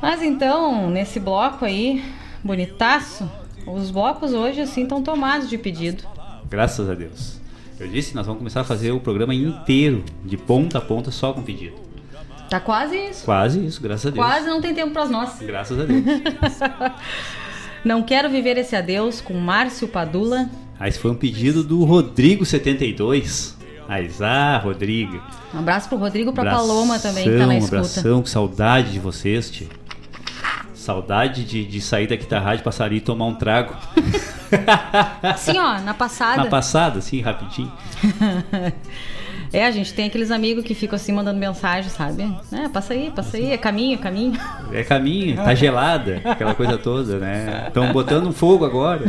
Mas então, nesse bloco aí, bonitaço, os blocos hoje assim estão tomados de pedido. Graças a Deus. Eu disse, nós vamos começar a fazer o programa inteiro, de ponta a ponta, só com pedido. Tá quase isso. Quase isso, graças a Deus. Quase não tem tempo pras nossas. Graças a Deus. Não quero viver esse adeus com Márcio Padula. Ah, esse foi um pedido do Rodrigo72. Mas, ah, Rodrigo. Um abraço pro Rodrigo, pra Abração, Paloma também, que tá na escuta. abração, que saudade de vocês, tio. Saudade de, de sair daqui da rádio, passar ali e tomar um trago. Assim, ó, na passada. Na passada, assim, rapidinho. É, a gente tem aqueles amigos que ficam assim mandando mensagem, sabe? É, passa aí, passa aí, é caminho, é caminho. É caminho, tá gelada, aquela coisa toda, né? Estão botando um fogo agora.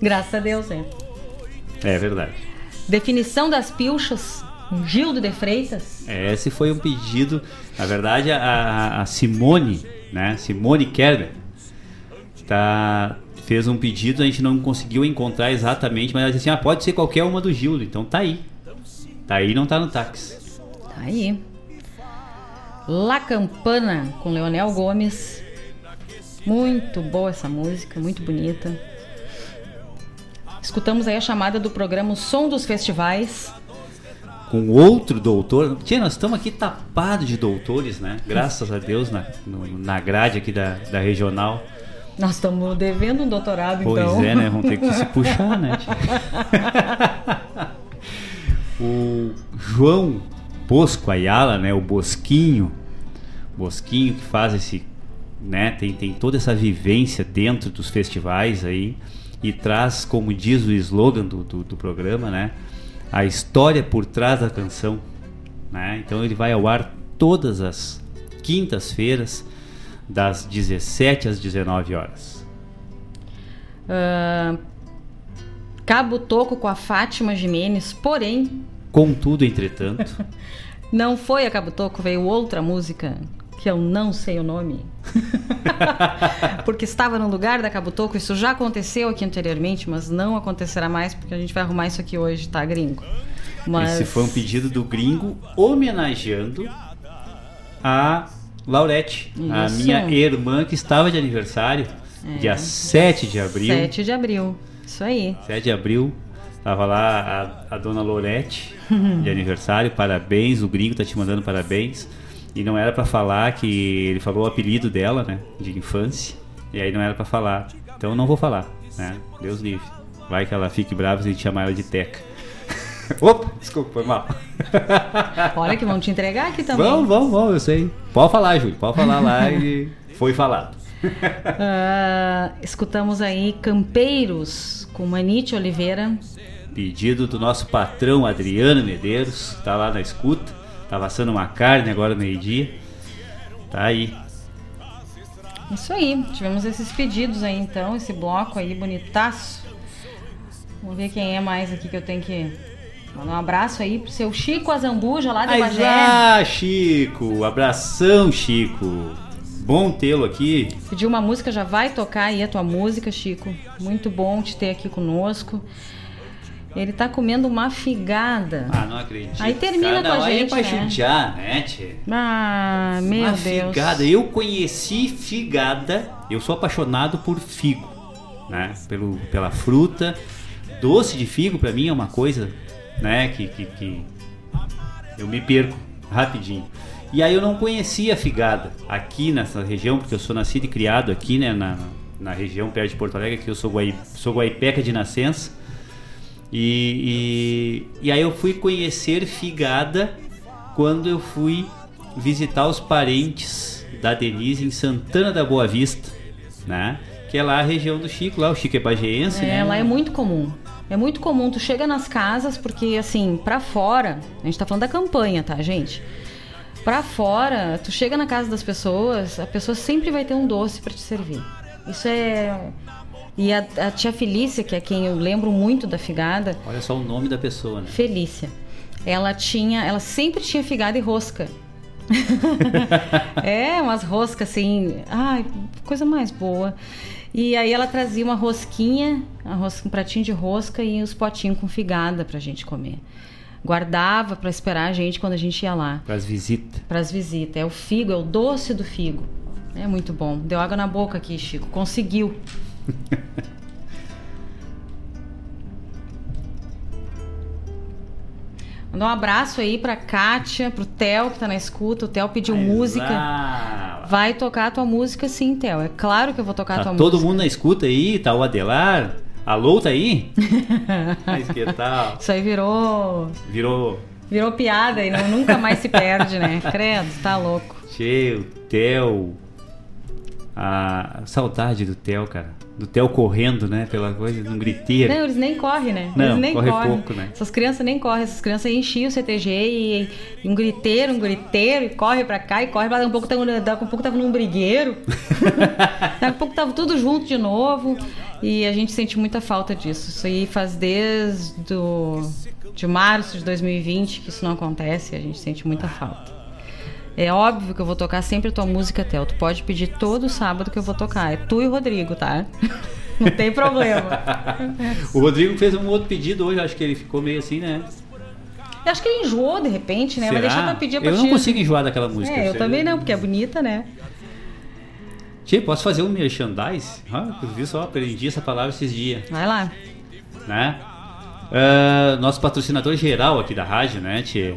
Graças a Deus, é. É verdade. Definição das pilchas, Gildo de Freitas. Esse foi um pedido. Na verdade, a, a Simone né? Simone Kerber, tá, fez um pedido, a gente não conseguiu encontrar exatamente, mas ela disse assim, ah, pode ser qualquer uma do Gil, então tá aí. Tá aí, não tá no táxi. Tá aí. La Campana com Leonel Gomes. Muito boa essa música, muito bonita. Escutamos aí a chamada do programa O Som dos Festivais. Com outro doutor. Tia, nós estamos aqui tapados de doutores, né? Graças a Deus, na, no- na grade aqui da, da regional. Nós estamos devendo um doutorado, Pois então. é, né? Vamos ter que se puxar, né? o João Bosco Ayala, né? O Bosquinho. Bosquinho que faz esse. Né? Tem, tem toda essa vivência dentro dos festivais aí. E traz, como diz o slogan do, do, do programa, né? A história por trás da canção. Né? Então ele vai ao ar todas as quintas-feiras, das 17 às 19 horas. Ah, Cabo Toco com a Fátima Jimenez, porém, Contudo, entretanto, não foi a Cabo Toco, veio outra música que eu não sei o nome. porque estava no lugar da Cabo Toco, isso já aconteceu aqui anteriormente, mas não acontecerá mais porque a gente vai arrumar isso aqui hoje, tá, gringo? Mas esse foi um pedido do gringo homenageando a Laurete, a Isso. minha irmã que estava de aniversário, É. dia 7 de abril. 7 de abril. Isso aí. 7 de abril, tava lá a, a dona Lorete de aniversário, parabéns, o gringo tá te mandando parabéns. E não era pra falar que ele falou o apelido dela, né, de infância, e aí não era pra falar. Então eu não vou falar, né? Deus livre. Vai que ela fique brava se a gente chamar ela de Teca. Opa, desculpa, foi mal. Olha que vão te entregar aqui também. Vamos, vamos, vamos, eu sei. Pode falar, Júlio, pode falar lá e foi falado. Ah, escutamos aí Campeiros com Manite Oliveira. Pedido do nosso patrão Adriano Medeiros, tá lá na escuta, tá assando uma carne agora meio-dia. Tá aí. Isso aí, tivemos esses pedidos aí então, esse bloco aí bonitaço. Vamos ver quem é mais aqui que eu tenho que mandar um abraço aí pro seu Chico Azambuja lá de Bagé. ah, Chico, abração, Chico. Bom tê-lo aqui. Pediu uma música, já vai tocar aí a tua música, Chico. Muito bom te ter aqui conosco. Ele tá comendo uma figada. Ah, não acredito. Aí termina Cara, com a não, aí é gente, pra né? judiar, né, tchê? Ah, meu Uma Deus. figada. Eu conheci figada. Eu sou apaixonado por figo, né? Pelo, pela fruta. Doce de figo pra mim é uma coisa, né? Que, que, que eu me perco rapidinho. E aí eu não conhecia a figada aqui nessa região, porque eu sou nascido e criado aqui, né? Na, na região perto de Porto Alegre, que eu sou, guai, sou guaipeca de nascença. E, e, e aí eu fui conhecer figada quando eu fui visitar os parentes da Denise em Santana da Boa Vista, né? Que é lá a região do Chico, lá o Chico é bageense, É, né? lá é muito comum. É muito comum, tu chega nas casas, porque assim, pra fora, a gente tá falando da campanha, tá, gente? Pra fora, tu chega na casa das pessoas, a pessoa sempre vai ter um doce pra te servir. Isso é. E a, a tia Felícia, que é quem eu lembro muito da figada, Olha só o nome da pessoa, né? Felícia. Ela tinha, ela sempre tinha figada e rosca. é, umas roscas assim, ai, coisa mais boa. E aí ela trazia uma rosquinha, um pratinho de rosca e os potinhos com figada pra gente comer. Guardava pra esperar a gente quando a gente ia lá, Para as visitas. pras visitas. É o figo, é o doce do figo. É muito bom. Deu água na boca aqui, Chico. Conseguiu. Mandar um abraço aí pra Kátia, pro Theo que tá na escuta. O Theo pediu música. lá. Vai tocar a tua música sim, Theo. É claro que eu vou tocar a Tá tua todo música. mundo na escuta aí, tá o Adelar. Alô, tá aí? Mas que tal? Isso aí virou. Virou Virou piada e não, nunca mais se perde, né? Credo, tá louco. cheio, Theo. A saudade do Theo, cara. Do Theo correndo, né? Pela coisa, num griteiro. Não, eles nem correm, né? Não, eles nem corre correm. pouco, né? Essas crianças nem correm. Essas crianças enchiam o CTG e, e um griteiro, um griteiro, e corre pra cá e corre pra lá. Daqui a pouco tava, daqui a pouco tava num brigueiro. daqui a pouco tava tudo junto de novo. E a gente sente muita falta disso. Isso aí faz desde o, de março de 2020 que isso não acontece. A gente sente muita falta. É óbvio que eu vou tocar sempre a tua música, Theo. Tu pode pedir todo sábado que eu vou tocar. É tu e o Rodrigo, tá? Não tem problema. O Rodrigo fez um outro pedido hoje, acho que ele ficou meio assim, né? Eu acho que ele enjoou de repente, né? Será? deixar pra pedir pra Eu ti. não consigo enjoar daquela música. É, eu também não, porque é bonita, né? Tchê, posso fazer um merchandise? Ah, eu vi só, aprendi essa palavra esses dias. Vai lá. né? Ah, nosso patrocinador geral aqui da rádio, né, Tchê?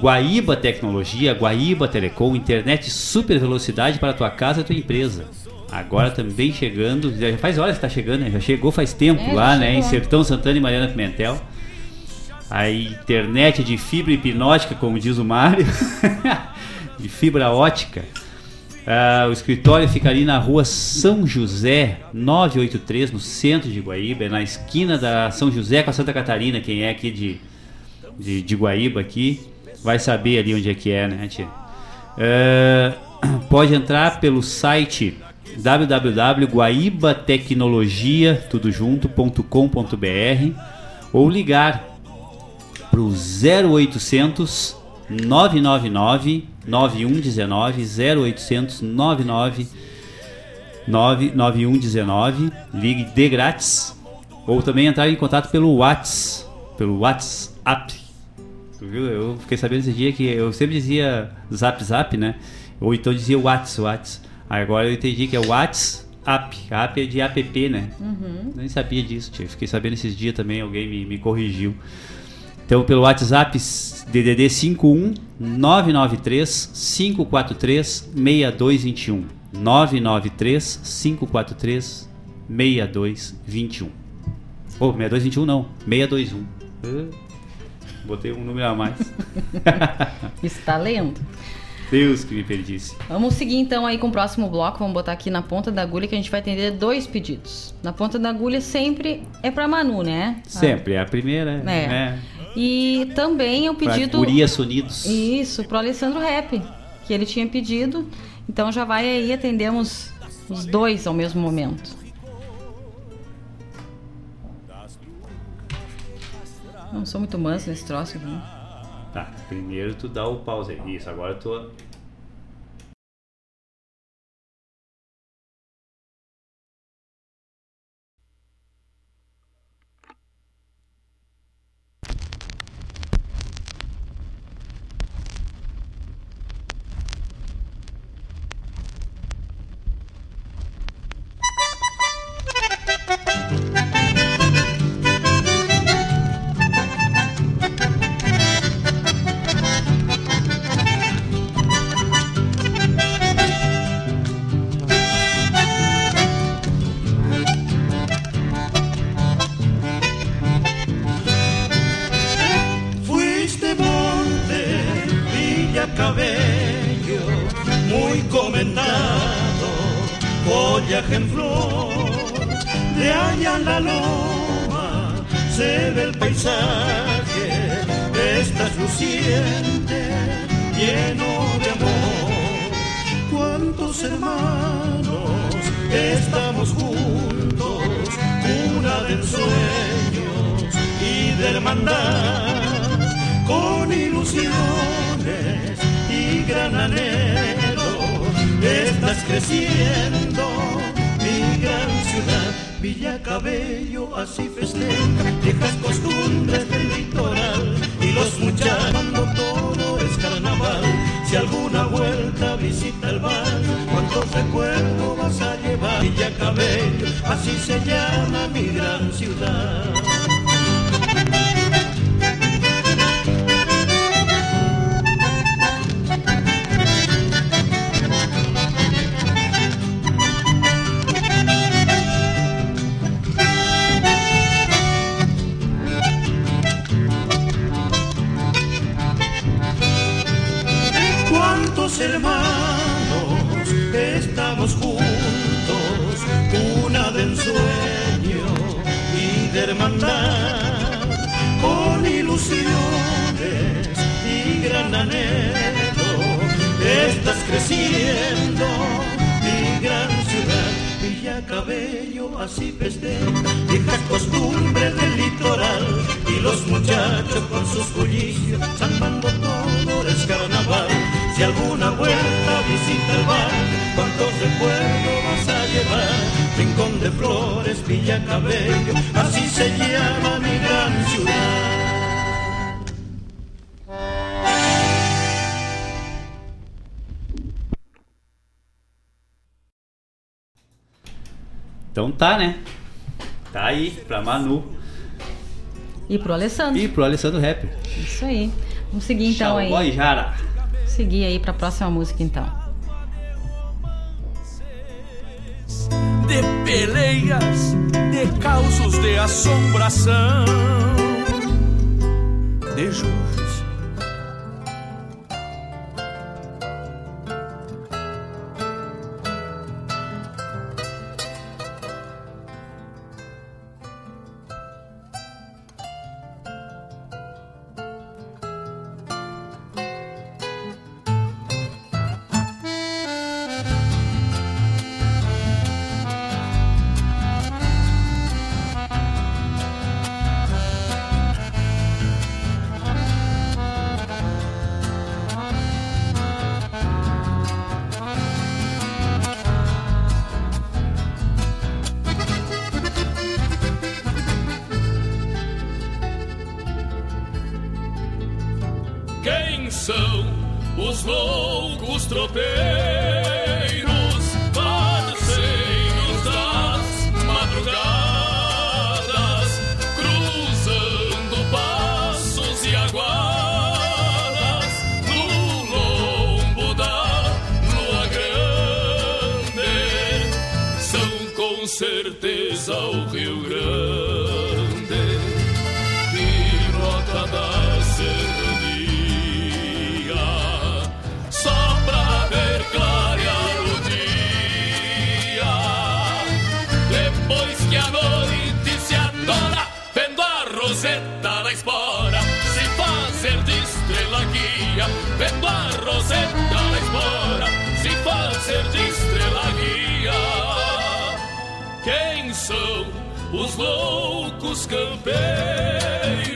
Guaíba Tecnologia, Guaíba Telecom, internet super velocidade para tua casa e tua empresa. Agora também chegando, já faz horas que tá chegando, né? Já chegou faz tempo É, lá, né? Em chegou. Sertão Santana e Mariana Pimentel. A internet de fibra hipnótica, como diz o Mário, de fibra ótica. Ah, o escritório fica ali na rua São José, 983, no centro de Guaíba, é na esquina da São José com a Santa Catarina. Quem é aqui de, de, de Guaíba aqui vai saber ali onde é que é, né, tia? Ah, pode entrar pelo site www.guaibatecnologia, tudo ou ligar para o 0800 999 9119 0800 99 99119 ligue de grátis ou também entrar em contato pelo Whats pelo WhatsApp Tu viu? Eu fiquei sabendo esse dia que eu sempre dizia Zap Zap, né? Ou então dizia Whats Whats. Agora eu entendi que é WhatsApp. App é de app, né? Uhum. Nem sabia disso, tia. Fiquei sabendo esses dias também, alguém me, me corrigiu. Então, pelo WhatsApp DDD 51 993 543 6221. 993 543 6221. Ô, 6221 não, 621. Botei um número a mais. Está lendo. Deus que me perdisse. Vamos seguir então aí com o próximo bloco. Vamos botar aqui na ponta da agulha que a gente vai atender dois pedidos. Na ponta da agulha sempre é pra Manu, né? Sempre, é a primeira. É. né? E também o Pra pedido. Gurias Unidos. Isso, pro Alessandro Rap, que ele tinha pedido. Então já vai aí, atendemos os dois ao mesmo momento. Não sou muito manso nesse troço aqui. Tá, primeiro tu dá o pause. Isso, agora tu. Follaje en flor, de allá en la loma se ve el paisaje, estás luciente, lleno de amor. ¿Cuántos hermanos estamos juntos, una de ensueños y de hermandad? con ilusiones y gran estás creciendo mi gran ciudad Villa Cabello así festeja viejas costumbres del litoral y los muchachos cuando todo es carnaval si alguna vuelta visita el bar cuántos recuerdos vas a llevar Villa Cabello así se llama mi gran ciudad hermanos estamos juntos? Una de ensueño y de hermandad, con ilusiones y gran anhelo, estás creciendo, mi gran ciudad. Villa Cabello así festeja, viejas costumbres del litoral y los muchachos con sus bullicios, zambando todo es carnaval. Si alguna vuelta visita el bar, cuántos recuerdos vas a llevar. Rincón de flores, Villa Cabello, así se llama mi gran ciudad. Então tá, né? Tá aí pra Manu. E pro Alessandro. E pro Alessandro Rapper. Isso aí. Vamos seguir então Xaló aí. Jara. Seguir aí pra próxima música então. de peleias, de causos de assombração, de jujos. Loucos tropeiros, a roseta da espora, se fazer de estrela guia. Quem são os loucos campeiros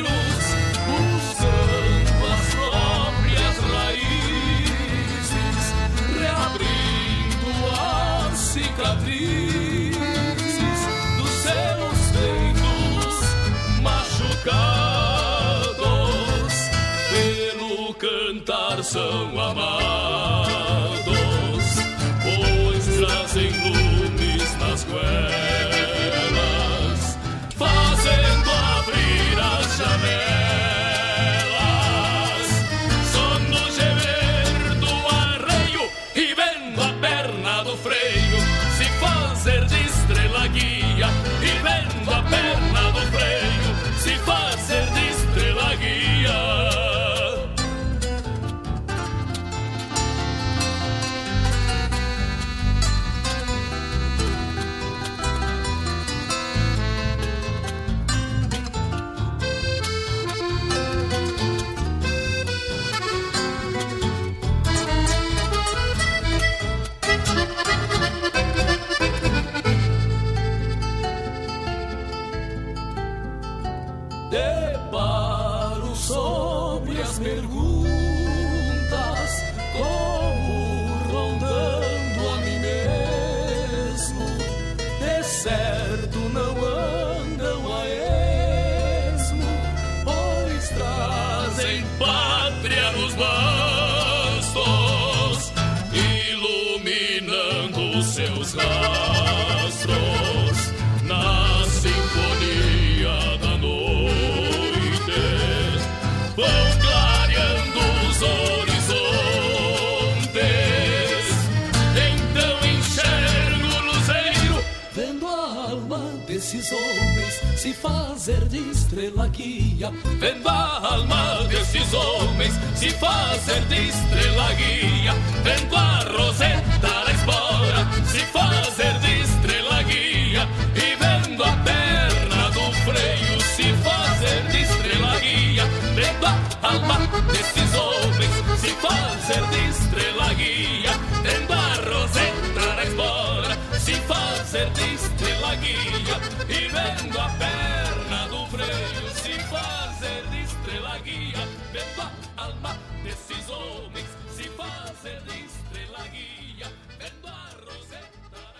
cantar são amados, guia. Vendo a alma desses homens se fazer de estrela guia. Vendo a roseta da espora se fazer de estrela guia. E vendo a perna do freio se fazer de estrela guia. Vendo a alma desses homens se fazer de estrela guia. Vendo a roseta da espora se fazer de estrela guia. E vendo a perna alma desses homens se fazer estrela guia. Vendo a roseta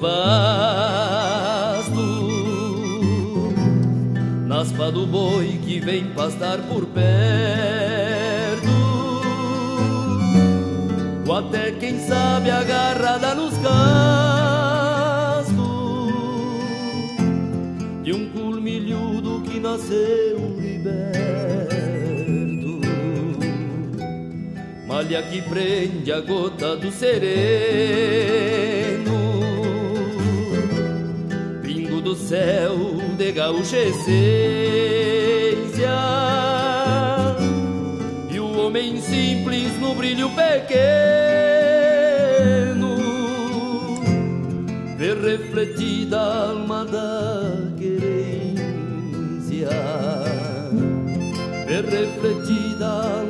nas naspa do boi que vem pastar por perto, ou até quem sabe agarrada nos cascos de um culmilhudo que nasceu liberto, malha que prende a gota do sereno. exigência e o homem simples no brilho pequeno ver refletida a alma da querência. Ver refletida a alma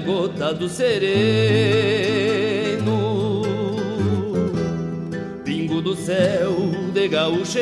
gota do sereno, pingo do céu de gaúcho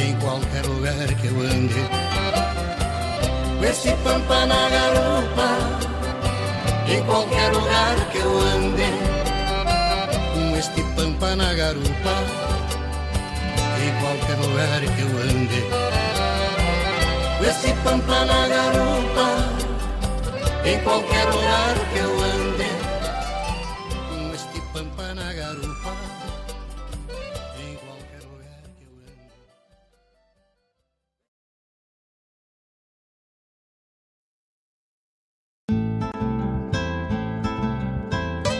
em qualquer lugar que eu ande. Com esse pampa na garupa, em qualquer lugar que eu ande, com este pampa na garupa, em qualquer lugar que eu ande, com esse pampa na garupa, em qualquer lugar que eu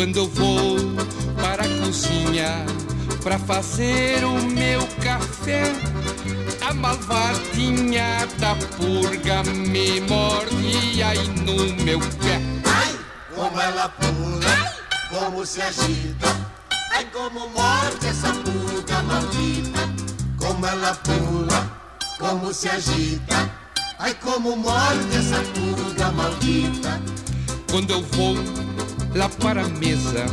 Quando eu vou para a cozinha para fazer o meu café, a malvadinha da purga me morde aí no meu pé. Ai, como ela pula, como se agita. Ai, como morde essa pulga maldita. Como ela pula, como se agita. Ai, como morde essa pulga maldita. Quando eu vou lá para a mesa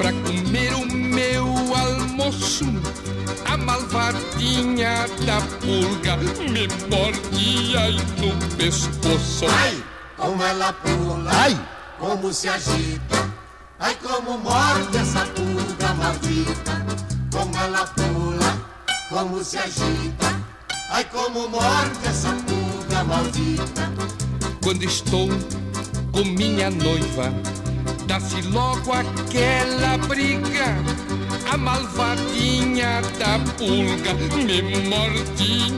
para comer o meu almoço, a malvadinha da pulga me morde aí no pescoço. Ai, como ela pula, ai, como se agita. Ai, como morde essa pulga maldita. Como ela pula, como se agita. Ai, como morde essa pulga maldita. Quando estou com minha noiva, dá-se logo aquela briga. A malvadinha da pulga me morde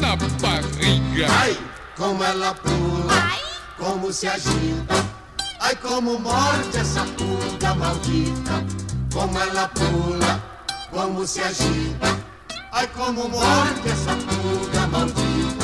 na, barriga. Ai, como ela pula, como se agita. Ai, como morde essa pulga maldita. Como ela pula, como se agita. Ai, como morde essa pulga maldita.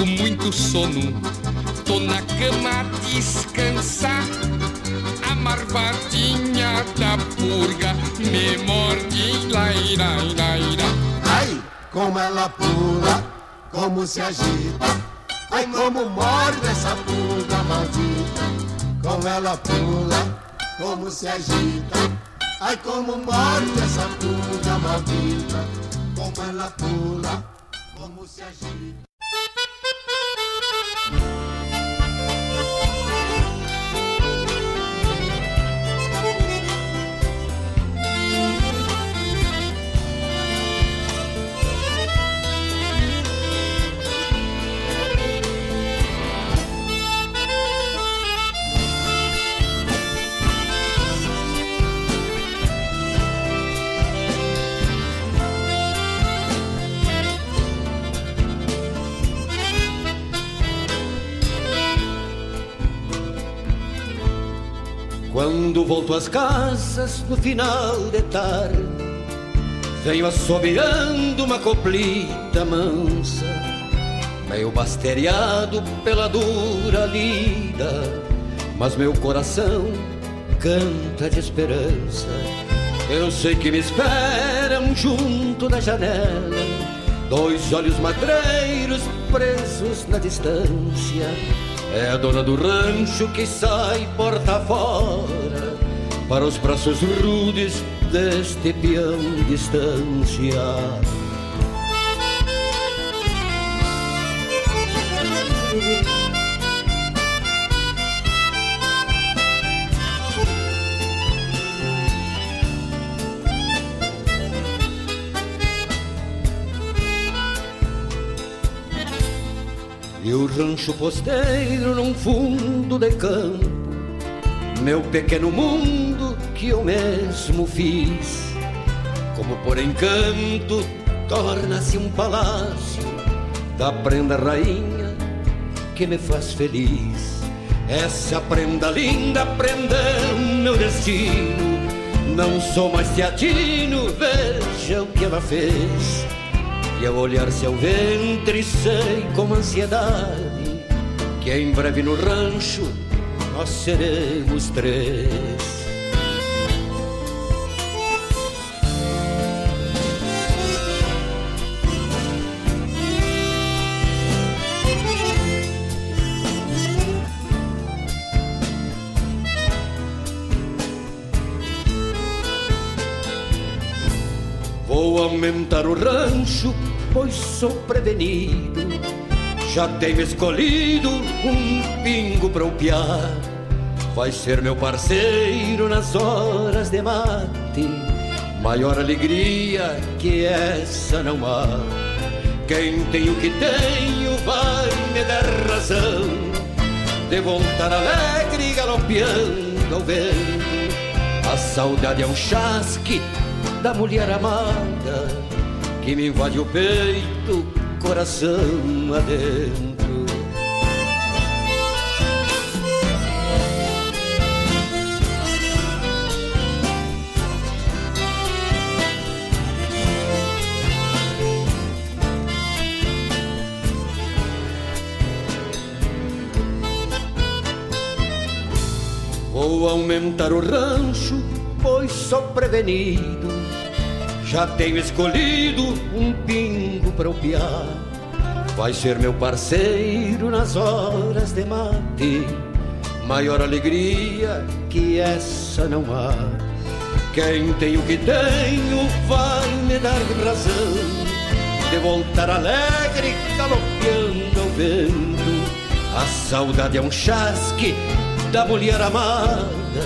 com muito sono, tô na cama a descansar. A marvadinha da purga me morde, laira, laira. Ai, como ela pula, como se agita. Ai, como morde essa pulga maldita. Como ela pula, como se agita. Ai, como morde essa pulga maldita. Como ela pula, como se agita. Quando volto às casas no final de tarde, venho assobiando uma coplita mansa, meio basteriado pela dura lida, mas meu coração canta de esperança. Eu sei que me esperam junto da janela, dois olhos madreiros presos na distância. É a dona do rancho que sai porta fora Para os braços rudes deste peão distância o rancho posteiro num fundo de campo Meu pequeno mundo que eu mesmo fiz. Como por encanto torna-se um palácio Da prenda rainha que me faz feliz. Essa prenda linda prendeu meu destino. Não sou mais teatino, veja o que ela fez e ao olhar seu ventre sei com ansiedade Que em breve no rancho nós seremos três. Aumentar o rancho, pois sou prevenido. Já tenho escolhido um pingo para o piar. Vai ser meu parceiro nas horas de mate. Maior alegria que essa não há. Quem tem o que tenho vai me dar razão. De voltar alegre galopeando ao vento. A saudade é um chasque da mulher amada que me invade o peito, coração adentro. Vou aumentar o rancho, pois sou prevenido já tenho escolhido um pingo para o piar. vai ser meu parceiro nas horas de mate. Maior alegria que essa não há. Quem tem o que tenho vai me dar razão de voltar alegre, galopeando ao vento. A saudade é um chasque da mulher amada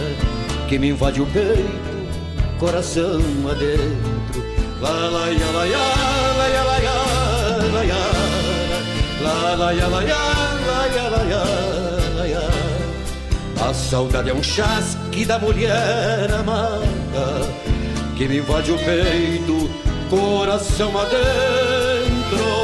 que me invade o peito, coração adentro. La la ya la ya la ya la ya la ya la la ya la ya la ya la ya A saudade é um chasque da mulher amada que me invade o peito, coração adentro.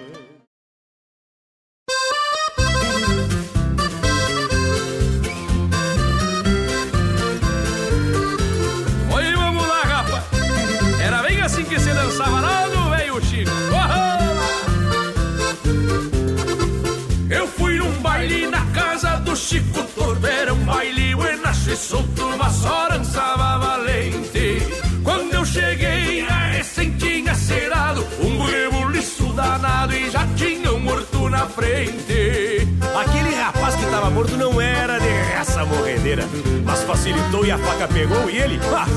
Chico Torto. Era um baile buenaço e solto, uma sorançava valente. Quando eu cheguei, a recém tinha cerado um rebuliço danado e já tinha um morto na frente. Aquele rapaz que tava morto não era de raça morredeira, mas facilitou e a faca pegou e ele, ah,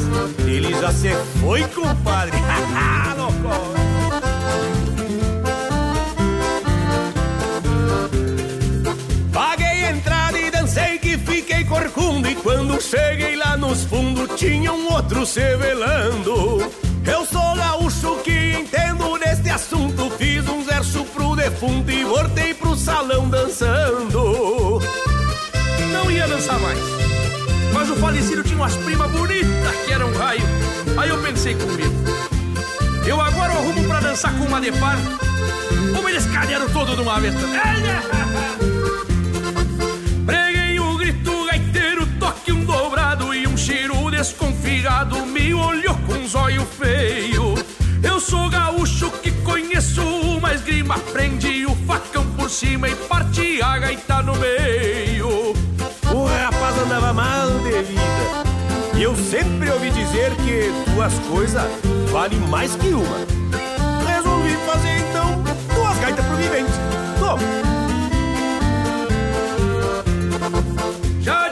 ele já se foi, compadre. Louco. E quando cheguei lá nos fundos tinha um outro se velando Eu sou gaúcho que entendo neste assunto Fiz um verso pro defunto e voltei pro salão dançando. Não ia dançar mais Mas o falecido tinha umas primas bonitas que eram raio. Aí eu pensei comigo Eu agora arrumo pra dançar com uma de par. Ou eles calharam todo de uma vez desconfiado me olhou com um zóio feio. Eu sou gaúcho que conheço uma esgrima, prendi o facão por cima e parti a gaita no meio. O rapaz andava mal de vida. E eu sempre ouvi dizer que duas coisas valem mais que uma. Resolvi fazer então duas gaitas pro vivente. Toma.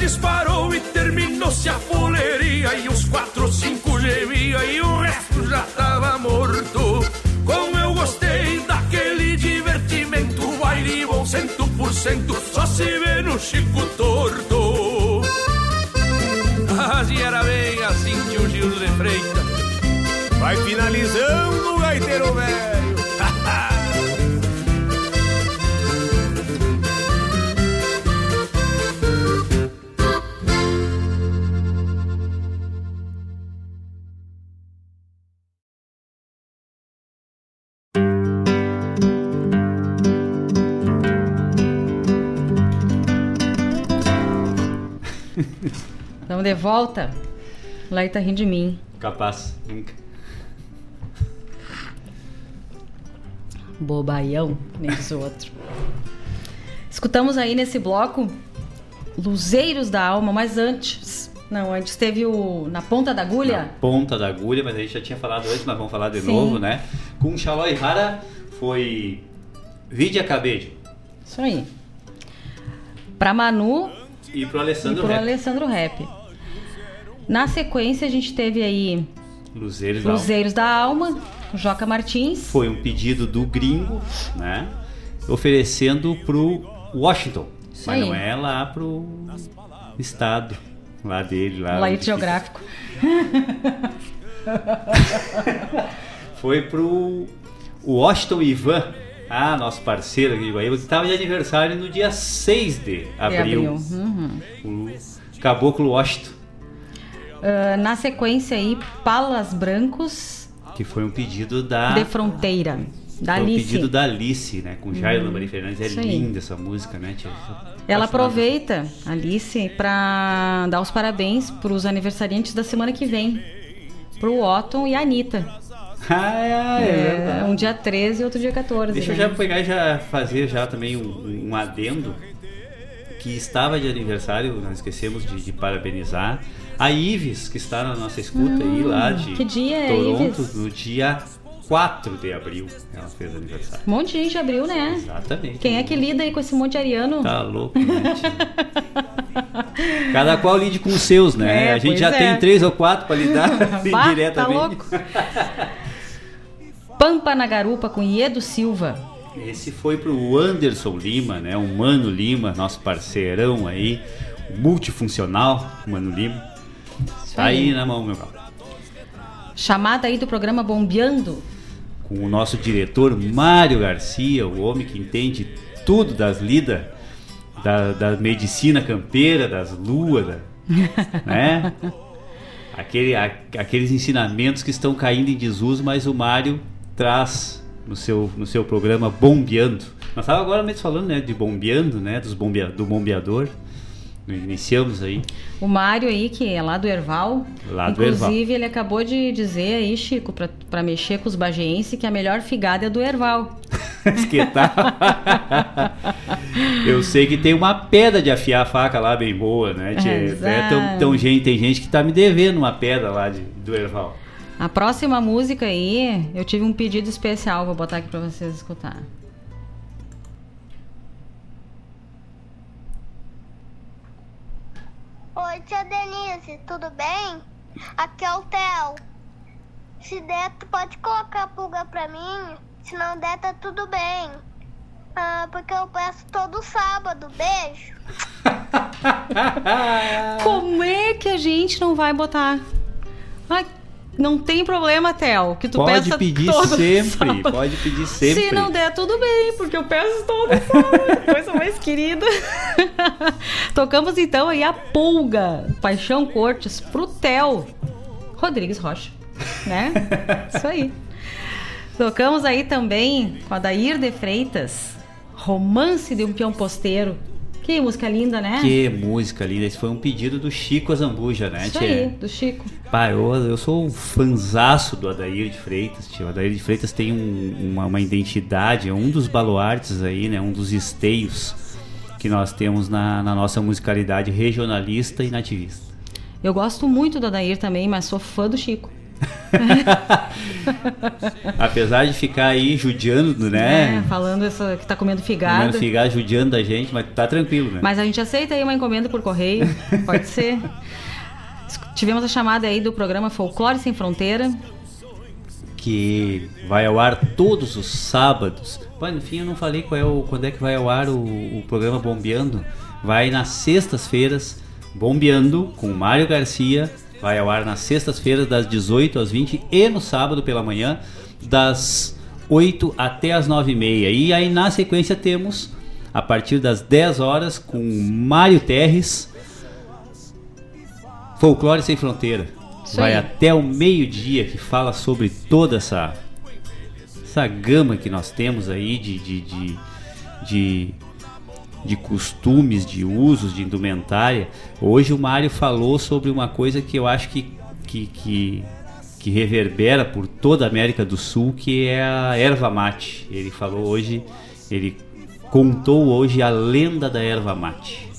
Disparou e terminou-se a fuleria. E os quatro, cinco gemia e o resto já tava morto. Como eu gostei daquele divertimento Baile bom cento por cento Só se vê no Chico Torto. Assim era bem assim que o Gil de Freitas. Vai finalizando o gaiteiro velho. Estamos de volta. Lá tá rindo de mim. Capaz, nunca. Bobaião, nem diz o outro. Escutamos aí nesse bloco Luzeiros da Alma, mas antes. Não, antes teve o Na Ponta da Agulha. Ponta da agulha, mas a gente já tinha falado antes, mas vamos falar de Sim. novo, né? Com Xalói Rara foi Vidia Cabejo Isso aí. Pra Manu e pro e Alessandro pro Rep. Alessandro Rap. Na sequência, a gente teve aí Luzeiros, da Luzeiros da Alma, Joca Martins. Foi um pedido do gringo, né? Oferecendo pro Washington. Isso mas aí. não é lá pro estado lá dele. Lá onde geográfico. Foi pro Washington Ivan. Ah, nosso parceiro aqui de Guaíba, que estava de aniversário no dia 6 de De abril. Uhum. O Caboclo Washington, Ah, na sequência aí, Palas Brancos que foi um pedido da. de Fronteira. Da foi um Alice. pedido da Alice, né? Com Jairo Hum, Lambari Fernandes. É isso aí. linda essa música, né? tia? Ela aproveita, Alice, para dar os parabéns para os aniversariantes da semana que vem. Pro Otton e a Anitta. Ah, é, É, verdade. um dia 13 e outro dia 14. Deixa eu né? já pegar e já fazer já também um, um adendo que estava de aniversário, nós esquecemos de, de parabenizar a Ives, que está na nossa escuta aí lá de Hum, que dia é, Toronto, no dia 4 de abril. Ela fez aniversário. Um monte de gente abriu, né? Exatamente. Quem é que lida aí com esse monte de ariano? Tá louco, né? Cada qual lide com os seus, né? É, a gente já é. tem três ou quatro para lidar Bah, indiretamente. tá louco. Pampa na Garupa com Iedo Silva. Esse foi pro Anderson Lima, né? O Mano Lima, nosso parceirão aí, o multifuncional, Mano Lima. Tá aí. aí na mão, meu galo. Chamada aí do programa Bombeando. Com o nosso diretor Mário Garcia, o homem que entende tudo das lidas, da, da medicina campeira, das luas, da- né? Aquele, a- aqueles ensinamentos que estão caindo em desuso, mas o Mário traz no seu, no seu programa Bombeando. Nós estávamos agora mesmo falando né, de bombeando, né? Dos bombea, do bombeador. Iniciamos aí. O Mário aí, que é lá do Erval. Lá do Inclusive, ele acabou de dizer aí, Chico, pra mexer com os bageenses, que a melhor figada é do Erval. que tal? Eu sei que tem uma pedra de afiar a faca lá bem boa, né? tia? Exato. É, tão, tão gente, tem gente que tá me devendo uma pedra lá de, do Erval. A próxima música aí, eu tive um pedido especial, vou botar aqui pra vocês escutar. Oi, tia Denise, tudo bem? Aqui é o Theo. Se der, tu pode colocar a pulga pra mim? Se não der, tá tudo bem. Ah, porque eu peço todo sábado. Beijo. Como é que a gente não vai botar? Ai, não tem problema, Theo, que tu pode peça pedir todo sempre, sábado. pode pedir sempre. Se não der, tudo bem, porque eu peço todo sábado. Coisa mais querida. Tocamos então aí a Pulga, Paixão Cortes, pro Theo Rodrigues Rocha, né? Isso aí. Tocamos aí também com a Dair de Freitas, Romance de um Peão Posteiro. Que música linda, né? Que música linda. Esse foi um pedido do Chico Azambuja, né, Isso tia? aí, do Chico. Pá, eu, eu sou um fanzaço do Adair de Freitas, tio. O Adair de Freitas tem um- uma, uma identidade, é um dos baluartes aí, né? Um dos esteios que nós temos na, na nossa musicalidade regionalista e nativista. Eu gosto muito do Adair também, mas sou fã do Chico. Apesar de ficar aí judiando, né? É, falando essa, que tá comendo figada. Comendo figar judiando da gente, mas tá tranquilo, né? Mas a gente aceita aí uma encomenda por correio, pode ser. Tivemos a chamada aí do programa Folclore Sem Fronteira. que vai ao ar todos os sábados. Pô, no fim eu não falei é o, quando é que vai ao ar o, o programa Bombeando. Vai nas sextas-feiras, Bombeando com Mário Garcia. Vai ao ar nas sextas-feiras, das 18 às 20 e no sábado pela manhã, das 8 até as 9h30. E aí na sequência temos, a partir das 10 horas, com Mário Terres, Folclore Sem Fronteira. Isso Vai aí. até o meio-dia que fala sobre toda essa essa gama que nós temos aí de, de, de, de, de costumes, de usos, de indumentária. Hoje o Mário falou sobre uma coisa que eu acho que, que, que, que reverbera por toda a América do Sul, que é a erva mate. Ele falou hoje, ele contou hoje a lenda da erva mate.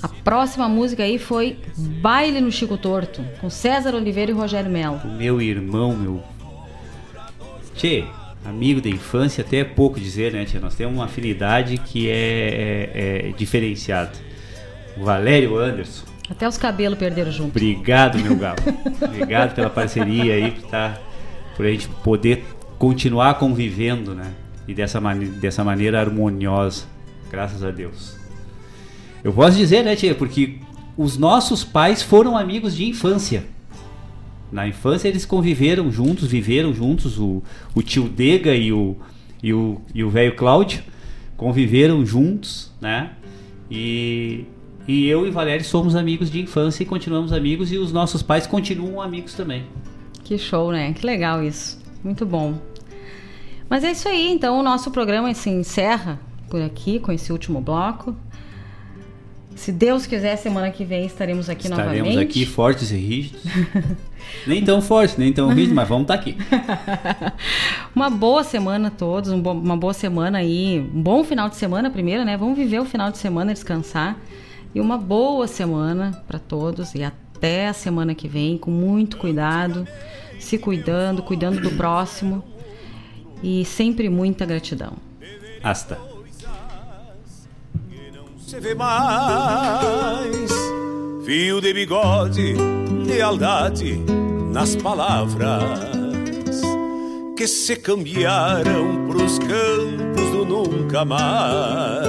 A próxima música aí foi Baile no Chico Torto, com César Oliveira e Rogério Melo. Meu irmão, meu. Tchê, amigo da infância, até é pouco dizer, né, Tchê? Nós temos uma afinidade que é, é- é diferenciada. O Valério Anderson. Até os cabelos perderam junto. Obrigado, meu galo. Obrigado pela parceria aí, por, tá, por a gente poder continuar convivendo, né? E dessa, mane dessa maneira harmoniosa. Graças a Deus. Eu posso dizer, né, tia? Porque os nossos pais foram amigos de infância. Na infância eles conviveram juntos, viveram juntos, o, o tio Dega e o e o e o velho Cláudio conviveram juntos, né? E, e eu e Valéria somos amigos de infância e continuamos amigos e os nossos pais continuam amigos também. Que show, né? Que legal isso. Muito bom. Mas é isso aí, então o nosso programa se encerra por aqui com esse último bloco. Se Deus quiser, semana que vem estaremos aqui Estaremos novamente. aqui fortes e rígidos. nem tão fortes, nem tão rígidos, mas vamos estar aqui. Uma boa semana a todos, um uma boa semana aí, um bom final de semana primeiro, né? Vamos viver o final de semana, descansar. E uma boa semana para todos e até a semana que vem, com muito cuidado, se cuidando, cuidando do próximo e sempre muita gratidão. Hasta. Se vê mais fio de bigode, lealdade nas palavras que se cambiaram pros campos do nunca mais.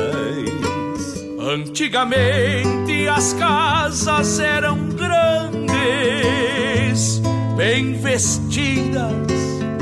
Antigamente as casas eram grandes, bem vestidas